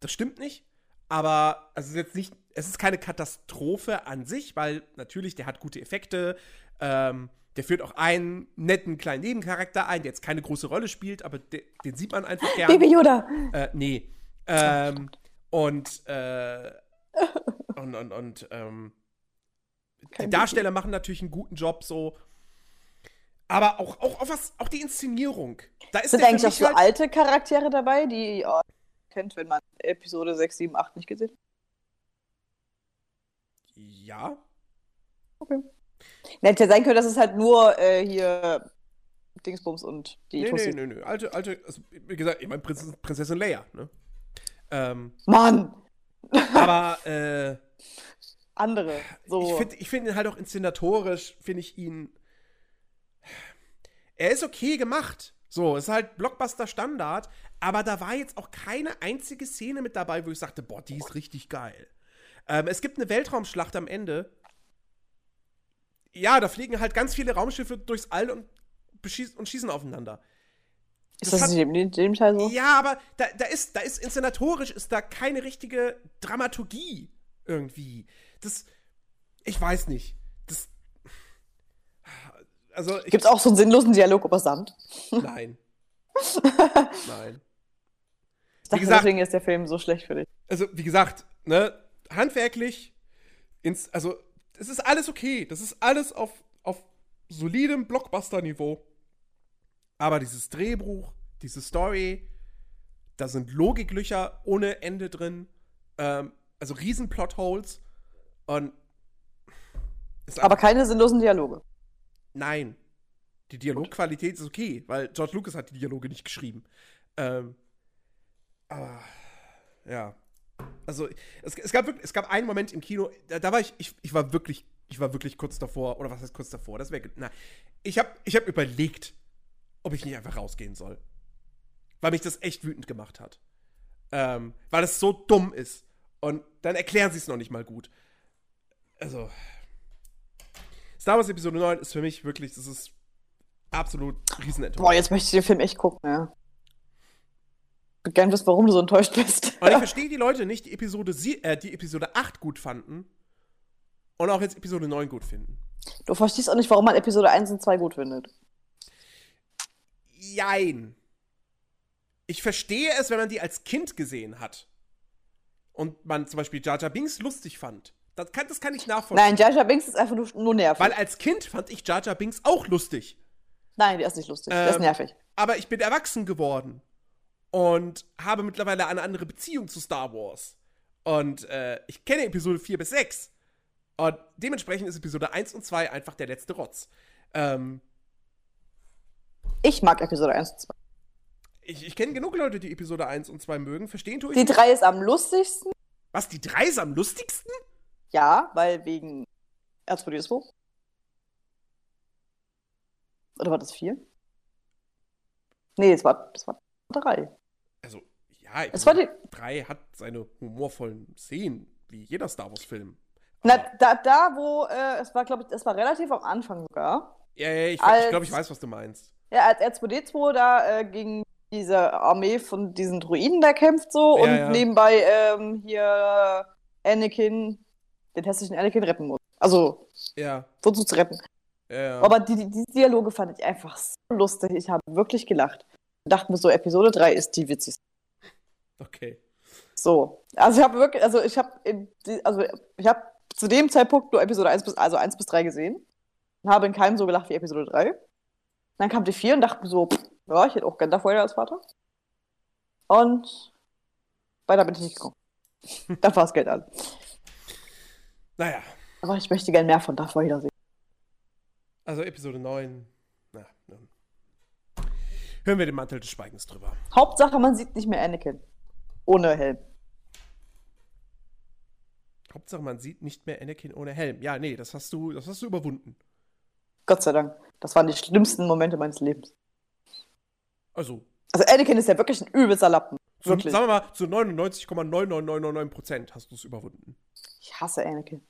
Das stimmt nicht. Aber also es ist jetzt nicht, es ist keine Katastrophe an sich, weil natürlich, der hat gute Effekte. Ähm, der führt auch einen netten kleinen Nebencharakter ein, der jetzt keine große Rolle spielt, aber de, den sieht man einfach gerne. Baby Yoda! Äh, nee. Ähm, und, äh, und, und, und, ähm, die Darsteller machen natürlich einen guten Job, so. Aber auch, auch, auch, was, auch die Inszenierung. Da ist Sind eigentlich auch so halt, alte Charaktere dabei, die ihr kennt, wenn man Episode 6, 7, 8 nicht gesehen hat? Ja. Okay. Hätte ja sein können, dass es halt nur äh, hier Dingsbums und die Nee, Tussi. nee, nee, nee. Alte, alte, also, wie gesagt, ich meine Prinzessin, Prinzessin Leia, ne? Ähm, Mann! aber, äh, Andere. So. Ich finde ich find ihn halt auch inszenatorisch, finde ich ihn. Er ist okay gemacht. So, ist halt Blockbuster-Standard, aber da war jetzt auch keine einzige Szene mit dabei, wo ich sagte, boah, die ist richtig geil. Ähm, es gibt eine Weltraumschlacht am Ende. Ja, da fliegen halt ganz viele Raumschiffe durchs All und, beschießen, und schießen aufeinander. ist das das hat- nicht in dem Teil so? Ja, aber da, da, ist, da ist inszenatorisch ist da keine richtige Dramaturgie irgendwie. Das, ich weiß nicht. Das, also, Gibt es auch so einen sinnlosen Dialog über Sand? nein. nein. Ich dachte, gesagt- deswegen ist der Film so schlecht für dich. Also, wie gesagt, ne, handwerklich, ins, also, es ist alles okay. Das ist alles auf, auf solidem Blockbuster-Niveau. Aber dieses Drehbuch, diese Story, da sind Logiklöcher ohne Ende drin. Ähm, also riesen Plotholes. Und Aber keine sinnlosen Dialoge. nein. Die Dialogqualität ist okay, weil George Lucas hat die Dialoge nicht geschrieben. Ähm, aber ja. Also es, es, gab wirklich, es gab einen Moment im Kino, da, da war ich, ich, ich war wirklich, ich war wirklich kurz davor, oder was heißt kurz davor? Das wäre, na, ich habe ich hab überlegt, ob ich nicht einfach rausgehen soll. Weil mich das echt wütend gemacht hat. Ähm, weil es so dumm ist. Und dann erklären sie es noch nicht mal gut. Also, Star Wars Episode 9 ist für mich wirklich, das ist absolut Riesenenttäuschung. Boah, jetzt möchte ich den Film echt gucken, ja. Ich würde gerne wissen, warum du so enttäuscht bist. Und ich verstehe die Leute nicht, die Episode, sie äh, die Episode 8 gut fanden und auch jetzt Episode 9 gut finden. Du verstehst auch nicht, warum man Episode 1 und 2 gut findet. Jein. Ich verstehe es, wenn man die als Kind gesehen hat. Und man zum Beispiel Jar Jar Binks lustig fand. Das kann, das kann ich nachvollziehen. Nein, Jar Jar Binks ist einfach nur, nur nervig. Weil als Kind fand ich Jar Jar Binks auch lustig. Nein, der ist nicht lustig. der ist Ähm, nervig. Aber ich bin erwachsen geworden und habe mittlerweile eine andere Beziehung zu Star Wars. Und äh, ich kenne Episode 4 bis 6. Und dementsprechend ist Episode 1 und 2 einfach der letzte Rotz. Ähm, Ich mag Episode 1 und 2. ich ich kenne genug Leute, die Episode 1 und 2 mögen. Verstehen tue ich Die nicht. 3 ist am lustigsten. Was, die 3 ist am lustigsten? Ja, weil wegen R2D2. Oder war das 4? Nee, es war, es war 3. Also, ja, Es war die, 3 hat seine humorvollen Szenen, wie jeder Star Wars-Film. na, da, da, wo, äh, es war, glaube ich, es war relativ am Anfang sogar. Ja, ja, ich, ich glaube, ich weiß, was du meinst. Ja, als R2D2 da äh, gegen diese Armee von diesen Druiden da kämpft so Ja, und ja. nebenbei ähm, hier Anakin, den hässlichen Anakin retten muss. Also, Ja, versucht zu retten. ja. Aber die, die, die Dialoge fand ich einfach so lustig. Ich habe wirklich gelacht. Ich dachte mir so, Episode 3 ist die witzigste. okay. So. Also ich habe wirklich, also ich habe, also ich habe zu dem Zeitpunkt nur Episode 1 bis, also 1 bis 3 gesehen. Und habe in keinem so gelacht wie Episode 3. Dann kam die 4 und dachte mir so, pff, ja, ich hätte auch gern Darth Vader als Vater. Und weiter bin ich nicht gekommen. Dann war das Geld an. Naja, Aber ich möchte gern mehr von Darth Vader sehen. also Episode 9. Na, nun. Hören wir den Mantel des Schweigens drüber. Hauptsache, man sieht nicht mehr Anakin. Ohne Helm. Hauptsache, man sieht nicht mehr Anakin ohne Helm. Ja, nee, das hast du, das hast du überwunden. Gott sei Dank. Das waren die schlimmsten Momente meines Lebens. Also, Also Anakin ist ja wirklich ein übelster Lappen. Zu, Wirklich. sagen wir mal, zu 99,99999% hast du es überwunden. Ich hasse Anakin.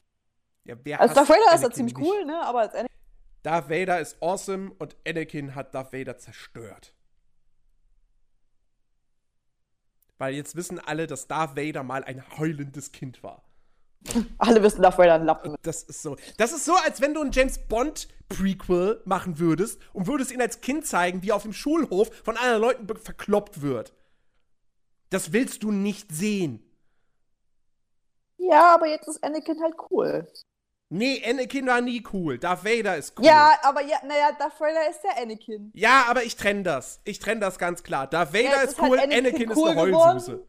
Ja, wer Als hasst Darth Vader ist er Anakin ziemlich nicht? cool, ne? Aber als Anakin. Darth Vader ist awesome und Anakin hat Darth Vader zerstört. Weil jetzt wissen alle, dass Darth Vader mal ein heulendes Kind war. Alle wissen, Darth Vader ein Lappen ist. Das ist so. Das ist so, als wenn du ein James Bond Prequel machen würdest und würdest ihn als Kind zeigen, wie er auf dem Schulhof von anderen Leuten verkloppt wird. Das willst du nicht sehen. Ja, aber jetzt ist Anakin halt cool. Nee, Anakin war nie cool. Darth Vader ist cool. Ja, aber ja, naja, Darth Vader ist der Anakin. Ja, aber ich trenne das. Ich trenne das ganz klar. Darth Vader jetzt ist ist halt cool, Anakin Anakin, cool ist eine. Heulsuse.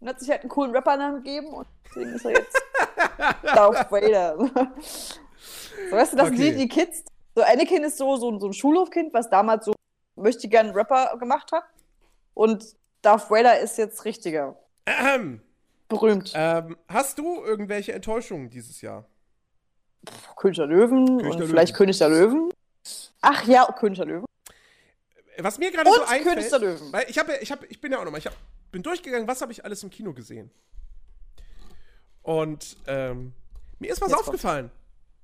Und hat sich halt einen coolen Rappernamen gegeben und deswegen ist er jetzt Darth Vader. so, weißt du, das Okay. sind die, die Kids. So, Anakin ist so, so, so ein Schulhofkind, was damals so möchte gern Rapper gemacht hat. Und Darth Vader ist jetzt richtiger. Ahem. Berühmt. Ähm, hast du irgendwelche Enttäuschungen dieses Jahr? König der Löwen König der vielleicht Löwen. König der Löwen. Ach ja, König der Löwen. Was mir gerade so einfällt, König der Löwen. weil ich habe, ich habe, ich bin ja auch nochmal, ich hab, bin durchgegangen, was habe ich alles im Kino gesehen? Und ähm, mir ist was Jetzt aufgefallen.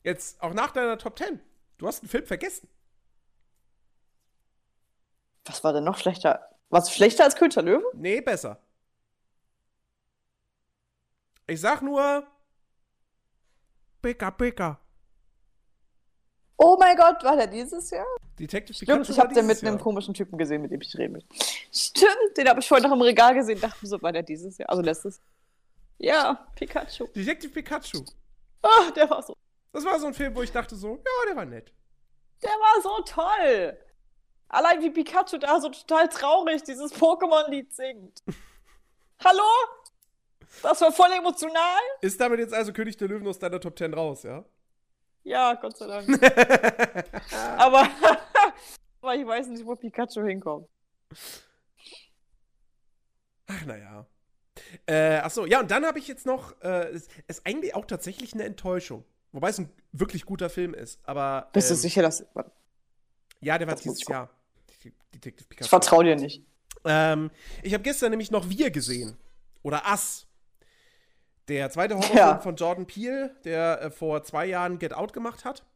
Jetzt auch nach deiner Top 10. Du hast einen Film vergessen. Was war denn noch schlechter? Was schlechter als König der Löwen? Nee, besser. Ich sag nur Pika Pika. Oh mein Gott, war der dieses Jahr? Detective Stimmt, Pikachu ich war habe den mit dieses einem Jahr. komischen Typen gesehen, mit dem ich reden will. Stimmt, den habe ich vorhin noch im Regal gesehen. Dachte mir so, war der dieses Jahr? Also letztes. Ja, Pikachu. Detective Pikachu. Ah, der war so. Das war so ein Film, wo ich dachte so, ja, der war nett. Der war so toll. Allein wie Pikachu da so total traurig dieses Pokémon-Lied singt. Hallo? Das war voll emotional? Ist damit jetzt also König der Löwen aus deiner Top 10 raus, ja? Ja, Gott sei Dank. aber, aber ich weiß nicht, wo Pikachu hinkommt. Ach, naja. Äh, achso, ja, und dann habe ich jetzt noch, äh, es ist eigentlich auch tatsächlich eine Enttäuschung. Wobei es ein wirklich guter Film ist, aber. Bist du ähm, sicher, dass. Ja, der war dieses ich Jahr. Detective Pikachu. Ich vertraue dir nicht. Ähm, ich habe gestern nämlich noch Wir gesehen. Oder Us. Der zweite Horrorfilm Ja. von Jordan Peele, der äh, vor zwei Jahren Get Out gemacht hat.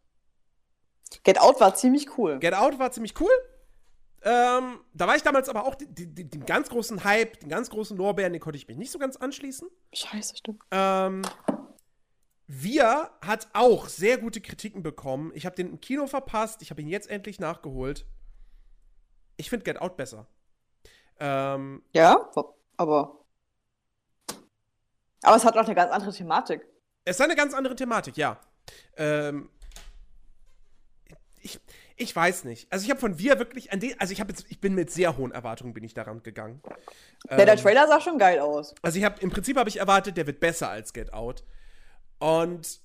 Get Out war ziemlich cool. Get Out war ziemlich cool. Ähm, da war ich damals aber auch, den ganz großen Hype, den ganz großen Lorbeeren, den konnte ich mich nicht so ganz anschließen. Scheiße, stimmt. Ähm, Wir hat auch sehr gute Kritiken bekommen. Ich habe den im Kino verpasst. Ich habe ihn jetzt endlich nachgeholt. Ich finde Get Out besser. Ähm, Ja, aber. Aber es hat auch eine ganz andere Thematik. es ist eine ganz andere Thematik, ja. Ähm, ich, ich weiß nicht. Also ich habe von Wir wirklich an den, also ich habe jetzt, ich bin mit sehr hohen Erwartungen bin ich daran gegangen. Ja, der Ähm, Trailer sah schon geil aus. Also ich habe im Prinzip habe ich erwartet, der wird besser als Get Out. Und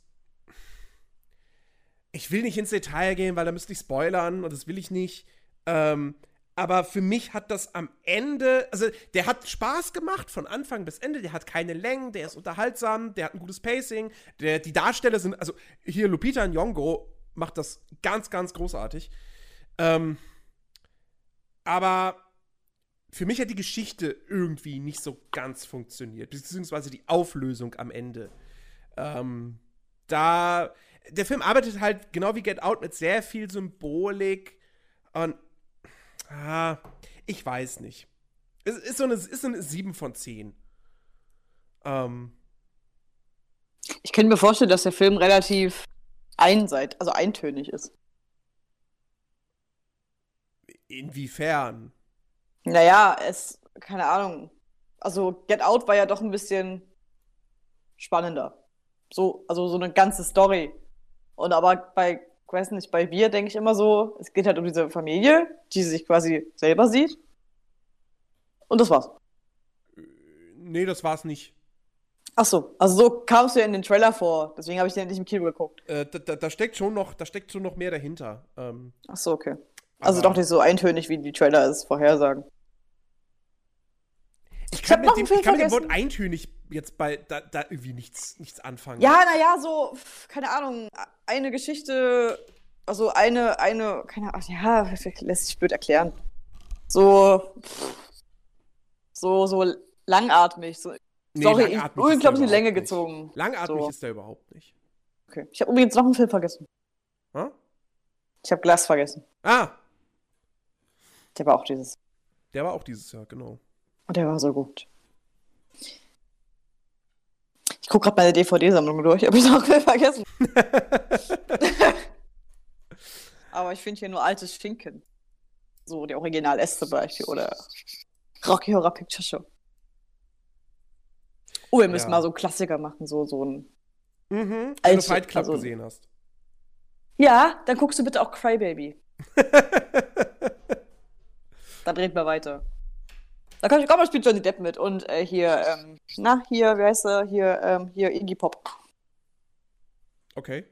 ich will nicht ins Detail gehen, weil da müsste ich spoilern und das will ich nicht. Ähm, aber für mich hat das am Ende, also der hat Spaß gemacht von Anfang bis Ende, der hat keine Längen, der ist unterhaltsam, der hat ein gutes Pacing, der, die Darsteller sind, also hier Lupita Nyong'o macht das ganz, ganz großartig. Ähm, aber für mich hat die Geschichte irgendwie nicht so ganz funktioniert, beziehungsweise die Auflösung am Ende. Ähm, da, der Film arbeitet halt genau wie Get Out mit sehr viel Symbolik und ah, ich weiß nicht. Es ist so eine, es ist so eine 7 von 10. Ähm, Ich könnte mir vorstellen, dass der Film relativ einseit, also eintönig ist. inwiefern? Naja, es, keine Ahnung. Also Get Out war ja doch ein bisschen spannender. So, also so eine ganze Story. Und aber bei, ich weiß nicht, bei Wir denke ich immer so, es geht halt um diese Familie, die sich quasi selber sieht. Und das war's. Nee, das war's nicht. Ach so, also so kamst du ja in den Trailer vor. Deswegen habe ich den nicht im Kino geguckt. Äh, da, da, da steckt schon noch, da steckt schon noch mehr dahinter. Ähm, Ach so, okay. Also doch nicht so eintönig, wie die Trailer es vorhersagen. Ich kann, noch mit dem, ich kann mit dem. Wort eintönig jetzt bei da, da irgendwie nichts, nichts anfangen. Ja, naja, so, keine Ahnung, eine Geschichte, also eine, eine, keine Ahnung, ja, lässt sich blöd erklären. so, so, so langatmig. So, Nee, sorry, langatmig ich ist der unglaublich die Länge nicht. gezogen. Langatmig So. ist der überhaupt nicht. Okay. Ich habe übrigens noch einen Film vergessen. Hm? Ich habe Glass vergessen. Ah, Der war auch dieses. der war auch dieses Jahr, genau. Und der war so gut. Ich gucke gerade meine DVD-Sammlung durch, habe ich noch vergessen. Aber ich finde hier nur alte Schinken. So, der Original S zum Beispiel. Oder Rocky Horror Picture Show. Oh, wir müssen Ja. mal so Klassiker machen, so, so ein. Mhm, wenn du Fight Club also- gesehen hast. Ja, dann guckst du bitte auch Crybaby. Dann reden wir weiter. Da kann ich komm, mal spielt Johnny Depp mit. Und äh, hier, ähm, na, hier, wie heißt er? Hier, ähm, hier, Iggy Pop. Okay.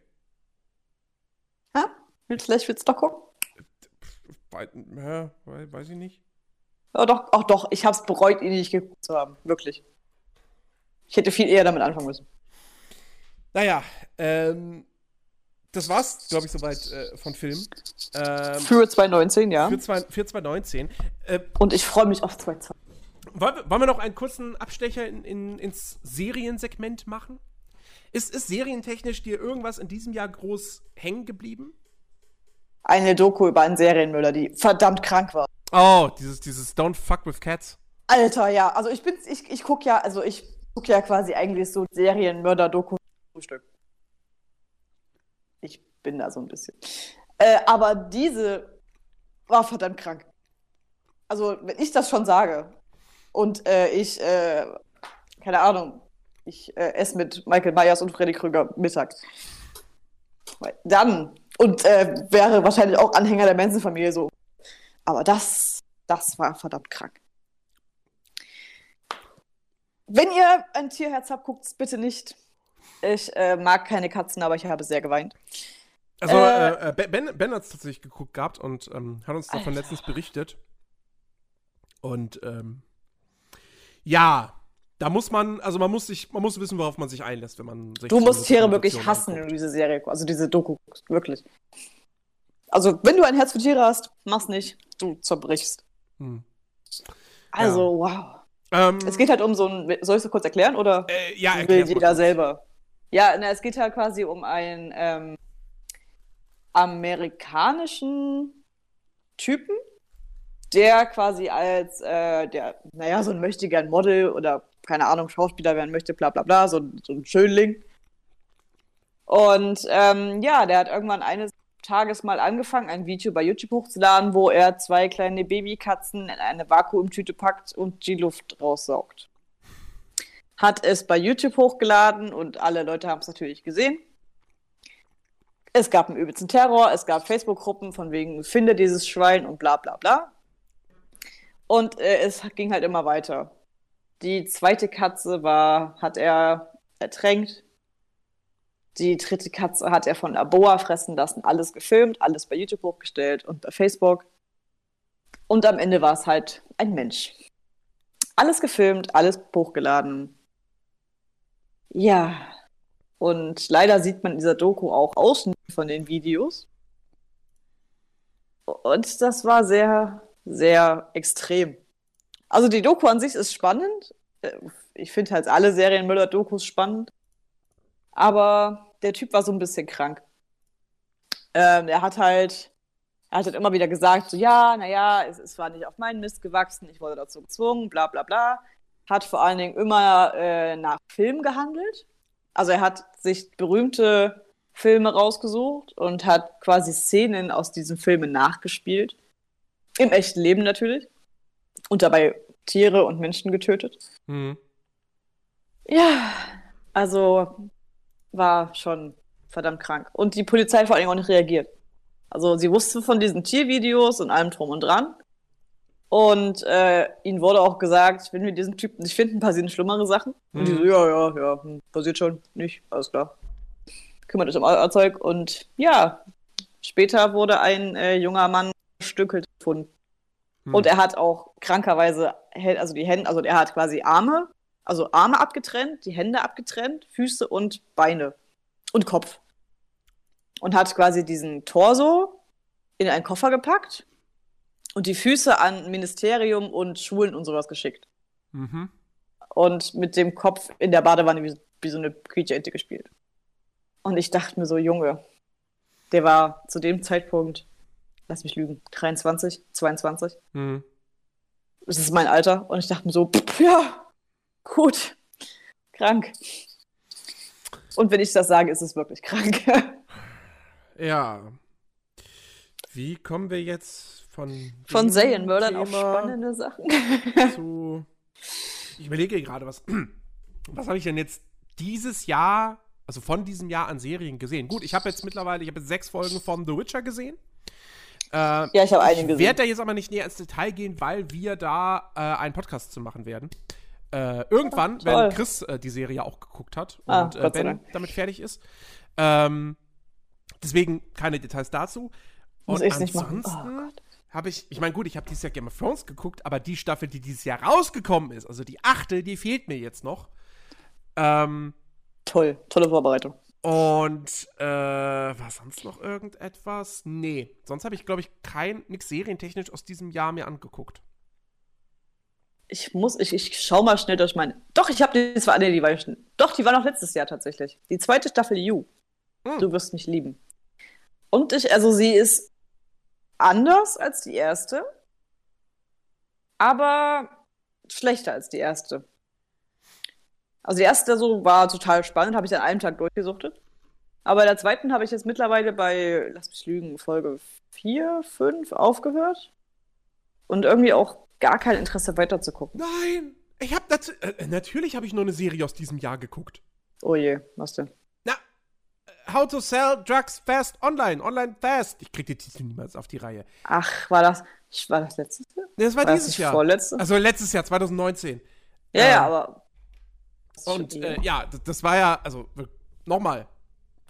Ha? Willst, vielleicht willst du doch gucken? Wei- weiß ich nicht. Ja, doch, ach doch, ich hab's bereut, ihn nicht geguckt zu haben. Wirklich. Ich hätte viel eher damit anfangen müssen. Naja, ähm, das war's, glaube ich, soweit äh, von Film. Ähm, Für 2019, ja. für, zwei, für 2019. Äh, Und ich freue mich auf 2020. wollen, wir, wollen wir noch einen kurzen Abstecher in, in, ins Seriensegment machen? Ist, ist serientechnisch dir irgendwas in diesem Jahr groß hängen geblieben? Eine Doku über einen Serienmüller, die verdammt krank war. Oh, dieses, dieses Don't Fuck with Cats. Alter, ja. Also ich bin's, ich, ich guck ja, also ich guck ja quasi eigentlich so Serienmörder-Doku Frühstück. Bin da so ein bisschen. Äh, aber diese war verdammt krank. Also, wenn ich das schon sage und äh, ich, äh, keine Ahnung, ich äh, esse mit Michael Myers und Freddy Krüger Mittag. Dann, und äh, wäre wahrscheinlich auch Anhänger der Manson-Familie so. Aber das, das war verdammt krank. Wenn ihr ein Tierherz habt, guckt es bitte nicht. Ich äh, mag keine Katzen, aber ich habe sehr geweint. Also, Äh, äh, äh, Ben, ben hat es tatsächlich geguckt gehabt und ähm, hat uns davon Alter. letztens berichtet. Und ähm, ja, da muss man, also man muss sich, man muss wissen, worauf man sich einlässt, wenn man sich Du musst Tiere wirklich hassen, wenn du anguckt. diese Serie, also diese Doku guckst. Wirklich. Also, wenn du ein Herz für Tiere hast, mach's nicht. Du zerbrichst. Hm. Also, wow. Ähm, Es geht halt um so ein. Soll ich es kurz erklären oder äh, ja, will jeder kurz. selber? Ja, na, es geht halt quasi um einen ähm, amerikanischen Typen, der quasi als äh, der, naja, so ein möchte gern Model oder keine Ahnung, Schauspieler werden möchte, bla bla bla, so, so ein Schönling. Und ähm, ja, der hat irgendwann eines Tages mal angefangen, ein Video bei YouTube hochzuladen, wo er zwei kleine Babykatzen in eine Vakuumtüte packt und die Luft raussaugt. Hat es bei YouTube hochgeladen und alle Leute haben es natürlich gesehen. Es gab einen übelsten Terror, es gab Facebook-Gruppen von wegen, finde dieses Schwein und bla bla bla. Und äh, es ging halt immer weiter. Die zweite Katze war, hat er ertränkt. Die dritte Katze hat er von einer Boa fressen lassen, alles gefilmt, alles bei YouTube hochgestellt und bei Facebook. Und am Ende war es halt ein Mensch. Alles gefilmt, alles hochgeladen. Ja. Und leider sieht man in dieser Doku auch Ausschnitte von den Videos. Und das war sehr, sehr extrem. Also die Doku an sich ist spannend. Ich finde halt alle Serienmörder-Dokus spannend. Aber der Typ war so ein bisschen krank. Ähm, er hat halt, er hat halt immer wieder gesagt, so ja, naja, es, es war nicht auf meinen Mist gewachsen, ich wurde dazu gezwungen, bla bla bla. Hat vor allen Dingen immer äh, nach Film gehandelt. Also er hat sich berühmte Filme rausgesucht und hat quasi Szenen aus diesen Filmen nachgespielt. Im echten Leben natürlich. Und dabei Tiere und Menschen getötet. Hm. Ja, also war schon verdammt krank. Und die Polizei vor allem auch nicht reagiert. Also sie wusste von diesen Tiervideos und allem drum und dran. Und äh, ihnen wurde auch gesagt, wenn wir diesen Typen nicht finden, passieren schlimmere Sachen. Und die so, Mhm. ja, ja, ja, hm, passiert schon, nicht, alles klar. Kümmert euch um euer Zeug. Und ja, später wurde ein äh, junger Mann stückelt gefunden. Hm. Und er hat auch krankerweise, also die Hände, also er hat quasi Arme, also Arme abgetrennt, die Hände abgetrennt, Füße und Beine und Kopf. Und hat quasi diesen Torso in einen Koffer gepackt und die Füße an Ministerium und Schulen und sowas geschickt. Mhm. Und mit dem Kopf in der Badewanne wie, wie so eine Quietscheente gespielt. Und ich dachte mir so, Junge, der war zu dem Zeitpunkt, lass mich lügen, 23, 22. Mhm. Das ist mein Alter. Und ich dachte mir so, pff, ja, gut, krank. Und wenn ich das sage, ist es wirklich krank. Ja. Wie kommen wir jetzt von. Von Serienmördern auf spannende Sachen. Zu. Ich überlege gerade, was. Was habe ich denn jetzt dieses Jahr, also von diesem Jahr an Serien gesehen? Gut, ich habe jetzt mittlerweile, ich habe jetzt sechs Folgen von The Witcher gesehen. Äh, Ja, ich habe einige ich gesehen. werde da jetzt aber nicht näher ins Detail gehen, weil wir da äh, einen Podcast zu machen werden. Äh, irgendwann, Ach, wenn. Chris äh, die Serie auch geguckt hat Ah, und äh, Gott sei Ben damit fertig ist. Ähm, deswegen keine Details dazu. Muss und ich's nicht machen? Oh ansonsten habe ich, ich meine, gut, ich habe dieses Jahr Game of Thrones geguckt, aber die Staffel, die dieses Jahr rausgekommen ist, also die achte, die fehlt mir jetzt noch. Ähm, Toll, tolle Vorbereitung. und äh, war sonst noch irgendetwas? Nee. Sonst habe ich, glaube ich, kein, nix serientechnisch aus diesem Jahr mir angeguckt. Ich muss, ich, ich schau mal schnell durch meine. Doch, ich habe die zwar, nee, die war schon. Doch, die war noch letztes Jahr tatsächlich. Die zweite Staffel You. Hm. Du wirst mich lieben. Und ich, also sie ist anders als die erste, aber schlechter als die erste. Also die erste so war total spannend, habe ich an einem Tag durchgesuchtet. Aber bei der zweiten habe ich jetzt mittlerweile bei, lass mich lügen, Folge 4, 5 aufgehört. Und irgendwie auch gar kein Interesse weiterzugucken. Nein! Ich habe äh, natürlich habe ich nur eine Serie aus diesem Jahr geguckt. Oh je, was denn? How to Sell Drugs Fast Online, Online Fast. Ich krieg die Titel niemals auf die Reihe. Ach, war das, war das letztes Jahr? Nee, das war, War das dieses nicht Jahr. vorletzte? Also letztes Jahr, 2019. Ja, ähm, ja, aber. Und äh, ja, das, das war ja, also nochmal,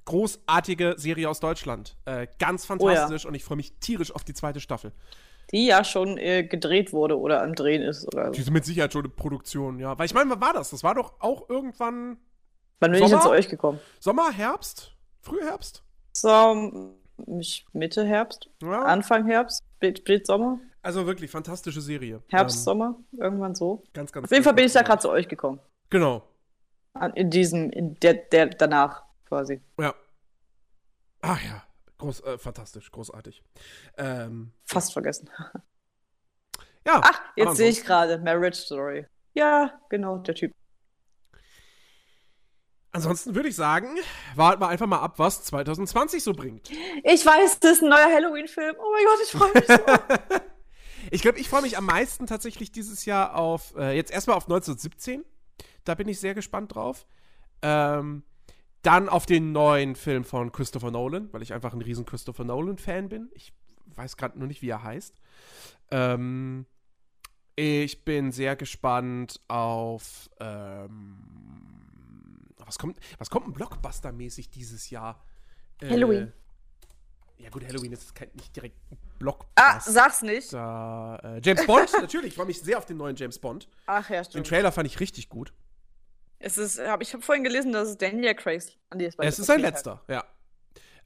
großartige Serie aus Deutschland. Äh, ganz fantastisch und ich freue mich tierisch auf die zweite Staffel. die ja schon äh, gedreht wurde oder am Drehen ist oder Die so. sind mit Sicherheit schon eine Produktion, ja. Weil ich meine, wann war das? Das war doch auch irgendwann Wann bin ich Sommer? denn zu euch gekommen? Sommer, Herbst? Frühherbst? So, Mitte Herbst, Ja. Anfang Herbst, spät, spät Sommer, Also wirklich fantastische Serie. Herbst, Ähm, Sommer, irgendwann so. ganz, ganz Auf jeden Fall bin ich da gerade zu euch gekommen. Genau. In diesem, in der, der danach quasi. Ja. Ach ja. Groß, äh, fantastisch, großartig. Ähm, Fast vergessen. ja. Ach, jetzt sehe ich gerade Marriage Story. Ja, genau, der Typ. Ansonsten würde ich sagen, warten wir einfach mal ab, was 2020 so bringt. Ich weiß, das ist ein neuer Halloween-Film. Oh mein Gott, ich freue mich so. Ich glaube, ich freue mich am meisten tatsächlich dieses Jahr auf, äh, jetzt erstmal auf 1917. Da bin ich sehr gespannt drauf. Ähm, dann auf den neuen Film von Christopher Nolan, weil ich einfach ein riesen Christopher Nolan-Fan bin. Ich weiß gerade nur nicht, wie er heißt. Ähm, ich bin sehr gespannt auf, ähm, was kommt, was kommt denn Blockbuster-mäßig dieses Jahr? Äh, Halloween. Ja gut, Halloween ist kein, nicht direkt ein Blockbuster. Ah, sag's nicht. Da, äh, James Bond, natürlich. Ich freue mich sehr auf den neuen James Bond. Ach ja, Den stimmt. Trailer fand ich richtig gut. Es ist, hab, ich habe vorhin gelesen, dass es Daniel Craig an die Es ist sein letzter, ja.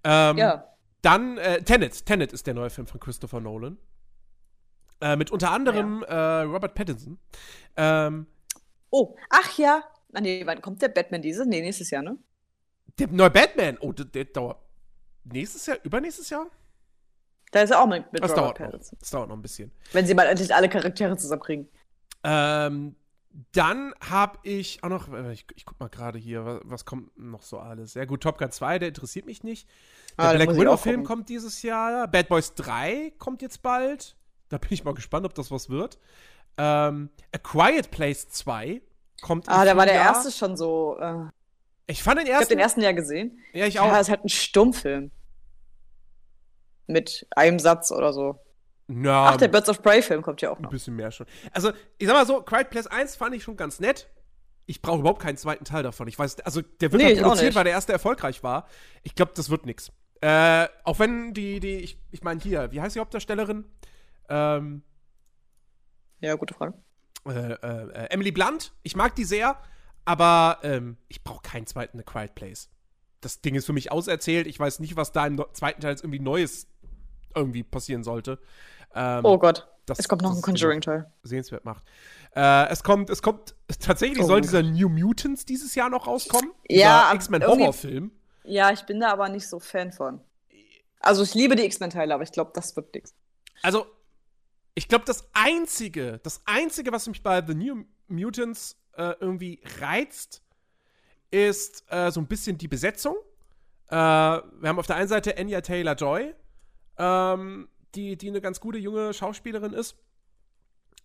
Ähm, Ja. Dann äh, Tenet. Tenet ist der neue Film von Christopher Nolan. Äh, mit unter anderem äh, Robert Pattinson. Ähm, Oh, ach ja. Ah, nee, wann kommt der Batman dieses? Nee, nächstes Jahr, ne? der neue Batman. Oh, der, der dauert. Nächstes Jahr? Übernächstes Jahr? Da ist er auch mit, mit Das Robert dauert noch. Das dauert noch ein bisschen. Wenn sie mal endlich alle Charaktere zusammenkriegen. Ähm, dann habe ich auch noch, ich, ich guck mal gerade hier, was, was kommt noch so alles? Ja gut, Top Gun 2, der interessiert mich nicht. Der Ah, Black muss ich Widow auch Film gucken. kommt dieses Jahr. Bad Boys 3 kommt jetzt bald. Da bin ich mal gespannt, ob das was wird. Ähm, A Quiet Place 2 kommt Ah, da war der Frühjahr. erste schon so. Äh, Ich fand den ich habe ersten. den ersten ja gesehen. ja, ich Ja, auch. ist halt ein Stummfilm. Mit einem Satz oder so. Ja, Ach, der Birds of Prey-Film kommt ja auch ein noch. bisschen mehr schon. Also, ich sag mal so, Quiet Place 1 fand ich schon ganz nett. Ich brauche überhaupt keinen zweiten Teil davon. Ich weiß, also der wird Nee, halt ich produziert, weil der erste erfolgreich war. Ich glaube, das wird nix. Äh, auch wenn die, die, ich, ich meine hier, wie heißt die Hauptdarstellerin? Ähm, Ja, gute Frage. Äh, äh, Emily Blunt. Ich mag die sehr, aber ähm, ich brauche keinen zweiten A Quiet Place. Das Ding ist für mich auserzählt. Ich weiß nicht, was da im zweiten Teil jetzt irgendwie Neues irgendwie passieren sollte. ähm, Oh Gott. das- es kommt noch ein Conjuring-Teil. sehenswert macht. Äh, es kommt, es kommt, tatsächlich Oh soll dieser New Mutants dieses Jahr noch rauskommen. Ja, dieser aber X-Men irgendwie- Horrorfilm. Ja, ich bin da aber nicht so Fan von. Also ich liebe die X-Men-Teile, aber ich glaube, das wird nix. Also, ich glaube, das einzige, das einzige, was mich bei The New Mutants äh, irgendwie reizt, ist äh, so ein bisschen die Besetzung. Äh, wir haben auf der einen Seite Anya Taylor Joy, ähm, die, die eine ganz gute junge Schauspielerin ist.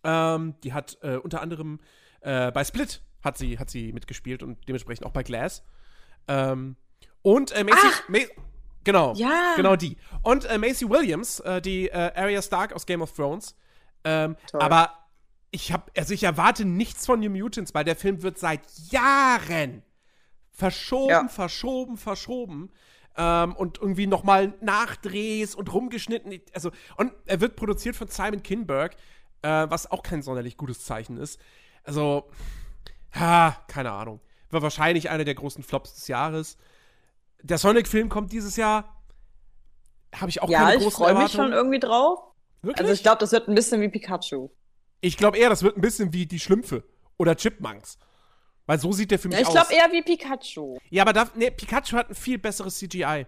Ähm, die hat äh, unter anderem äh, bei Split hat sie, hat sie mitgespielt und dementsprechend auch bei Glass. Ähm, und äh, Macy, Ma genau, Ja. genau die. Und äh, Macy Williams, äh, die äh, Arya Stark aus Game of Thrones. Ähm, aber ich habe, also ich erwarte nichts von New Mutants, weil der Film wird seit Jahren verschoben, Ja. verschoben, verschoben. Ähm, und irgendwie nochmal Nachdrehs und rumgeschnitten. Also, und er wird produziert von Simon Kinberg, äh, was auch kein sonderlich gutes Zeichen ist. Also, ha, keine Ahnung. War wahrscheinlich einer der großen Flops des Jahres. Der Sonic-Film kommt dieses Jahr. Habe ich auch ja, keine ich großen freue mich schon irgendwie drauf. Wirklich? Also ich glaube, das wird ein bisschen wie Pikachu. Ich glaube eher, das wird ein bisschen wie die Schlümpfe oder Chipmunks. Weil so sieht der für mich ich aus. glaube eher wie Pikachu. Ja, aber da, nee, Pikachu hat ein viel besseres CGI.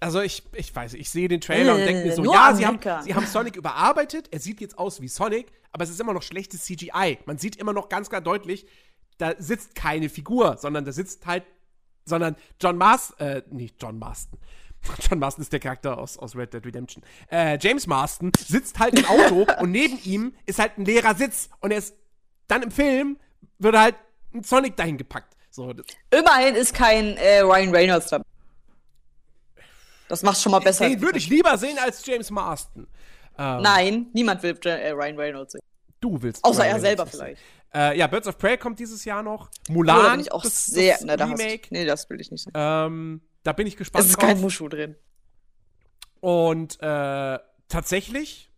Also ich, ich weiß, ich sehe den Trailer und denke mir so, ja, sie haben, sie haben Sonic überarbeitet, er sieht jetzt aus wie Sonic, aber es ist immer noch schlechtes CGI. Man sieht immer noch ganz klar deutlich, da sitzt keine Figur, sondern da sitzt halt, sondern John Mars, äh, nicht John Marston. John Marston ist der Charakter aus, aus Red Dead Redemption. Äh, James Marston sitzt halt im Auto und neben ihm ist halt ein leerer Sitz und er ist dann im Film wird halt ein Sonic dahin gepackt. So, Immerhin ist kein äh, Ryan Reynolds dabei. Das macht schon mal besser. den würde ich lieber sehen als James Marston. Ähm, Nein, niemand will äh, Ryan Reynolds sehen. Du willst. Außer Ryan er selber Reynolds vielleicht. Äh, ja, Birds of Prey kommt dieses Jahr noch. Oh, Mulan. da bin ich auch das, sehr. das ne, da Remake. nee, das will ich nicht. Ähm, da bin ich gespannt Es ist drauf. kein Mushu drin. Und äh, tatsächlich,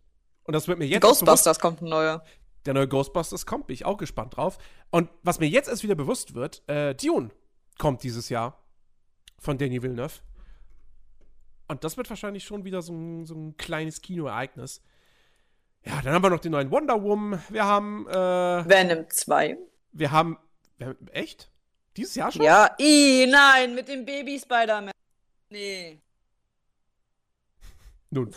und das wird mir jetzt erst bewusst, Ghostbusters kommt ein neuer. der neue Ghostbusters kommt, bin ich auch gespannt drauf. Und was mir jetzt erst wieder bewusst wird, äh, Dune kommt dieses Jahr von Danny Villeneuve. Und das wird wahrscheinlich schon wieder so ein, so ein kleines Kinoereignis. Ja, dann haben wir noch den neuen Wonder Woman. Wir haben, äh, Venom 2. wir haben, wir, echt? Dieses Jahr schon? Ja, i, nein, mit dem Baby Spider-Man. Nee. Nun.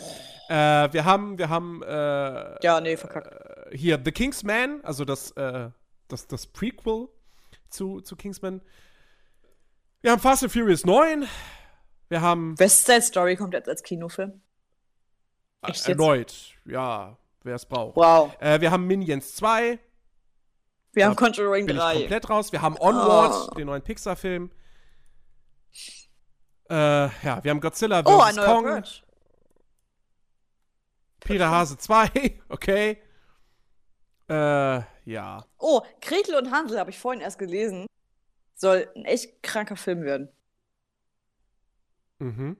Äh, wir haben, wir haben, äh, Ja, nee, verkackt. äh, hier The Kingsman, also das, äh, das, das Prequel zu, zu Kingsman. Wir haben Fast and Furious 9. Wir haben West Side Story kommt jetzt als Kinofilm. äh, Echt jetzt? erneut, ja, wer es braucht. Wow. Äh, wir haben Minions 2, Wir haben Conjuring bin ich 3. komplett raus. Wir haben Onward, Oh. den neuen Pixar-Film. Äh, ja, wir haben Godzilla Oh, vs. ein neuer Kong, Purge. Peter Hase 2, okay. Äh, ja. Oh, Gretel und Hansel habe ich vorhin erst gelesen. Soll ein echt kranker Film werden. Mhm.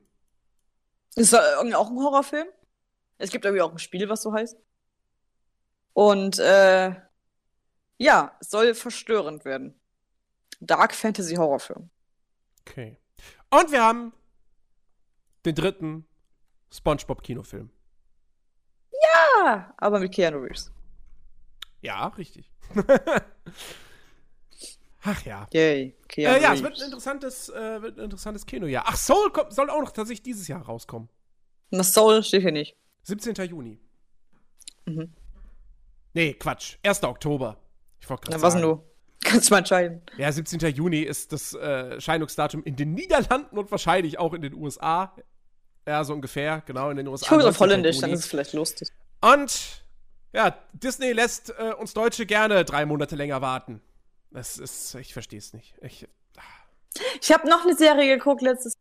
Ist da irgendwie auch ein Horrorfilm? Es gibt irgendwie auch ein Spiel, was so heißt. Und äh, ja, es soll verstörend werden. Dark Fantasy Horrorfilm. Okay. Und wir haben den dritten SpongeBob-Kinofilm. Ah, aber mit Keanu Reeves. Ja, richtig. Ach ja. Yay, Keanu Äh, ja, es Reeves. wird ein interessantes, äh, wird ein interessantes Kinojahr. Ach, Soul kommt, soll auch noch tatsächlich dieses Jahr rauskommen. Das Soul steht hier nicht. 17. Juni. Mhm. Nee, Quatsch. 1. Oktober. Ich wollte gerade was sagen. denn du? Kannst du mal entscheiden. Ja, 17. Juni ist das äh, Scheinungsdatum in den Niederlanden und wahrscheinlich auch in den USA. Ja, so ungefähr, genau, in den USA. Ich gucke auf 19. Holländisch, dann ist es vielleicht lustig. Und ja, Disney lässt äh, uns Deutsche gerne drei Monate länger warten. Das ist, ich verstehe es nicht. Ich, Ich habe noch eine Serie geguckt letztes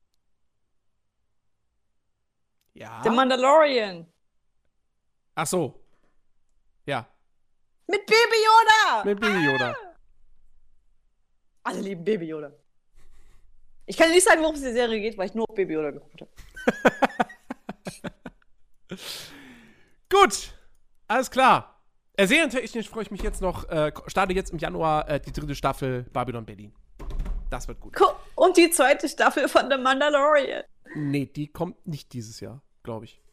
ja. The Mandalorian. Ach so. Ja, Mit Baby Yoda! mit Baby Yoda. Alle lieben Baby Yoda. Ich kann nicht sagen, worum es in der Serie geht, weil ich nur Baby Yoda geguckt habe. Gut, alles klar. Äh, serientechnisch freue ich mich jetzt noch. Äh, starte jetzt im Januar äh, die dritte Staffel Babylon Berlin. Das wird gut. Und die zweite Staffel von The Mandalorian. Nee, die kommt nicht dieses Jahr, glaube ich.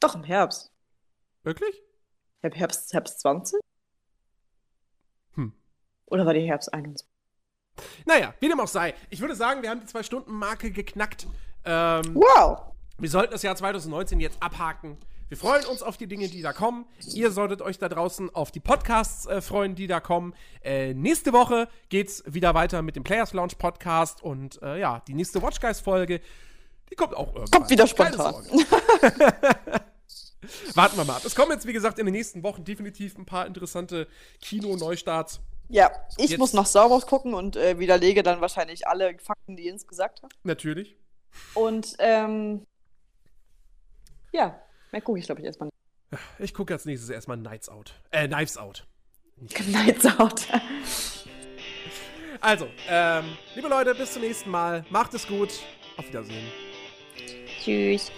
Doch, im Herbst. Wirklich? Herbst, Herbst 20? Hm. Oder war die Herbst 21? Naja, wie dem auch sei. Ich würde sagen, wir haben die Zwei-Stunden-Marke geknackt. Ähm, Wow! wir sollten das Jahr 2019 jetzt abhaken. Wir freuen uns auf die Dinge, die da kommen. Ihr solltet euch da draußen auf die Podcasts äh, freuen, die da kommen. Äh, nächste Woche geht's wieder weiter mit dem Players Launch Podcast und äh, ja, die nächste Watch Guys Folge, die kommt auch irgendwann. Kommt wieder spontan. Warten wir mal ab. Es kommen jetzt, wie gesagt, in den nächsten Wochen definitiv ein paar interessante Kino-Neustarts. Ja, ich Jetzt- muss nach Star Wars gucken und äh, widerlege dann wahrscheinlich alle Fakten, die Jens gesagt hat. Natürlich. Und ähm, ja, mehr gucke ich, glaube ich, erstmal Ich gucke als nächstes erstmal Nights Out. Äh, Knives Out. Nights Out. Also, ähm, liebe Leute, bis zum nächsten Mal. Macht es gut. Auf Wiedersehen. Tschüss.